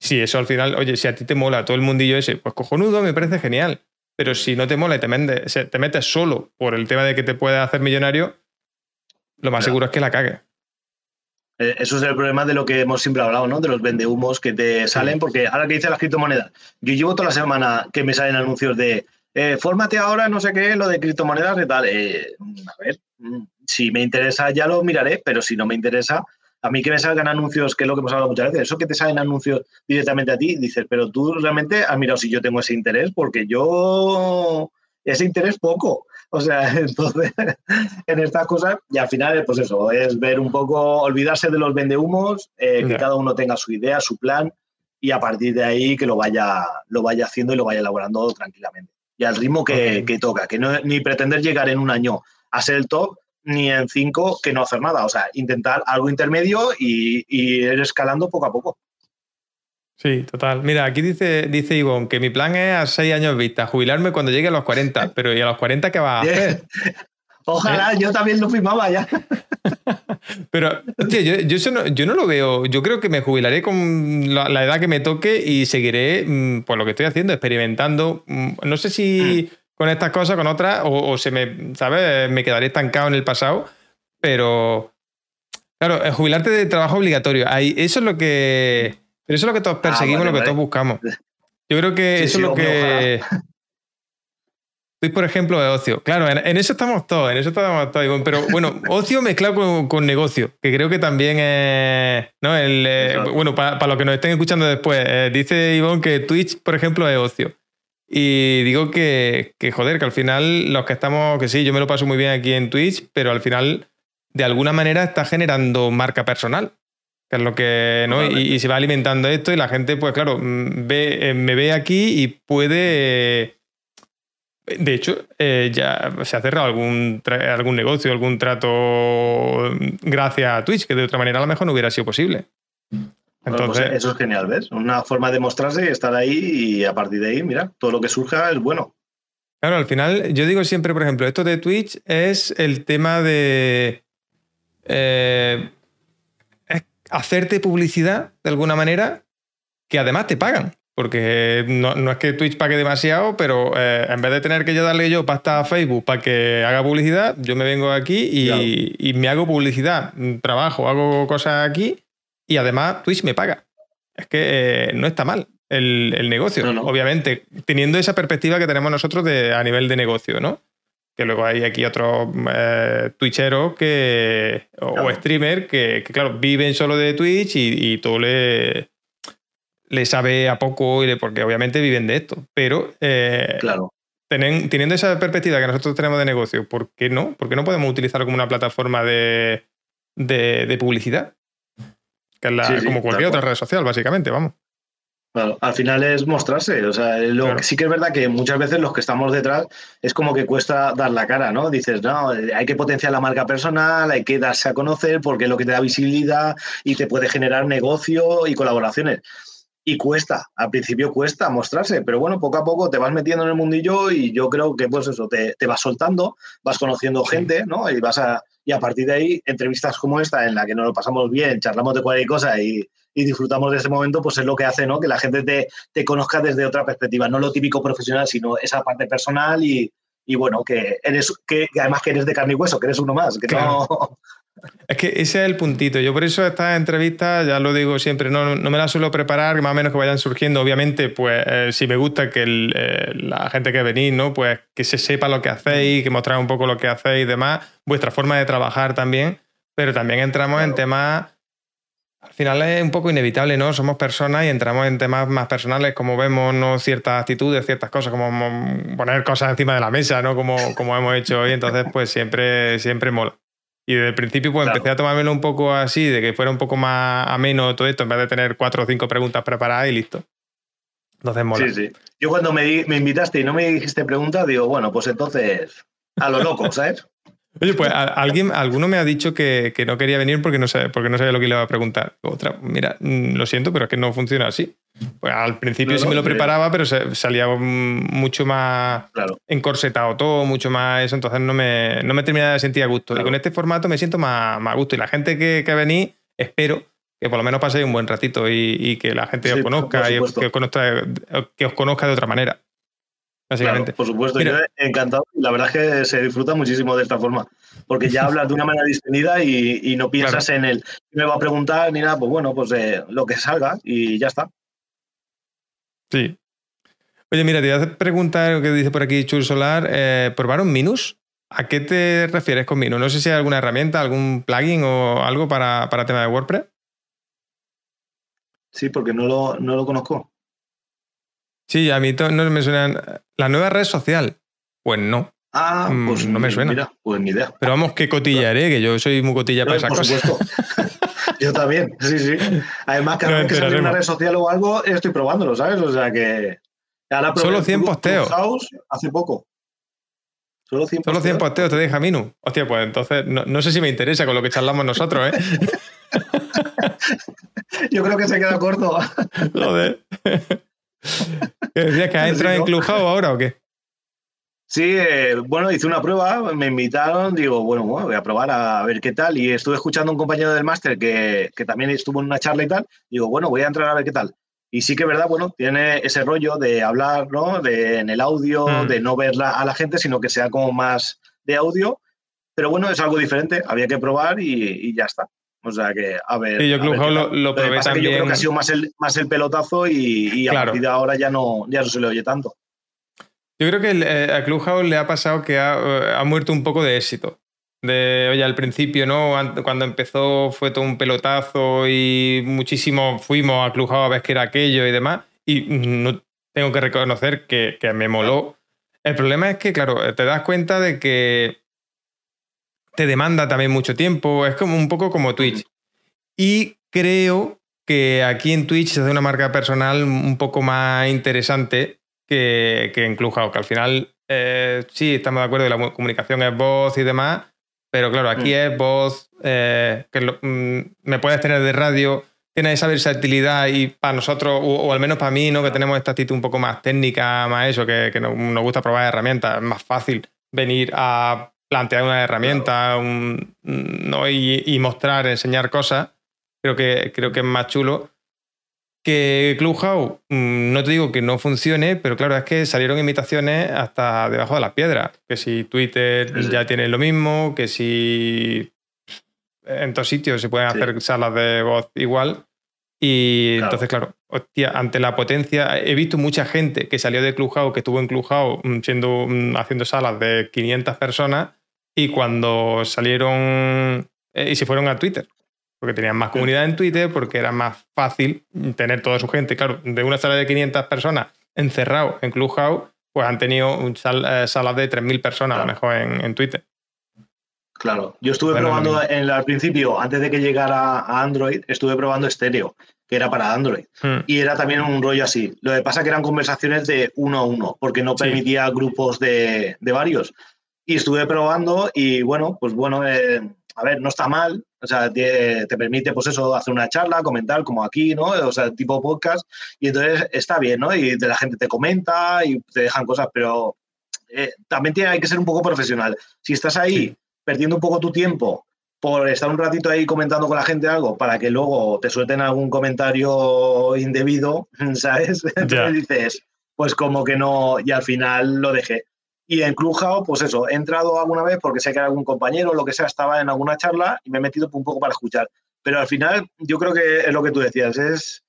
Si eso al final, oye, si a ti te mola todo el mundillo ese, pues cojonudo, me parece genial. Pero si no te mola y te, te metes solo por el tema de que te puede hacer millonario, lo más seguro es que la cague. Eh, eso es el problema de lo que hemos siempre hablado, ¿no? De los vendehumos que te salen, porque ahora que dice las criptomonedas, yo llevo toda la semana que me salen anuncios de eh, fórmate ahora, no sé qué, lo de criptomonedas y tal. Eh, a ver, mm, si me interesa ya lo miraré, pero si no me interesa, a mí que me salgan anuncios, que es lo que hemos hablado muchas veces, eso que te salen anuncios directamente a ti, dices, pero tú realmente has mirado si yo tengo ese interés, porque yo ese interés poco. O sea, entonces, en estas cosas, y al final, pues eso, es ver un poco, olvidarse de los vendehumos, eh, que cada uno tenga su idea, su plan, y a partir de ahí que lo vaya, lo vaya haciendo y lo vaya elaborando tranquilamente. Y al ritmo que, toca, que no, ni pretender llegar en un año a ser el top, ni en cinco que no hacer nada. O sea, intentar algo intermedio y, ir escalando poco a poco. Sí, total. Mira, aquí dice, dice Ivonne que mi plan es a seis años vista, jubilarme cuando llegue a los 40. Pero ¿y a los 40 qué vas a hacer? Ojalá, ¿Eh? yo también lo firmaba ya. Pero, hostia, yo, yo, no, lo veo. Yo creo que me jubilaré con la, edad que me toque y seguiré mm, pues lo que estoy haciendo, experimentando. Mm, no sé si mm. Con estas cosas, con otras, o, se me, ¿sabes? Me quedaré estancado en el pasado. Pero, claro, jubilarte de trabajo obligatorio. Ahí, eso es lo que pero eso es lo que todos ah, perseguimos, lo que todos buscamos. Yo creo que eso es lo que. Estoy, por ejemplo, de ocio. Claro, en, eso estamos todos, en eso estamos todos. Pero bueno, ocio mezclado con, negocio, que creo que también es. ¿no? El, eh, bueno, para, los que nos estén escuchando después, eh, dice Ivonne que Twitch, por ejemplo, es ocio. Y digo que, que, joder, que al final los que estamos, que sí, yo me lo paso muy bien aquí en Twitch, pero al final, de alguna manera, está generando marca personal que es lo que, ¿no? Y, se va alimentando esto y la gente, pues claro, mm, ve, eh, me ve aquí y puede... De hecho, eh, ya se ha cerrado algún, algún negocio, algún trato gracias a Twitch, que de otra manera a lo mejor no hubiera sido posible. Pues Entonces, eso es genial, ¿ves? Una forma de mostrarse y estar ahí y a partir de ahí, mira, todo lo que surja es bueno. Claro, al final, yo digo siempre, por ejemplo, esto de Twitch es el tema de... Eh, hacerte publicidad de alguna manera que además te pagan. Porque no, es que Twitch pague demasiado, pero eh, en vez de tener que yo darle yo pasta a Facebook para que haga publicidad, yo me vengo aquí y, me hago publicidad, trabajo, hago cosas aquí y además Twitch me paga. Es que eh, no está mal el, negocio, obviamente, teniendo esa perspectiva que tenemos nosotros de, a nivel de negocio, ¿no? que luego hay aquí otros eh, twitcheros que, o, streamers que, claro, viven solo de Twitch y, todo le, le sabe a poco, porque obviamente viven de esto. Pero eh, claro. teniendo esa perspectiva que nosotros tenemos de negocio, ¿por qué no? ¿Por qué no podemos utilizarlo como una plataforma de, de, publicidad? Que es la, como cualquier otra red social, básicamente, vamos al final es mostrarse. O sea, lo sí que es verdad que muchas veces los que estamos detrás es como que cuesta dar la cara, ¿no? Dices, no, hay que potenciar la marca personal, hay que darse a conocer porque es lo que te da visibilidad y te puede generar negocio y colaboraciones. Y cuesta, al principio cuesta mostrarse, pero bueno, poco a poco te vas metiendo en el mundillo y yo creo que pues eso, te, te vas soltando, vas conociendo gente, ¿no? Y vas a, y a partir de ahí, entrevistas como esta, en la que nos lo pasamos bien, charlamos de cualquier cosa y, disfrutamos de ese momento, pues es lo que hace ¿no? que la gente te, te, conozca desde otra perspectiva, no lo típico profesional, sino esa parte personal y, y bueno, que eres, que, además que eres de carne y hueso, que eres uno más, que no... Es que ese es el puntito. Yo por eso estas entrevistas, ya lo digo siempre, no, no me las suelo preparar, más o menos que vayan surgiendo. Obviamente, pues eh, si me gusta que eh, la gente que venís, ¿no? Pues que se sepa lo que hacéis, que mostráis un poco lo que hacéis y demás, vuestra forma de trabajar también, pero también entramos en temas al final es un poco inevitable, ¿no? Somos personas y entramos en temas más personales, como vemos ¿no? ciertas actitudes, ciertas cosas, como poner cosas encima de la mesa, ¿no? Como, como hemos hecho hoy, entonces pues siempre, siempre mola. Y desde el principio pues empecé a tomármelo un poco así, de que fuera un poco más ameno todo esto, en vez de tener cuatro o cinco preguntas preparadas y listo. Entonces mola. Sí, sí. Yo cuando me, me invitaste y no me dijiste preguntas, digo, bueno, pues entonces a lo loco, ¿sabes? Oye, pues alguien, alguno me ha dicho que, no quería venir porque no, sabe, porque no sabía lo que le iba a preguntar. Otra, mira, mm, lo siento, pero es que no funciona así. Pues al principio sí me lo preparaba, pero salía mucho más encorsetado todo, mucho más eso, entonces no me, no me terminaba de sentir a gusto. Y con este formato me siento más, a gusto. Y la gente que, que venís, espero que por lo menos paséis un buen ratito y, que la gente os conozca y que conozca, que os conozca de otra manera por supuesto, yo he encantado. La verdad es que se disfruta muchísimo de esta forma, porque ya hablas de una manera distendida y, no piensas en el me va a preguntar ni nada, pues bueno, pues eh, lo que salga y ya está. Sí. Oye, mira, te voy a preguntar lo que dice por aquí Chul Solar. Eh, ¿Probaron Minus? ¿A qué te refieres con Minus? No sé si hay alguna herramienta, algún plugin o algo para, para tema de WordPress. Sí, porque no lo, no lo conozco. Sí, a mí no me suenan. ¿La nueva red social? Pues no. Ah, mm, pues no me suena. Mira, pues ni idea. Pero vamos, que cotillaré, que yo soy muy cotilla para esas por cosas. yo también, sí, sí. Además, cada vez que sale una red social o algo, estoy probándolo, ¿sabes? O sea que. Solo 100 posteos. hace poco. Solo 100 posteos. Solo 100 posteos te deja Minu. Hostia, pues entonces no, sé si me interesa con lo que charlamos nosotros, ¿eh? yo creo que se queda corto. Joder. ¿Qué decías que has entrado en Clubhouse ahora o qué? Sí, eh, bueno, hice una prueba, me invitaron, digo, bueno, voy a probar a ver qué tal. Y estuve escuchando a un compañero del máster que, también estuvo en una charla y tal. Digo, bueno, voy a entrar a ver qué tal. Y sí que es verdad, bueno, tiene ese rollo de hablar, ¿no? De, en el audio, mm. de no ver a la gente, sino que sea como más de audio. Pero bueno, es algo diferente, había que probar y, ya está. O sea que, a ver. Sí, yo Clubhouse lo, lo, probé también. yo creo que ha sido más el, más el pelotazo y, a partir de ahora ya no, ya no se le oye tanto. Yo creo que eh, a Clubhouse le ha pasado que eh, ha, muerto un poco de éxito. De, oye, al principio, ¿no? Cuando empezó fue todo un pelotazo y muchísimo fuimos a Clubhouse a ver qué era aquello y demás. Y no, tengo que reconocer que, me moló. El problema es que, claro, te das cuenta de que te demanda también mucho tiempo. Es como un poco como Twitch. Y creo que aquí en Twitch se hace una marca personal un poco más interesante que, que en Clubhouse, que al final eh, sí estamos de acuerdo que la comunicación es voz y demás, pero claro, aquí mm. es voz, eh, que mm, me puedes tener de radio, tiene esa versatilidad y para nosotros, o, al menos para mí, ¿no? que tenemos esta actitud un poco más técnica, más eso, que, que nos, gusta probar herramientas, es más fácil venir a plantear una herramienta ¿no? y, y, mostrar, enseñar cosas. Creo que, creo que es más chulo. Que Clubhouse, mm, no te digo que no funcione, pero claro, es que salieron invitaciones hasta debajo de las piedras. Que si Twitter ya tiene lo mismo, que si en todos sitios se pueden hacer salas de voz igual. Y entonces, claro, hostia, ante la potencia, he visto mucha gente que salió de Clubhouse, que estuvo en Clubhouse mm, siendo, mm, haciendo salas de 500 personas, y cuando salieron eh, y se fueron a Twitter porque tenían más comunidad en Twitter, porque era más fácil tener toda su gente. Claro, de una sala de 500 personas encerrado en Clubhouse, pues han tenido un eh, salas de 3.000 personas a lo mejor en, Twitter. Claro, yo estuve probando en, al principio, antes de que llegara a Android, estuve probando estéreo, que era para Android. Hmm. Y era también un rollo así. Lo que pasa es que eran conversaciones de uno a uno, porque no permitía grupos de, varios. Y estuve probando y bueno, pues bueno, eh, a ver, no está mal, o sea, te, permite, pues eso, hacer una charla, comentar como aquí, ¿no? O sea, tipo podcast, y entonces está bien, ¿no? Y la gente te comenta y te dejan cosas, pero eh, también tiene, hay que ser un poco profesional. Si estás ahí perdiendo un poco tu tiempo por estar un ratito ahí comentando con la gente algo para que luego te suelten algún comentario indebido, ¿sabes? Entonces dices, pues como que no, y al final lo dejé. Y en Clubhouse, pues eso, he entrado alguna vez porque sé que algún compañero o lo que sea estaba en alguna charla y me he metido un poco para escuchar. Pero al final, yo creo que es lo que tú decías, es,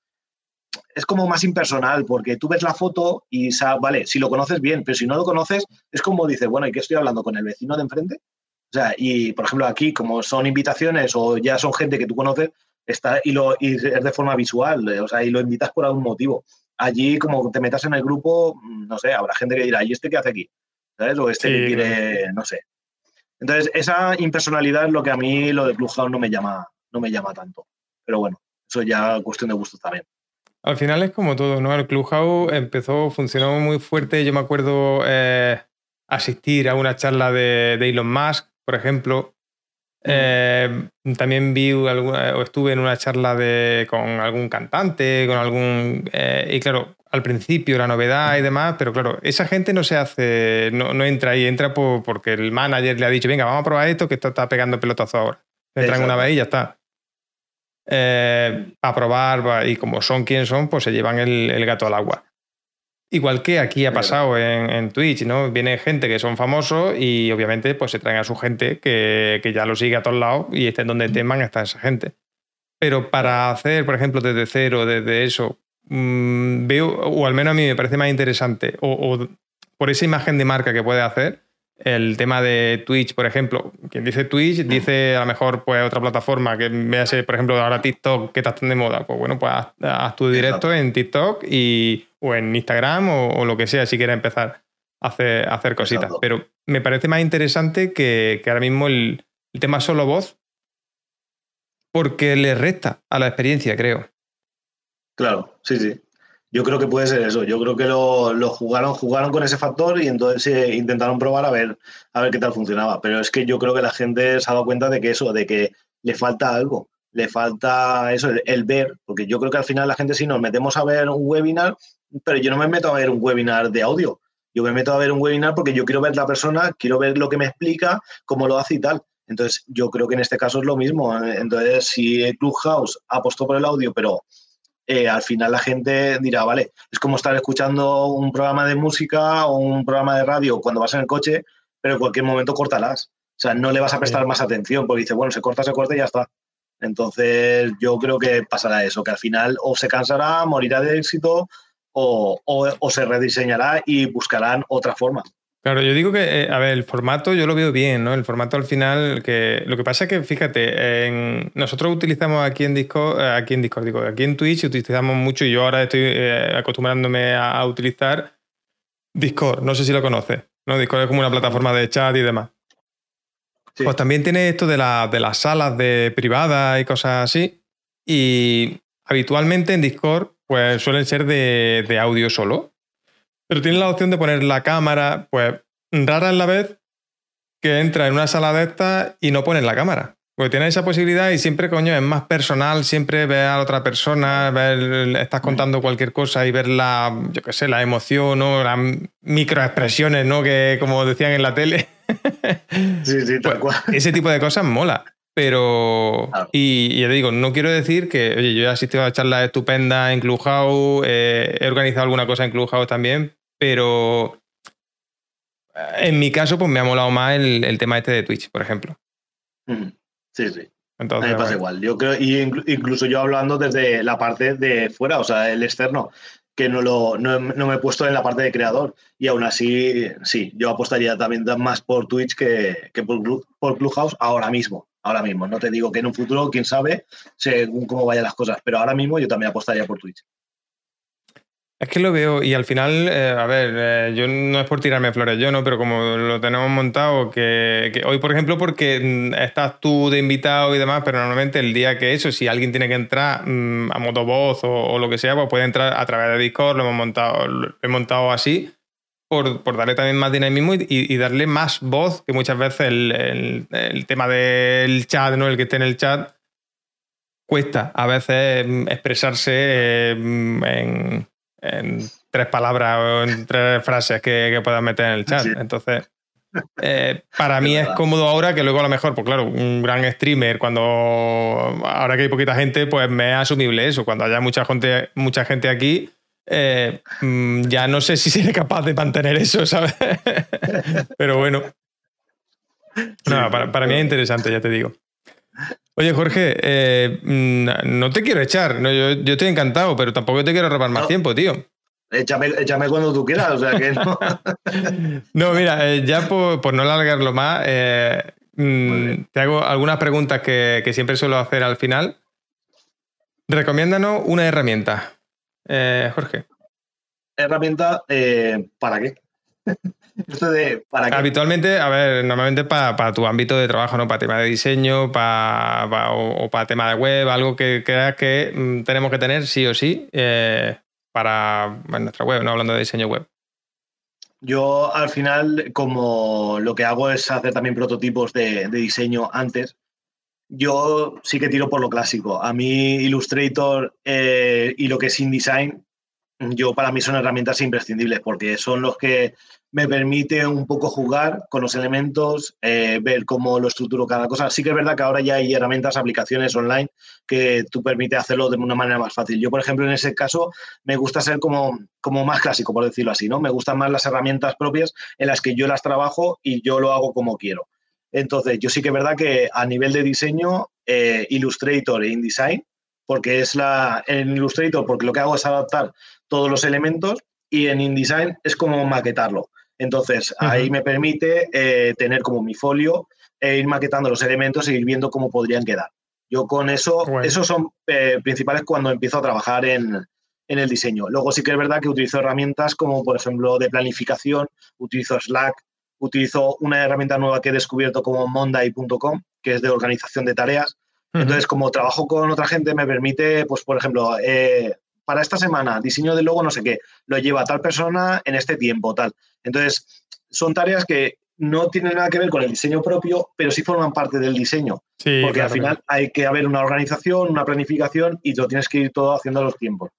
es como más impersonal, porque tú ves la foto y, vale, si lo conoces bien, pero si no lo conoces, es como dices, bueno, ¿y qué estoy hablando con el vecino de enfrente? O sea, y por ejemplo aquí, como son invitaciones o ya son gente que tú conoces, está y, lo, y es de forma visual, o sea, y lo invitas por algún motivo. Allí, como te metas en el grupo, no sé, habrá gente que dirá, ¿y este qué hace aquí? ¿Sabes? O este que quiere, no sé. Entonces, esa impersonalidad es lo que a mí lo de Clubhouse no me llama, no me llama tanto. Pero bueno, eso ya cuestión de gustos también. Al final es como todo, ¿no? El Clubhouse empezó, funcionó muy fuerte. Yo me acuerdo eh, asistir a una charla de, de Elon Musk, por ejemplo, eh, también vi alguna, o estuve en una charla de, con algún cantante, con algún. Eh, y claro, al principio la novedad y demás, pero claro, esa gente no se hace, no, no entra ahí, entra porque el manager le ha dicho, venga, vamos a probar esto, que esto está pegando pelotazo ahora. Entran una vez y ya está. Eh, a probar, y como son quien son, pues se llevan el gato al agua. Igual que aquí ha pasado en, Twitch, ¿no? Viene gente que son famosos y obviamente pues se traen a su gente que, ya lo sigue a todos lados y estén donde teman está esa gente. Pero para hacer, por ejemplo, desde cero, desde eso, mm, veo, o al menos a mí me parece más interesante, o, por esa imagen de marca que puede hacer, el tema de Twitch, por ejemplo. Quien dice Twitch dice a lo mejor pues otra plataforma que vease, por ejemplo, ahora TikTok, que está tan de moda. Pues bueno, pues haz, tu directo en TikTok y o en Instagram o, lo que sea si quieres empezar hacer, hacer cositas. Pero me parece más interesante que, ahora mismo el, tema solo voz, porque le resta a la experiencia, creo. Claro, sí, sí. Yo creo que puede ser eso. Yo creo que lo, jugaron, jugaron con ese factor y entonces eh, intentaron probar a ver, a ver qué tal funcionaba. Pero es que yo creo que la gente se ha dado cuenta de que eso, de que le falta algo. Le falta eso, el, ver, porque yo creo que al final la gente sí nos metemos a ver un webinar, pero yo no me meto a ver un webinar de audio. Yo me meto a ver un webinar porque yo quiero ver la persona, quiero ver lo que me explica, cómo lo hace y tal. Entonces, yo creo que en este caso es lo mismo. Entonces, si Clubhouse apostó por el audio, pero eh, al final la gente dirá, vale, es como estar escuchando un programa de música o un programa de radio cuando vas en el coche, pero en cualquier momento córtalas. O sea, no le vas a prestar más atención porque dice, bueno, se corta, se corta y ya está. Entonces, yo creo que pasará eso, que al final o se cansará, morirá de éxito o, se rediseñará y buscarán otra forma. Claro, yo digo que, eh, a ver, el formato yo lo veo bien, ¿no? El formato al final, que lo que pasa es que, fíjate, en, nosotros utilizamos aquí en Discord, eh, aquí en Discord, digo, aquí en Twitch utilizamos mucho y yo ahora estoy eh, acostumbrándome a, utilizar Discord, no sé si lo conoces, ¿no? Discord es como una plataforma de chat y demás. Pues también tiene esto de, de las salas de privadas y cosas así. Y habitualmente en Discord pues suelen ser de, audio solo. Pero tienen la opción de poner la cámara, pues rara es la vez que entra en una sala de estas y no ponen la cámara. Porque tiene esa posibilidad y siempre, coño, es más personal, siempre ver a la otra persona, ver, estás mm. contando cualquier cosa y ver la, yo qué sé, la emoción, ¿no? Las microexpresiones, ¿no? Que como decían en la tele. Sí, sí, tal pues, Ese tipo de cosas mola. Pero, y, ya te digo, no quiero decir que, oye, yo he asistido a charlas estupendas en Clubhouse, eh, he organizado alguna cosa en Clubhouse también, pero eh, en mi caso, pues me ha molado más el, tema este de Twitch, por ejemplo. Sí, sí. Entonces, me pasa igual. Yo creo, y incluso yo hablando desde la parte de fuera, o sea, el externo, que no, lo, no, me he puesto en la parte de creador. Y aún así, sí, yo apostaría también más por Twitch que, que por, por Clubhouse ahora mismo ahora mismo. No te digo que en un futuro, quién sabe, según cómo vayan las cosas, pero ahora mismo yo también apostaría por Twitch. Es que lo veo y al final, eh, a ver, eh, yo no es por tirarme flores yo, ¿no? Pero como lo tenemos montado, que, hoy, por ejemplo, porque mm, estás tú de invitado y demás, pero normalmente el día que eso, si alguien tiene que entrar mm, a motovoz o, o lo que sea, pues puede entrar a través de Discord, lo hemos montado, lo he montado así por, darle también más dinamismo y, darle más voz, que muchas veces el, tema del chat, ¿no? el que esté en el chat, cuesta a veces mm, expresarse mm, en, tres palabras o en tres frases que, que puedas meter en el chat. Entonces, eh, para mí es cómodo ahora que luego a lo mejor, pues claro, un gran streamer, cuando ahora que hay poquita gente, pues me es asumible eso. Cuando haya mucha gente, mucha gente aquí, eh, mm, ya no sé si seré capaz de mantener eso, ¿sabes? Pero bueno. para, mí es interesante, ya te digo. Oye, Jorge, eh, mm, no te quiero echar, yo, estoy encantado, pero tampoco te quiero robar más tiempo, tío. Échame, cuando tú quieras, o sea que no. no, mira, eh, ya por, no alargarlo más, mm, te hago algunas preguntas que, que siempre suelo hacer al final. Recomiéndanos una herramienta. Eh, Jorge. Herramienta, eh, ¿para qué? Habitualmente, a ver, normalmente para, tu ámbito de trabajo, ¿no? Para tema de diseño, para, o, para tema de web, algo que creas que mm, tenemos que tener sí o sí eh, para nuestra web, no hablando de diseño web. Yo al final, como lo que hago es hacer también prototipos de diseño antes, yo sí que tiro por lo clásico. A mí Illustrator eh, y lo que es InDesign, yo para mí son herramientas imprescindibles porque son los que me permiten un poco jugar con los elementos, eh, ver cómo lo estructuro cada cosa. Sí que es verdad que ahora ya hay herramientas, aplicaciones online que tú permite hacerlo de una manera más fácil. Yo, por ejemplo, en ese caso me gusta ser como, como más clásico, por decirlo así, ¿no? Me gustan más las herramientas propias en las que yo las trabajo y yo lo hago como quiero. Entonces, yo sí que es verdad que a nivel de diseño, eh, Illustrator e InDesign, porque es la. En Illustrator, porque lo que hago es adaptar todos los elementos y en InDesign es como maquetarlo. Entonces, ahí me permite eh, tener como mi folio e ir maquetando los elementos e ir viendo cómo podrían quedar. Yo con eso, esos son eh, principales cuando empiezo a trabajar en, en el diseño. Luego sí que es verdad que utilizo herramientas como, por ejemplo, de planificación, utilizo Slack, utilizo una herramienta nueva que he descubierto como monday.com, que es de organización de tareas. Entonces, como trabajo con otra gente, me permite, pues, por ejemplo, eh, para esta semana, diseño de logo, no sé qué, lo lleva tal persona en este tiempo, tal. Entonces, son tareas que no tienen nada que ver con el diseño propio, pero sí forman parte del diseño. porque al final hay que haber una organización, una planificación y lo tienes que ir todo haciendo a los tiempos.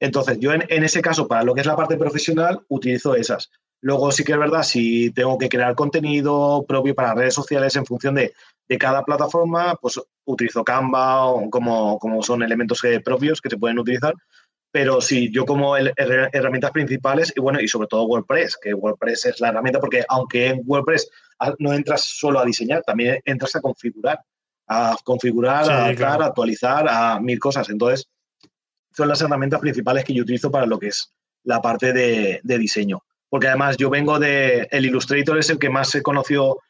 Entonces, yo en, ese caso, para lo que es la parte profesional, utilizo esas. Luego sí que es verdad, si tengo que crear contenido propio para redes sociales en función de, cada plataforma, pues utilizo Canva o como, como son elementos propios que se pueden utilizar. Pero sí, yo como herramientas principales y bueno, y sobre todo WordPress, que WordPress es la herramienta porque aunque en WordPress no entras solo a diseñar, también entras a configurar, a configurar, a adaptar, a actualizar, a mil cosas. Entonces, son las herramientas principales que yo utilizo para lo que es la parte de, diseño. Porque además yo vengo de, el Illustrator es el que más he conocido,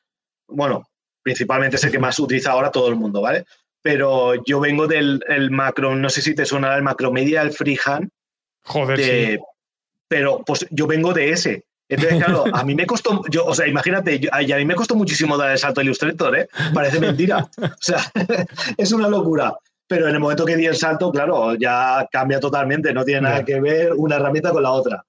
bueno, principalmente es el que más utiliza ahora todo el mundo, ¿vale? Pero yo vengo del macro, no sé si te suena el Macromedia, el Freehand. Joder, sí. Pero pues yo vengo de ese. Entonces, claro, a mí me costó, yo, o sea, imagínate, a mí me costó muchísimo dar el salto a Illustrator, ¿eh? Parece mentira. O sea, es una locura. Pero en el momento que di el salto, claro, ya cambia totalmente, no tiene nada que ver una herramienta con la otra.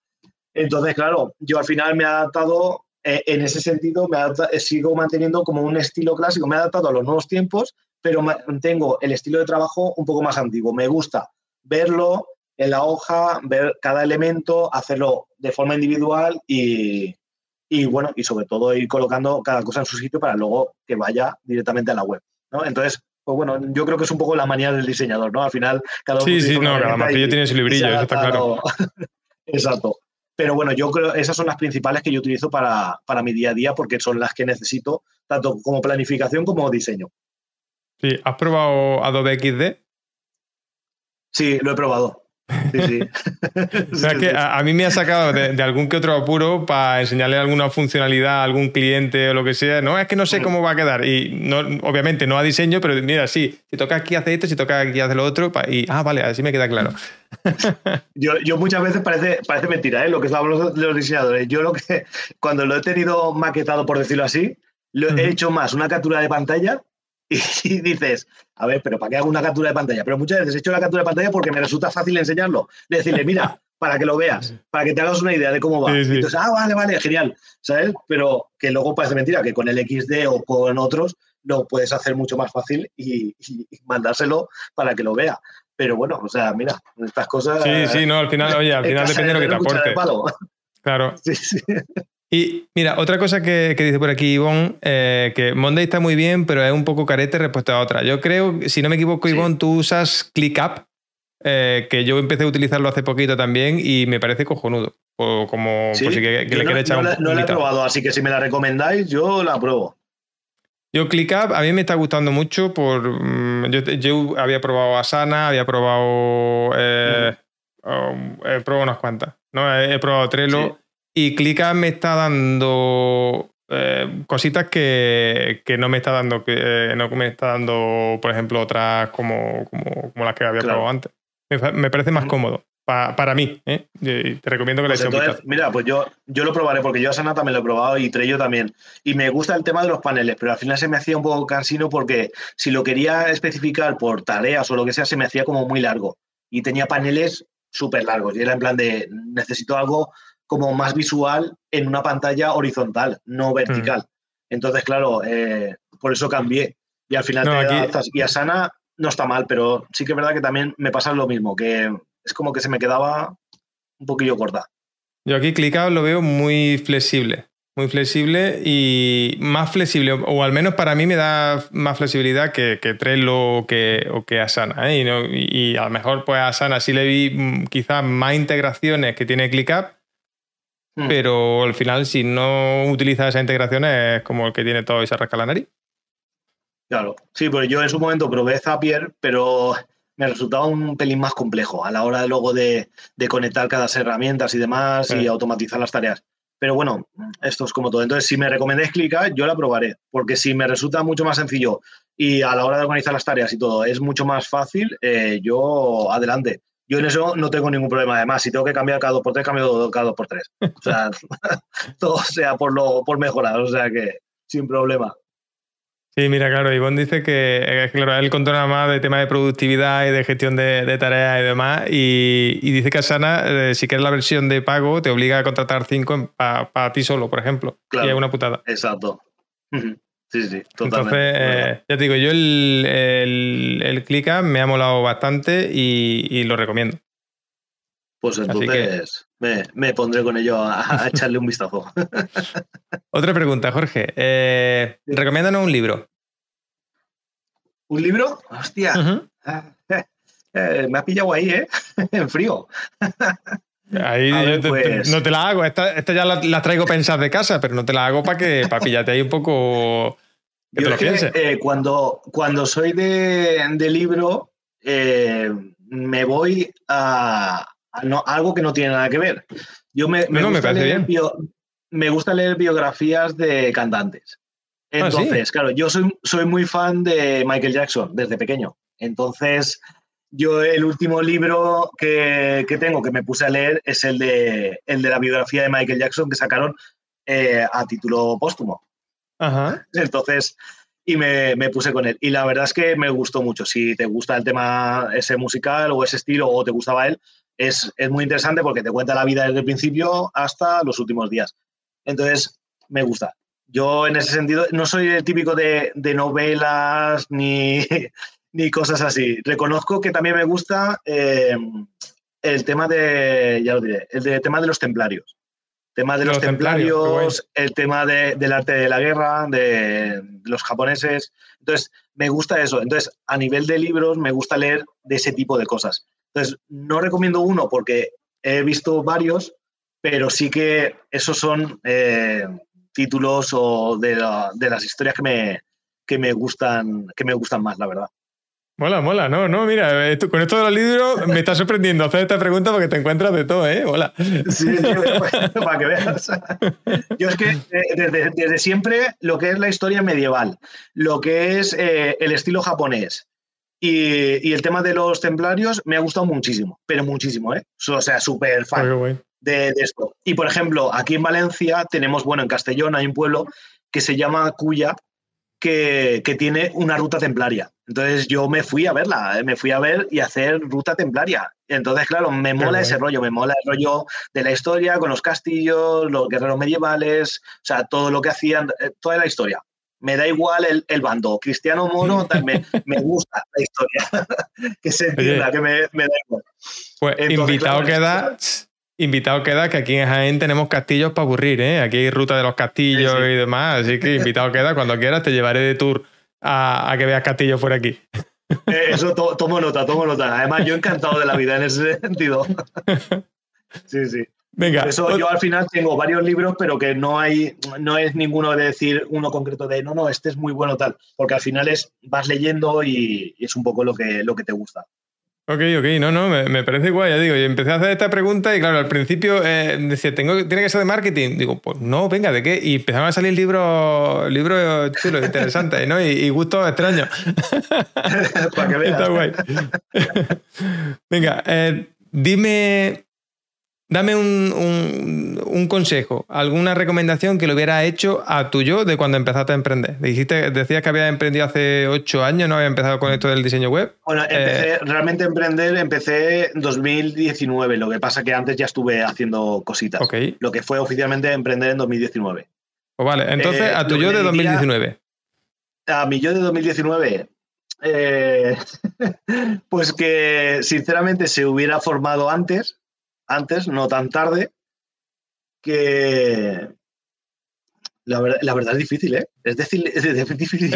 Entonces, claro, yo al final me he adaptado, eh, en ese sentido, me sigo manteniendo como un estilo clásico, me he adaptado a los nuevos tiempos, pero mantengo el estilo de trabajo un poco más antiguo. Me gusta verlo en la hoja, ver cada elemento, hacerlo de forma individual y, y bueno, y sobre todo ir colocando cada cosa en su sitio para luego que vaya directamente a la web. ¿no? Entonces, pues bueno, yo creo que es un poco la manía del diseñador, ¿no? Al final, cada uno. Sí, sí, no, cada martillo tiene su librillo, eso está claro. Exacto. Pero bueno, yo creo esas son las principales que yo utilizo para, para, mi día a día porque son las que necesito, tanto como planificación como diseño. Sí, ¿has probado Adobe XD? Sí, lo he probado. Sí, que a, mí me ha sacado de, algún que otro apuro para enseñarle alguna funcionalidad a algún cliente o lo que sea. No, es que no sé cómo va a quedar. Y no, obviamente no a diseño, pero mira, sí, si toca aquí hace esto, si toca aquí hace lo otro. Y, ah, vale, así me queda claro. yo, yo, muchas veces parece, parece mentira, ¿eh? lo que hablamos de los diseñadores. Yo lo que, cuando lo he tenido maquetado, por decirlo así, lo he hecho más una captura de pantalla y dices, a ver, pero ¿para qué hago una captura de pantalla? Pero muchas veces he hecho la captura de pantalla porque me resulta fácil enseñarlo. De decirle, mira, para que lo veas, para que te hagas una idea de cómo va. Entonces, ah, vale, vale, genial, ¿sabes? Pero que luego parece mentira, que con el XD o con otros lo puedes hacer mucho más fácil y, mandárselo para que lo vea. Pero bueno, o sea, mira, estas cosas. Sí, sí, no, al final, oye, al final depende de lo que te aporte. Claro. Sí, sí. Y mira, otra cosa que, dice por aquí Ivonne, eh, que Monday está muy bien, pero es un poco carete respecto a otra. Yo creo, si no me equivoco, Ivonne, tú usas ClickUp, eh, que yo empecé a utilizarlo hace poquito también y me parece cojonudo. O como si le no, echar no, no la he probado, así que si me la recomendáis, yo la pruebo. Yo ClickUp a mí me está gustando mucho por... Mm, yo, había probado Asana, había probado... Eh, um, he probado unas cuantas. ¿no? He, probado Trello. Y Clica me está dando eh, cositas que, no me está dando, que eh, no me está dando, por ejemplo, otras como, como, las que había probado antes. Me, parece más cómodo. para mí, ¿eh? te recomiendo que le pues eches Mira, pues yo, yo lo probaré porque yo a Sana también lo he probado y Trello también. Y me gusta el tema de los paneles, pero al final se me hacía un poco cansino porque si lo quería especificar por tareas o lo que sea, se me hacía como muy largo. Y tenía paneles súper largos. Y era en plan de necesito algo como más visual en una pantalla horizontal, no vertical. Mm. Entonces, claro, eh, por eso cambié. Y al final te Y Asana no está mal, pero sí que es verdad que también me pasa lo mismo, que es como que se me quedaba un poquillo corta. Yo aquí clicado lo veo muy flexible, muy flexible y más flexible, o al menos para mí me da más flexibilidad que, que Trello o que, o que Asana. ¿eh? Y, a lo mejor pues a Asana sí le vi mm, quizás más integraciones que tiene ClickUp, Mm. Pero al final, si no utiliza esa integración, es como el que tiene todo y se rasca la nariz. Claro, sí, pues yo en su momento probé Zapier, pero me resultaba un pelín más complejo a la hora de luego de, conectar cada herramientas y demás y automatizar las tareas. Pero bueno, esto es como todo. Entonces, si me recomendáis clicar, yo la probaré, porque si me resulta mucho más sencillo y a la hora de organizar las tareas y todo es mucho más fácil, eh, yo adelante. Yo en eso no tengo ningún problema. Además, si tengo que cambiar cada dos por tres, cambio cada dos por tres. O sea, todo sea por, lo, por mejorar. O sea que sin problema. Sí, mira, claro, Ivonne dice que, eh, claro, él controla más de tema de productividad y de gestión de, tareas y demás. Y, dice que Asana, eh, si quieres la versión de pago, te obliga a contratar cinco para ti solo, por ejemplo. Claro, y es una putada. Exacto. Sí, sí, totalmente. Entonces, eh, ya te digo, yo el, el, el me ha molado bastante y, lo recomiendo. Pues entonces me, pondré con ello a, echarle un vistazo. Otra pregunta, Jorge. Eh, recomiéndanos un libro. ¿Un libro? Hostia. Eh, me ha pillado ahí, ¿eh? en frío. Ahí pues no te la hago. Esta, ya la, traigo pensadas de casa, pero no te la hago para que para pillarte ahí un poco. Que eh, cuando, cuando soy de, libro, eh, me voy a, algo que no tiene nada que ver. Yo me, me, gusta, leer me gusta leer biografías de cantantes. Ah, Entonces, claro, yo soy, soy muy fan de Michael Jackson desde pequeño. Entonces, yo el último libro que, tengo que me puse a leer es el de, el de la biografía de Michael Jackson que sacaron eh, a título póstumo. Entonces, y me, puse con él. Y la verdad es que me gustó mucho. Si te gusta el tema ese musical o ese estilo o te gustaba él, es, muy interesante porque te cuenta la vida desde el principio hasta los últimos días. Entonces, me gusta. Yo en ese sentido no soy el típico de, de novelas ni, ni cosas así. Reconozco que también me gusta eh, el tema de, ya lo diré, el tema de los templarios. Tema de los, templarios, el tema del arte de la guerra, de los japoneses. Entonces, me gusta eso. Entonces, a nivel de libros, me gusta leer de ese tipo de cosas. Entonces, no recomiendo uno porque he visto varios, pero sí que esos son eh, títulos o de, de, las historias que me, que me gustan, que me gustan más, la verdad. Mola, mola. No, no, mira, eh, con esto de los libros me está sorprendiendo hacer esta pregunta porque te encuentras de todo, ¿eh? Hola. Sí, para que veas. Yo es que eh, desde, siempre lo que es la historia medieval, lo que es eh, el estilo japonés y, el tema de los templarios me ha gustado muchísimo, pero muchísimo, ¿eh? O sea, súper fan de, de, esto. Y por ejemplo, aquí en Valencia tenemos, bueno, en Castellón hay un pueblo que se llama Cuya, que, tiene una ruta templaria. Entonces yo me fui a verla, eh, me fui a ver y hacer ruta templaria. Entonces, claro, me mola ese rollo, me mola el rollo de la historia con los castillos, los guerreros medievales, o sea, todo lo que hacían, eh, toda la historia. Me da igual el, bando, cristiano mono, me, me, gusta la historia, que se entienda, que me, da igual. Pues invitado queda Invitado queda que aquí en Jaén tenemos castillos para aburrir, ¿eh? Aquí hay ruta de los castillos y demás, así que invitado queda, cuando quieras te llevaré de tour a, que veas castillos por aquí. Eh, eso tomo nota, tomo nota. Además, yo encantado de la vida en ese sentido. Sí, sí. Venga. eso yo al final tengo varios libros, pero que no hay, no es ninguno de decir uno concreto de no, no, este es muy bueno tal, porque al final es vas leyendo y, y es un poco lo que, lo que te gusta. Ok, ok, no, no, me, parece igual, ya digo, y empecé a hacer esta pregunta y claro, al principio eh, decía, ¿tengo, ¿tiene que ser de marketing? Digo, pues no, venga, ¿de qué? Y empezaron a salir libros libros chulos, interesantes, ¿no? Y, gustos extraños. Para que veas. Está guay. venga, eh, dime Dame un, consejo, alguna recomendación que le hubiera hecho a tu yo de cuando empezaste a emprender. Dijiste, decías que había emprendido hace ocho años, ¿no? Había empezado con esto del diseño web. Bueno, empecé, eh, realmente emprender empecé en 2019, lo que pasa que antes ya estuve haciendo cositas. Lo que fue oficialmente emprender en 2019. Pues vale, entonces eh, a tu yo de 2019. A mi yo de 2019, eh, pues que sinceramente se hubiera formado antes, antes, no tan tarde, que la, verdad es difícil, ¿eh? Es, decir, es difícil,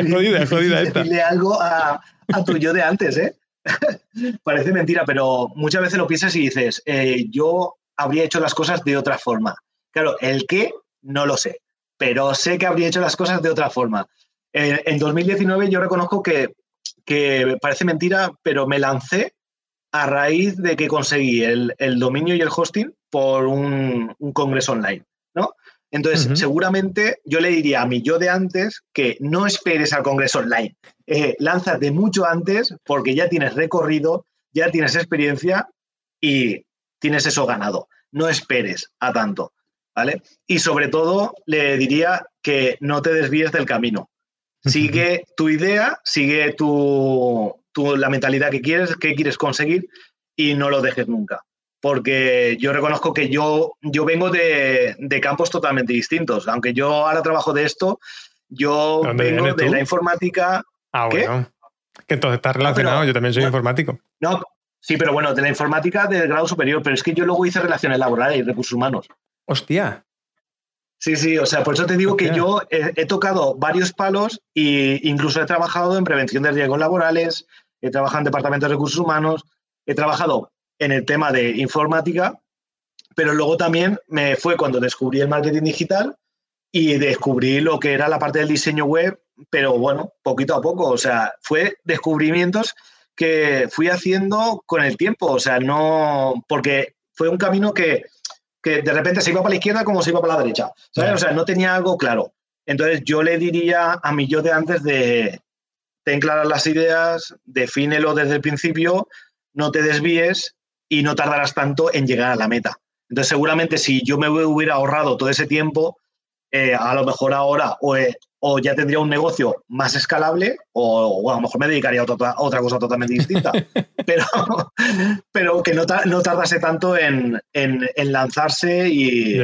decirle algo a, tu yo de antes, ¿eh? Parece mentira, pero muchas veces lo piensas y dices, eh, yo habría hecho las cosas de otra forma. Claro, el qué, no lo sé, pero sé que habría hecho las cosas de otra forma. en 2019 yo reconozco que, que parece mentira, pero me lancé a raíz de que conseguí el, dominio y el hosting por un, congreso online, ¿no? Entonces, seguramente yo le diría a mi yo de antes que no esperes al congreso online. Eh, lánzate mucho antes porque ya tienes recorrido, ya tienes experiencia y tienes eso ganado. No esperes a tanto, ¿vale? Y sobre todo le diría que no te desvíes del camino. Sigue tu idea, sigue tu, la mentalidad que quieres, que quieres conseguir y no lo dejes nunca. Porque yo reconozco que yo, yo vengo de, campos totalmente distintos. Aunque yo ahora trabajo de esto, yo vengo de la informática. Ah, bueno. Que entonces está relacionado, yo también soy informático. No, sí, pero bueno, de la informática del grado superior, pero es que yo luego hice relaciones laborales y recursos humanos. Hostia. Sí, sí, o sea, por eso te digo que yo he, tocado varios palos e incluso he trabajado en prevención de riesgos laborales, he trabajado en departamentos de recursos humanos, he trabajado en el tema de informática, pero luego también me fue cuando descubrí el marketing digital y descubrí lo que era la parte del diseño web, pero bueno, poquito a poco, o sea, fue descubrimientos que fui haciendo con el tiempo, o sea, no, porque fue un camino que, que de repente se iba para la izquierda como se iba para la derecha, ¿sabes? O sea, no tenía algo claro. Entonces yo le diría a mi yo de antes de ten claras las ideas, defínelo desde el principio, no te desvíes y no tardarás tanto en llegar a la meta. Entonces seguramente si yo me hubiera ahorrado todo ese tiempo, eh, a lo mejor ahora eh, o, ya tendría un negocio más escalable o, a lo mejor me dedicaría a otra, cosa totalmente distinta. pero, pero que no, no tardase tanto en, lanzarse y,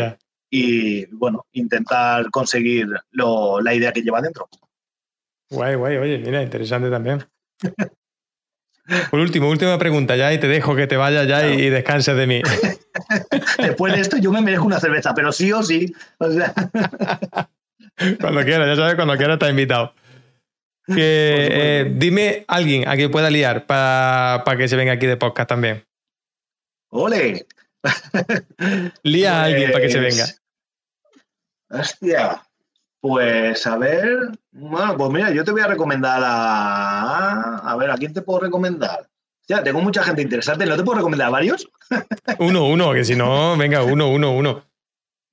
y, bueno, intentar conseguir la idea que lleva dentro. Guay, guay, oye, mira, interesante también. Por último, última pregunta ya y te dejo que te vayas ya y descanses de mí. Después de esto yo me merezco una cerveza, pero sí o sí. cuando quieras, ya sabes, cuando quieras estás invitado. Que, eh, dime alguien a quien pueda liar para que se venga aquí de podcast también. ¡Ole! Lía a alguien para que se venga. Pues, hostia. Pues a ver, bueno, pues mira, yo te voy a recomendar a. A ver, ¿a quién te puedo recomendar? Ya, tengo mucha gente interesante. ¿No te puedo recomendar a varios? uno, uno, que si no, venga, uno, uno, uno.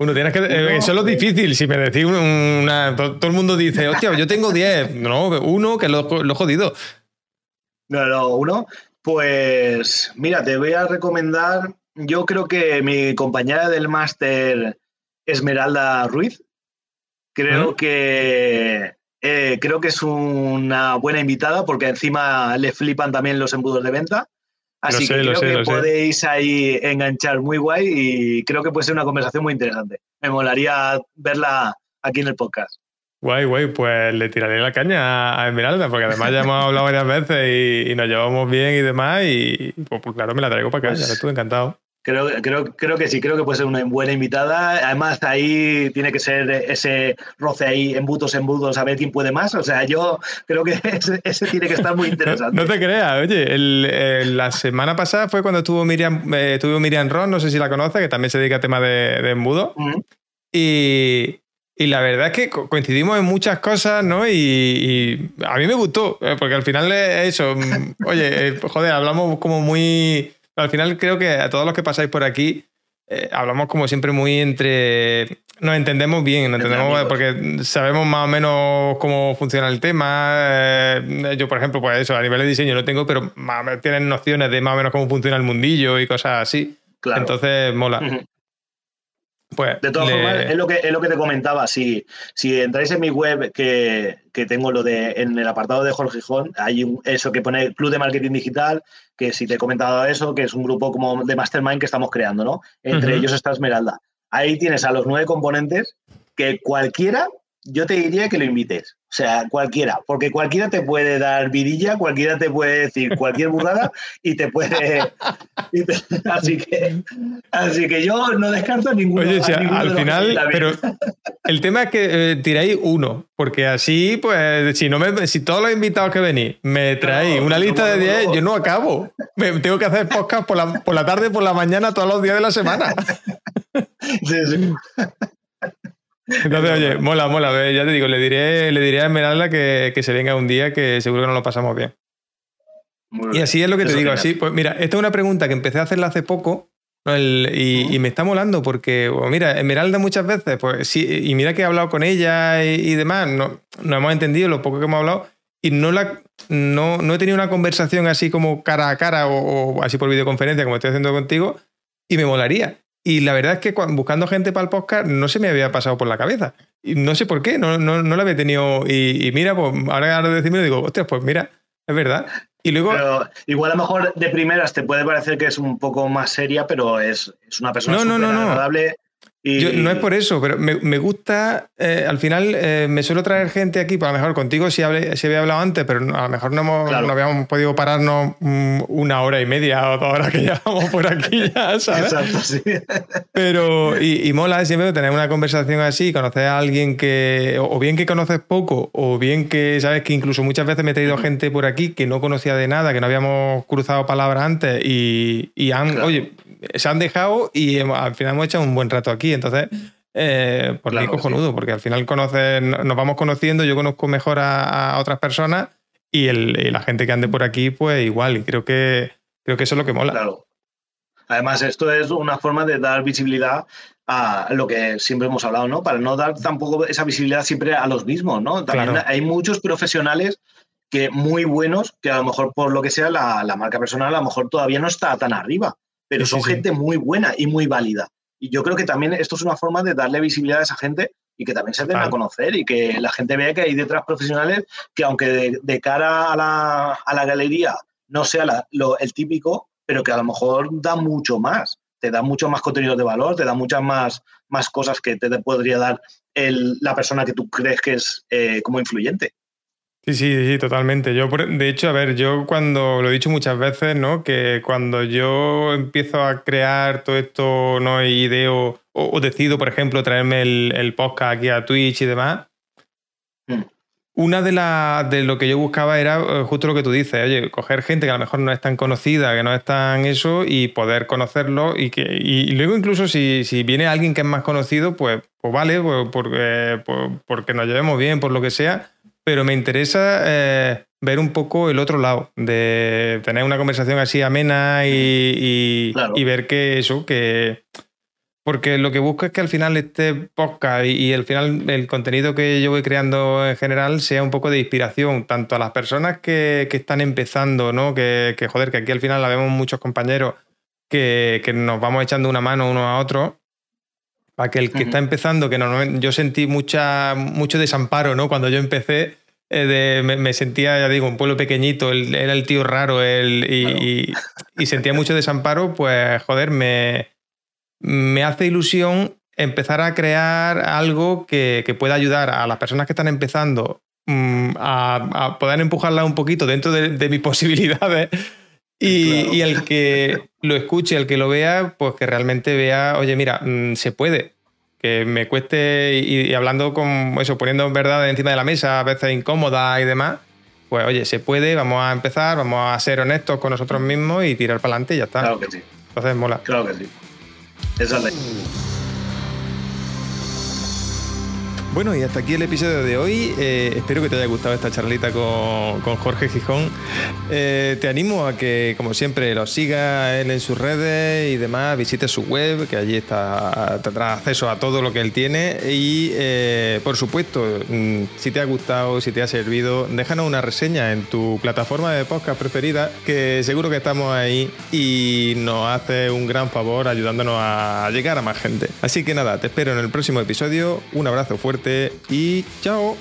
Uno, tienes que. Eh, eso es lo difícil. Si me decís una. Todo, el mundo dice, hostia, yo tengo diez. No, uno, que lo, lo jodido. No, no, uno. Pues mira, te voy a recomendar. Yo creo que mi compañera del máster, Esmeralda Ruiz, Creo que eh, creo que es una buena invitada porque encima le flipan también los embudos de venta. Así que creo que podéis ahí enganchar muy guay y creo que puede ser una conversación muy interesante. Me molaría verla aquí en el podcast. Guay, guay, pues le tiraré la caña a Esmeralda, porque además ya hemos hablado varias veces y, nos llevamos bien y demás, y pues, pues claro, me la traigo para acá, pues, estuve encantado. Creo, creo, creo que sí, creo que puede ser una buena invitada. Además, ahí tiene que ser ese roce ahí, embutos, embudos, a ver quién puede más. O sea, yo creo que ese, tiene que estar muy interesante. No, te creas, oye, la semana pasada fue cuando estuvo Miriam, eh, estuvo Miriam Ron, no sé si la conoce, que también se dedica a tema de, embudo. y, y, la verdad es que coincidimos en muchas cosas, ¿no? Y, a mí me gustó, eh, porque al final es eso. Mm, oye, eh, joder, hablamos como muy al final creo que a todos los que pasáis por aquí eh, hablamos como siempre muy entre... Nos entendemos bien, nos entendemos porque sabemos más o menos cómo funciona el tema. Eh, yo, por ejemplo, pues eso, a nivel de diseño no tengo, pero tienen nociones de más o menos cómo funciona el mundillo y cosas así. Entonces, mola. Pues, de todas formas, es lo, que, es lo que te comentaba. Si, si entráis en mi web, que, tengo lo de en el apartado de Jorge Gijón, hay eso que pone Club de Marketing Digital, que si te he comentado eso, que es un grupo como de Mastermind que estamos creando, ¿no? Entre ellos está Esmeralda. Ahí tienes a los nueve componentes que cualquiera yo te diría que lo invites. O sea, cualquiera, porque cualquiera te puede dar vidilla, cualquiera te puede decir cualquier burrada y te puede. así, que, así que yo no descarto ninguno. Oye, al final, pero el tema es que eh, tiráis uno, porque así, pues, si no me, si todos los invitados que venís me traéis una lista de 10, yo no acabo. Me, tengo que hacer podcast por la, por la tarde, por la mañana, todos los días de la semana. sí, sí. Entonces, oye, mola, mola. Ya te digo, le diré, le diré a Esmeralda que, se venga un día que seguro que nos lo pasamos bien. y así es lo que te digo. Así, pues mira, esta es una pregunta que empecé a hacerla hace poco y, me está molando porque, mira, Esmeralda muchas veces, pues sí, y mira que he hablado con ella y, demás, no, no hemos entendido lo poco que hemos hablado. y no, la, no, no he tenido una conversación así como cara a cara o, así por videoconferencia como estoy haciendo contigo y me molaría. Y la verdad es que buscando gente para el podcast no se me había pasado por la cabeza. Y no sé por qué, no, no, no la había tenido. Y, mira, pues ahora, ahora decirme digo, ostras, pues mira, es verdad. Y luego. Pero igual a lo mejor de primeras te puede parecer que es un poco más seria, pero es, es una persona no, no, no, agradable no es por eso, pero me, gusta, eh, al final eh, me suelo traer gente aquí, pues a lo mejor contigo sí, hablé, había hablado antes, pero a lo mejor no, habíamos podido pararnos mm, una hora y media o dos horas que llevamos por aquí ya, ¿sabes? Exacto, sí. Pero, y, mola siempre tener una conversación así, conocer a alguien que, o bien que conoces poco, o bien que, ¿sabes? Que incluso muchas veces me he traído gente por aquí que no conocía de nada, que no habíamos cruzado palabras antes y, y han, oye, se han dejado y al final hemos hecho un buen rato aquí. Entonces, eh, por mí cojonudo, porque al final nos vamos conociendo, yo conozco mejor a, otras personas y, la gente que ande por aquí, pues igual. Y creo que, creo que eso es lo que mola. Claro. Además, esto es una forma de dar visibilidad a lo que siempre hemos hablado, ¿no? Para no dar tampoco esa visibilidad siempre a los mismos, ¿no? También hay muchos profesionales que muy buenos, que a lo mejor por lo que sea la, la, marca personal a lo mejor todavía no está tan arriba pero son gente muy buena y muy válida. Y yo creo que también esto es una forma de darle visibilidad a esa gente y que también se den a conocer y que la gente vea que hay detrás profesionales que aunque de, cara a la, a la, galería no sea el típico, pero que a lo mejor da mucho más, te da mucho más contenido de valor, te da muchas más, más cosas que te, podría dar el, la persona que tú crees que es eh, como influyente. Sí, sí, sí, totalmente. Yo, de hecho, a ver, yo cuando lo he dicho muchas veces, ¿no? Que cuando yo empiezo a crear todo esto, ¿no? Y ideo, o, decido, por ejemplo, traerme el, podcast aquí a Twitch y demás, mm. una de las de lo que yo buscaba era eh, justo lo que tú dices, oye, coger gente que a lo mejor no es tan conocida, que no es tan eso, y poder conocerlo, y que, y luego incluso si, si viene alguien que es más conocido, pues, pues vale, pues, porque, pues, porque nos llevemos bien, por lo que sea pero me interesa eh, ver un poco el otro lado, de tener una conversación así amena y, ver que eso, que... Porque lo que busco es que al final este podcast y, al final el contenido que yo voy creando en general sea un poco de inspiración, tanto a las personas que, están empezando, ¿no? Que, joder, que aquí al final la vemos muchos compañeros que, nos vamos echando una mano uno a otro, para que el que está empezando, que normalmente yo sentí mucha, mucho desamparo, ¿no? Cuando yo empecé, eh, me, sentía, ya digo, un pueblo pequeñito, era el tío raro y, sentía mucho desamparo, pues joder, me, me hace ilusión empezar a crear algo que, pueda ayudar a las personas que están empezando mm, a, poder empujarla un poquito dentro de, mis posibilidades. Y, y, el que lo escuche, el que lo vea, pues que realmente vea, oye, mira, mm, se puede que me cueste y, hablando con eso, poniendo verdad encima de la mesa, a veces incómoda y demás, pues oye, se puede, vamos a empezar, vamos a ser honestos con nosotros mismos y tirar para adelante y ya está. Claro que sí. Entonces mola. Claro que sí. Esa es la... Bueno, y hasta aquí el episodio de hoy. Eh, espero que te haya gustado esta charlita con, Jorge Gijón. Eh, te animo a que, como siempre, lo sigas él en sus redes y demás, visite su web, que allí está, tendrá acceso a todo lo que él tiene. Y, eh, por supuesto, mm, si te ha gustado, si te ha servido, déjanos una reseña en tu plataforma de podcast preferida, que seguro que estamos ahí y nos hace un gran favor ayudándonos a llegar a más gente. Así que nada, te espero en el próximo episodio. Un abrazo fuerte y chao.